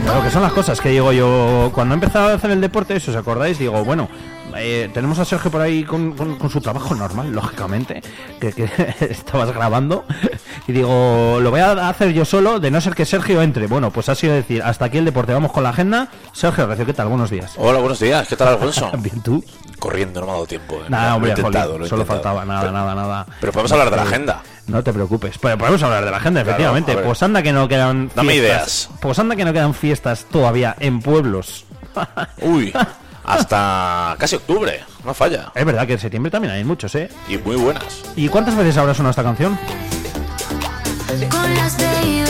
Lo que son las cosas que digo yo, cuando he empezado a hacer el deporte, si os acordáis, digo, bueno, eh, tenemos a Sergio por ahí con, con- con su trabajo normal, lógicamente, que, que estabas grabando, y digo, lo voy a hacer yo solo, de no ser que Sergio entre. Bueno, pues ha sido decir, hasta aquí el deporte, vamos con la agenda. Sergio Recio, ¿qué tal? Buenos días. Hola, buenos días. ¿Qué tal, Alfonso? Bien, tú. Corriendo, no me ha dado tiempo. eh. Nada, Lo he hombre, intentado, jolín, lo he solo intentado. faltaba, nada, Pero- nada, nada. Pero podemos hablar de la agenda. No te preocupes, pero podemos hablar de la agenda, Claro, efectivamente. Pues anda que no quedan Dame fiestas. Pues anda que no quedan fiestas todavía en pueblos. Uy, hasta casi octubre. No falla. Es verdad que en septiembre también hay muchos, ¿eh? Y muy buenas. ¿Y cuántas veces habrá sonado esta canción? con las babies.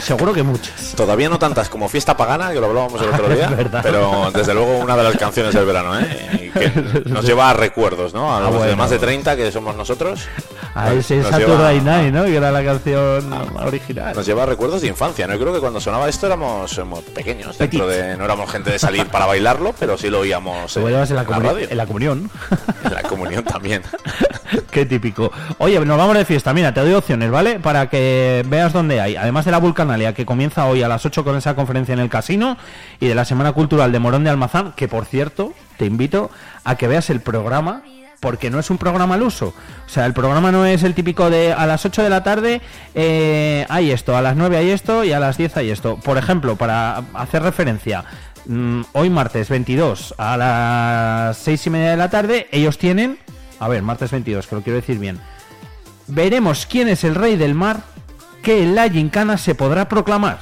Seguro que muchas. Todavía no tantas como Fiesta Pagana, que lo hablábamos el otro día. Pero desde luego una de las canciones del verano, ¿eh? Y que nos lleva a recuerdos, ¿no? A Ah, de más de 30 que somos nosotros. A ese Saturday lleva- Night, ¿no? Que era la canción original. Nos lleva a recuerdos de infancia, ¿no? Yo creo que cuando sonaba esto éramos, éramos pequeños, dentro de, no éramos gente de salir para bailarlo, pero sí lo oíamos en la, en la comunión. En la comunión también. Qué típico. Oye, nos vamos de fiesta. Mira, te doy opciones, ¿vale? Para que veas dónde hay. Además de la Vulcanalia, que comienza hoy a las 8 con esa conferencia en el casino, y de la Semana Cultural de Morón de Almazán, que por cierto, te invito a que veas el programa. Porque no es un programa al uso. O sea, el programa no es el típico de a las 8 de la tarde eh, hay esto, a las 9 hay esto y a las 10 hay esto. Por ejemplo, para hacer referencia, mm, hoy martes 22 a las 6 y media de la tarde, ellos tienen a ver, martes 22, que lo quiero decir bien. Veremos quién es el rey del mar que en la gincana se podrá proclamar.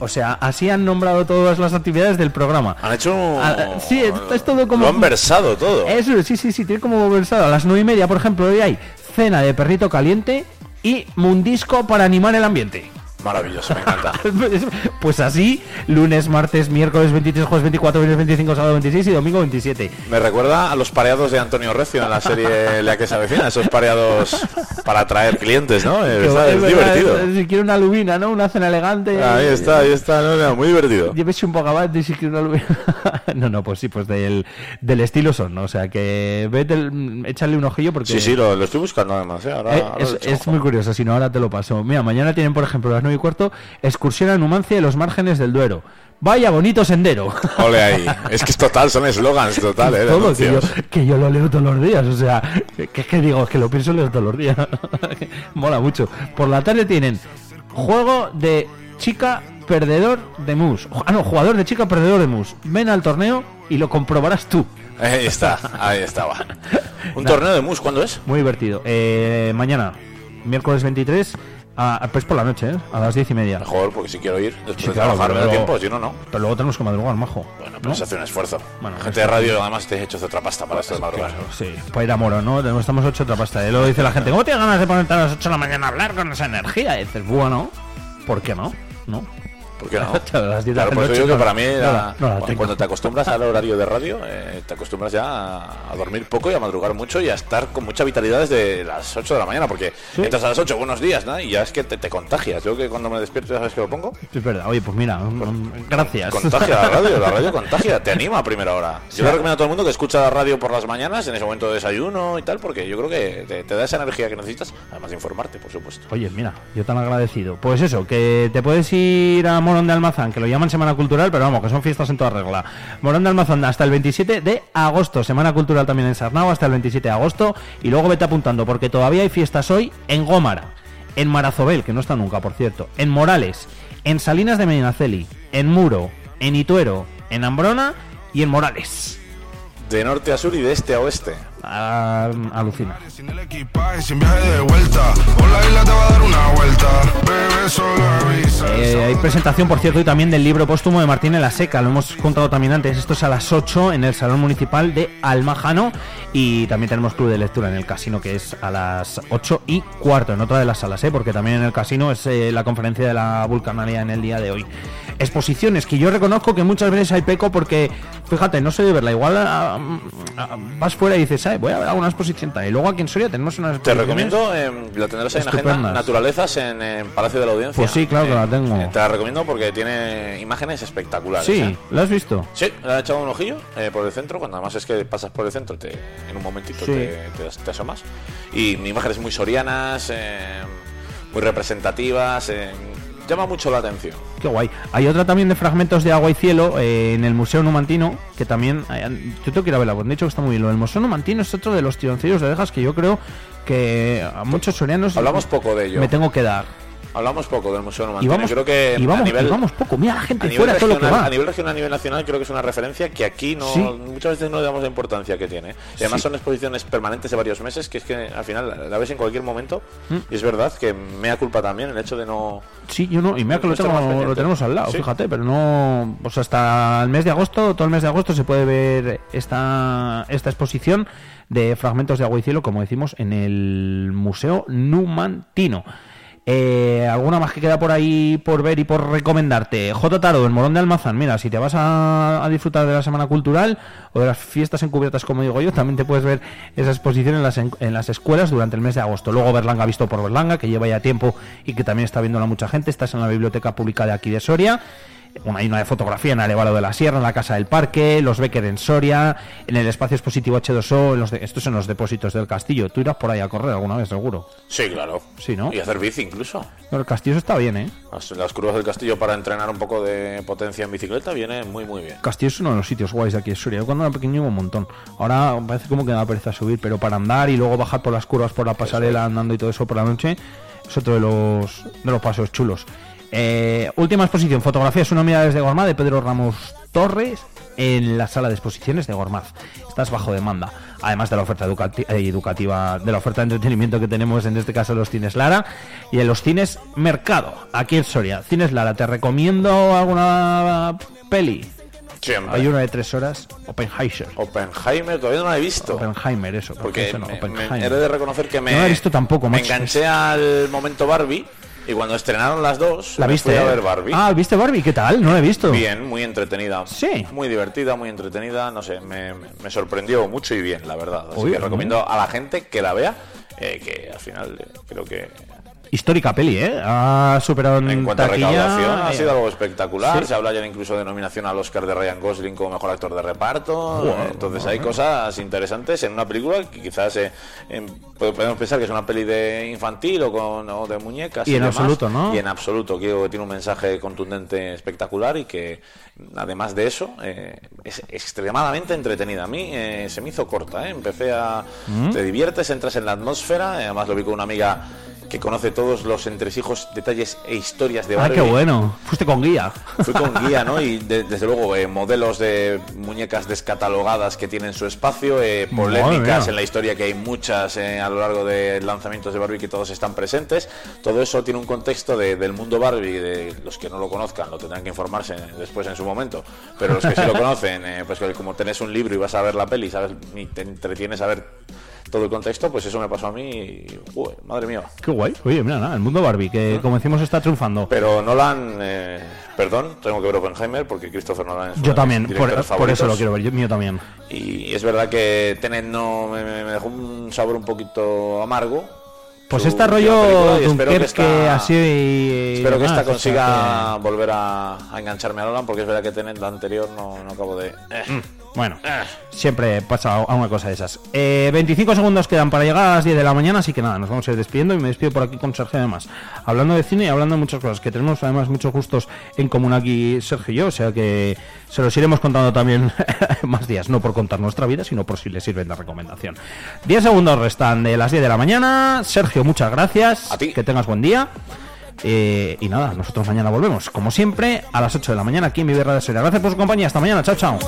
O sea, así han nombrado todas las actividades del programa. Han hecho... Ah, sí, es, es todo como... Lo han versado todo. Eso, sí, sí, sí, tiene como versado. A las nueve y media, por ejemplo, hoy hay cena de perrito caliente y mundisco para animar el ambiente. Maravilloso, me encanta. Pues así, lunes, martes, miércoles 23, jueves 24, viernes 25, sábado 26 y domingo 27. Me recuerda a los pareados de Antonio Recio en la serie La que se avecina, esos pareados para atraer clientes, ¿no? Eh, es divertido. es- Si quiere una lubina, ¿no? Una cena elegante. Ahí está, ahí está, no, no, muy divertido. Llévese un bogavante si quiere una lubina. no, no, pues sí, pues del, del estilo son, ¿no? O sea, que vete, el- échale un ojillo porque... Sí, sí, lo, lo estoy buscando además. ¿eh? Ahora, Eh, ahora es, muy curioso, si no ahora te lo paso. Mira, mañana tienen, por ejemplo, las 9 y cuarto, excursión a Numancia y los márgenes del Duero. Vaya bonito sendero. Ole ahí. Es que es total, son eslogans total, ¿eh? Todo, que, yo, que yo lo leo todos los días, o sea, que es que digo, que lo pienso leer todos los días. Mola mucho. Por la tarde tienen juego de chica perdedor de mus. Ah, no, jugador de chica perdedor de mus. Ven al torneo y lo comprobarás tú. Ahí está, ahí estaba. Un torneo de mus, ¿cuándo es? Muy divertido. Eh, mañana, miércoles 23, a, pues por la noche, ¿eh? a las 10 y media. Mejor, porque si quiero ir, después Sí, de claro, trabajar me da tiempo, si no, no. Pero luego tenemos que madrugar, majo. Bueno, ¿no? pero se hace un esfuerzo. Bueno, Gente de radio, además, te he hecho otra pasta para esto de madrugar. Sí, para ir a Moro, ¿no? Tenemos- Estamos ocho otra pasta. Y luego dice la gente, ¿cómo tienes ganas de ponerte a las 8 de la mañana a hablar con esa energía? Y dices, bueno, ¿por qué no? ¿No? ¿Por qué no? Las 10 de Claro, la por eso digo que no- para mí, no era- no la cuando, cuando te acostumbras al horario de radio, eh, te acostumbras ya a, a dormir poco y a madrugar mucho y a estar con mucha vitalidad desde las 8 de la mañana, porque entras a las 8, buenos días, ¿no? Y ya es que te, te contagias. Yo que cuando me despierto, ¿ya sabes que lo pongo? Es verdad. Oye, pues mira, mm, gracias. Contagia la radio, la radio contagia, te anima a primera hora. Yo Sí. le recomiendo a todo el mundo que escucha la radio por las mañanas, en ese momento de desayuno y tal, porque yo creo que te, te da esa energía que necesitas, además de informarte, por supuesto. Oye, mira, yo tan agradecido. Pues eso, que te puedes ir a Morón de Almazán, que lo llaman Semana Cultural, pero vamos, que son fiestas en toda regla. Morón de Almazán hasta el 27 de agosto. Semana Cultural también en Sarnau hasta el 27 de agosto. Y luego vete apuntando, porque todavía hay fiestas hoy en Gómara, en Marazobel, que no está nunca, por cierto, en Morales, en Salinas de Medinaceli, en Muro, en Ituero, en Ambrona y en Morales. De norte a sur y de este a oeste. Ah, alucina. equipaje sin viaje de vuelta. Por la isla te va a dar una vuelta. Bebé, solo avisa. Eh, hay presentación, por cierto, y también del libro póstumo de Martín en la Seca. Lo hemos contado también antes. Esto es a las 8 en el Salón Municipal de Almajano. Y también tenemos club de lectura en el casino, que es a las 8 y cuarto, en otra de las salas, ¿eh? porque también en el casino es eh, la conferencia de la vulcanaria en el día de hoy. Exposiciones que yo reconozco que muchas veces hay peco porque, fíjate, no soy de verla. Igual ah, ah, vas fuera y dices, "Ay, voy a ver alguna exposición. tal". Y luego aquí en Soria tenemos unas Te recomiendo, eh, la tendrás ahí en agenda. Naturalezas en, en Palacio de la Audiencia. Pues sí, claro que la tengo. Eh, te la recomiendo porque tiene imágenes espectaculares. Sí, ¿eh? ¿la has visto? Sí, le he echado un ojillo eh, por el centro, cuando además es que pasas por el centro, te, en un momentito Sí. te, te- te asomas. Y imágenes muy sorianas, eh, muy representativas, llama mucho la atención. Qué guay. Hay otra también de fragmentos de agua y cielo eh, en el Museo Numantino, que también... eh, yo tengo que ir a verla, porque de hecho que está muy bien. Lo del Museo Numantino es otro de los tironcillos de dejas que yo creo que a muchos sorianos... Hablamos poco de ello. Me tengo que dar. Hablamos poco del Museo Y Numantino. vamos, creo que y vamos, a nivel, y vamos poco. Mira la gente fuera, todo lo que va. a nivel regional, a nivel nacional, creo que es una referencia que aquí no Sí. muchas veces no le damos la importancia que tiene. Y además Sí. son exposiciones permanentes de varios meses que es que al final la- ves en cualquier momento. Mm. Y es verdad que me da culpa también el hecho de no. Sí, yo no, y mira que No lo, tengo- lo tenemos al lado, Sí. fíjate, pero no. Pues hasta el mes de agosto, todo el mes de agosto se puede ver esta, esta exposición de fragmentos de agua y cielo, como decimos, en el Museo Numantino. Eh, ¿Alguna más que queda por ahí por ver y por recomendarte? J. Taro, el Morón de Almazán. Mira, si te vas a, disfrutar de la Semana Cultural o de las fiestas encubiertas, como digo yo, también te puedes ver esa exposición en las, en, en las escuelas durante el mes de agosto. Luego Berlanga visto por Berlanga, que lleva ya tiempo y que también está viéndola mucha gente. Estás en la Biblioteca Pública de aquí de Soria. Una, hay una de fotografía en Arevalo de la Sierra, en la Casa del Parque, los Becker en Soria, en el espacio expositivo H2O, en los de- estos son los depósitos del castillo. Tú irás por ahí a correr alguna vez, seguro. Sí, claro. Sí, ¿no? Y hacer bici incluso. Pero el castillo está bien, ¿eh? Las, las curvas del castillo para entrenar un poco de potencia en bicicleta viene muy, muy bien. Castillo es uno de los sitios guays de aquí de Soria. Yo cuando era pequeño iba un montón. Ahora parece como que me da pereza subir, pero para andar y luego bajar por las curvas, por la pasarela, andando y todo eso por la noche, es otro de los, de los pasos chulos. Eh, última exposición, fotografías una mirada desde Gormaz de Pedro Ramos Torres en la sala de exposiciones de Gormaz. Estás bajo demanda, además de la oferta educati- eh, educativa, de la oferta de entretenimiento que tenemos en este caso en los cines Lara y en los cines Mercado, aquí en Soria. Cines Lara, te recomiendo alguna peli. Siempre. Hay una de tres horas, Oppenheimer. Oppenheimer todavía no la he visto. Oppenheimer, eso. Porque eso no, me- me- Oppenheimer. he de reconocer que me, No la he visto tampoco, me enganché al momento Barbie y cuando estrenaron las dos, ¿La me viste? fui a ver Barbie. Ah, ¿viste Barbie? ¿Qué tal? No la he visto. Bien, muy entretenida. Sí. Muy divertida, muy entretenida. No sé, me, me- sorprendió mucho y bien, la verdad. Así Uy, que recomiendo a la gente que la vea, eh, que al final eh, creo que histórica peli, ¿eh? Ha superado en, En cuanto a recaudación, ha eh, sido algo espectacular. sí. Se habla ya incluso de nominación al Oscar de Ryan Gosling como mejor actor de reparto. Entonces hay cosas interesantes en una película que quizás eh, em, pod- podemos pensar que es una peli de infantil o, con, o de muñecas. Y en demás. absoluto, ¿no? Y en absoluto. Creo que tiene un mensaje contundente, espectacular y que además de eso eh, es extremadamente entretenida. A mí eh, se me hizo corta. ¿eh? Empecé a. Mm. Te diviertes, entras en la atmósfera. eh, Además lo vi con una amiga que conoce todos los entresijos, detalles e historias de Ah, Barbie. qué bueno. Fuiste con guía. Fui con guía, ¿no? Y de- desde luego, eh, modelos de muñecas descatalogadas que tienen su espacio, eh, polémicas en la historia que hay muchas eh, a lo largo de lanzamientos de Barbie que todos están presentes. Todo eso tiene un contexto de- del mundo Barbie, de los que no lo conozcan, lo tendrán que informarse después en su momento. Pero los que sí lo conocen, pues como tenés un libro y vas a ver la peli, sabes, y te entretienes a ver todo el contexto, pues eso me pasó a mí y, madre mía. Qué guay. Oye, mira, nada, el mundo Barbie, que como decimos está triunfando. Pero Nolan, eh, perdón, tengo que ver Oppenheimer porque Christopher Nolan es Yo de también, mis por, eso lo quiero ver, yo, mío también. Y es verdad que Tenet no me, dejó un sabor un poquito amargo. Pues este última rollo espero que esta- así y Espero que esta o sea consiga volver a, a engancharme a Nolan porque es verdad que Tenet la anterior no, no acabo de... eh. Mm, Bueno, siempre pasa a una cosa de esas. Eh, 25 segundos quedan para llegar a las 10 de la mañana, así que nada, nos vamos a ir despidiendo y me despido por aquí con Sergio además. Hablando de cine y hablando de muchas cosas, que tenemos además muchos gustos en común aquí Sergio y yo, o sea que se los iremos contando también más días, no por contar nuestra vida, sino por si les sirven de recomendación. 10 segundos restan de las 10 de la mañana. Sergio, muchas gracias. A ti. Que tengas buen día. Eh, y nada, nosotros mañana volvemos, como siempre, a las 8 de la mañana aquí en mi Serie. Gracias por su compañía. Hasta mañana. Chao, chao.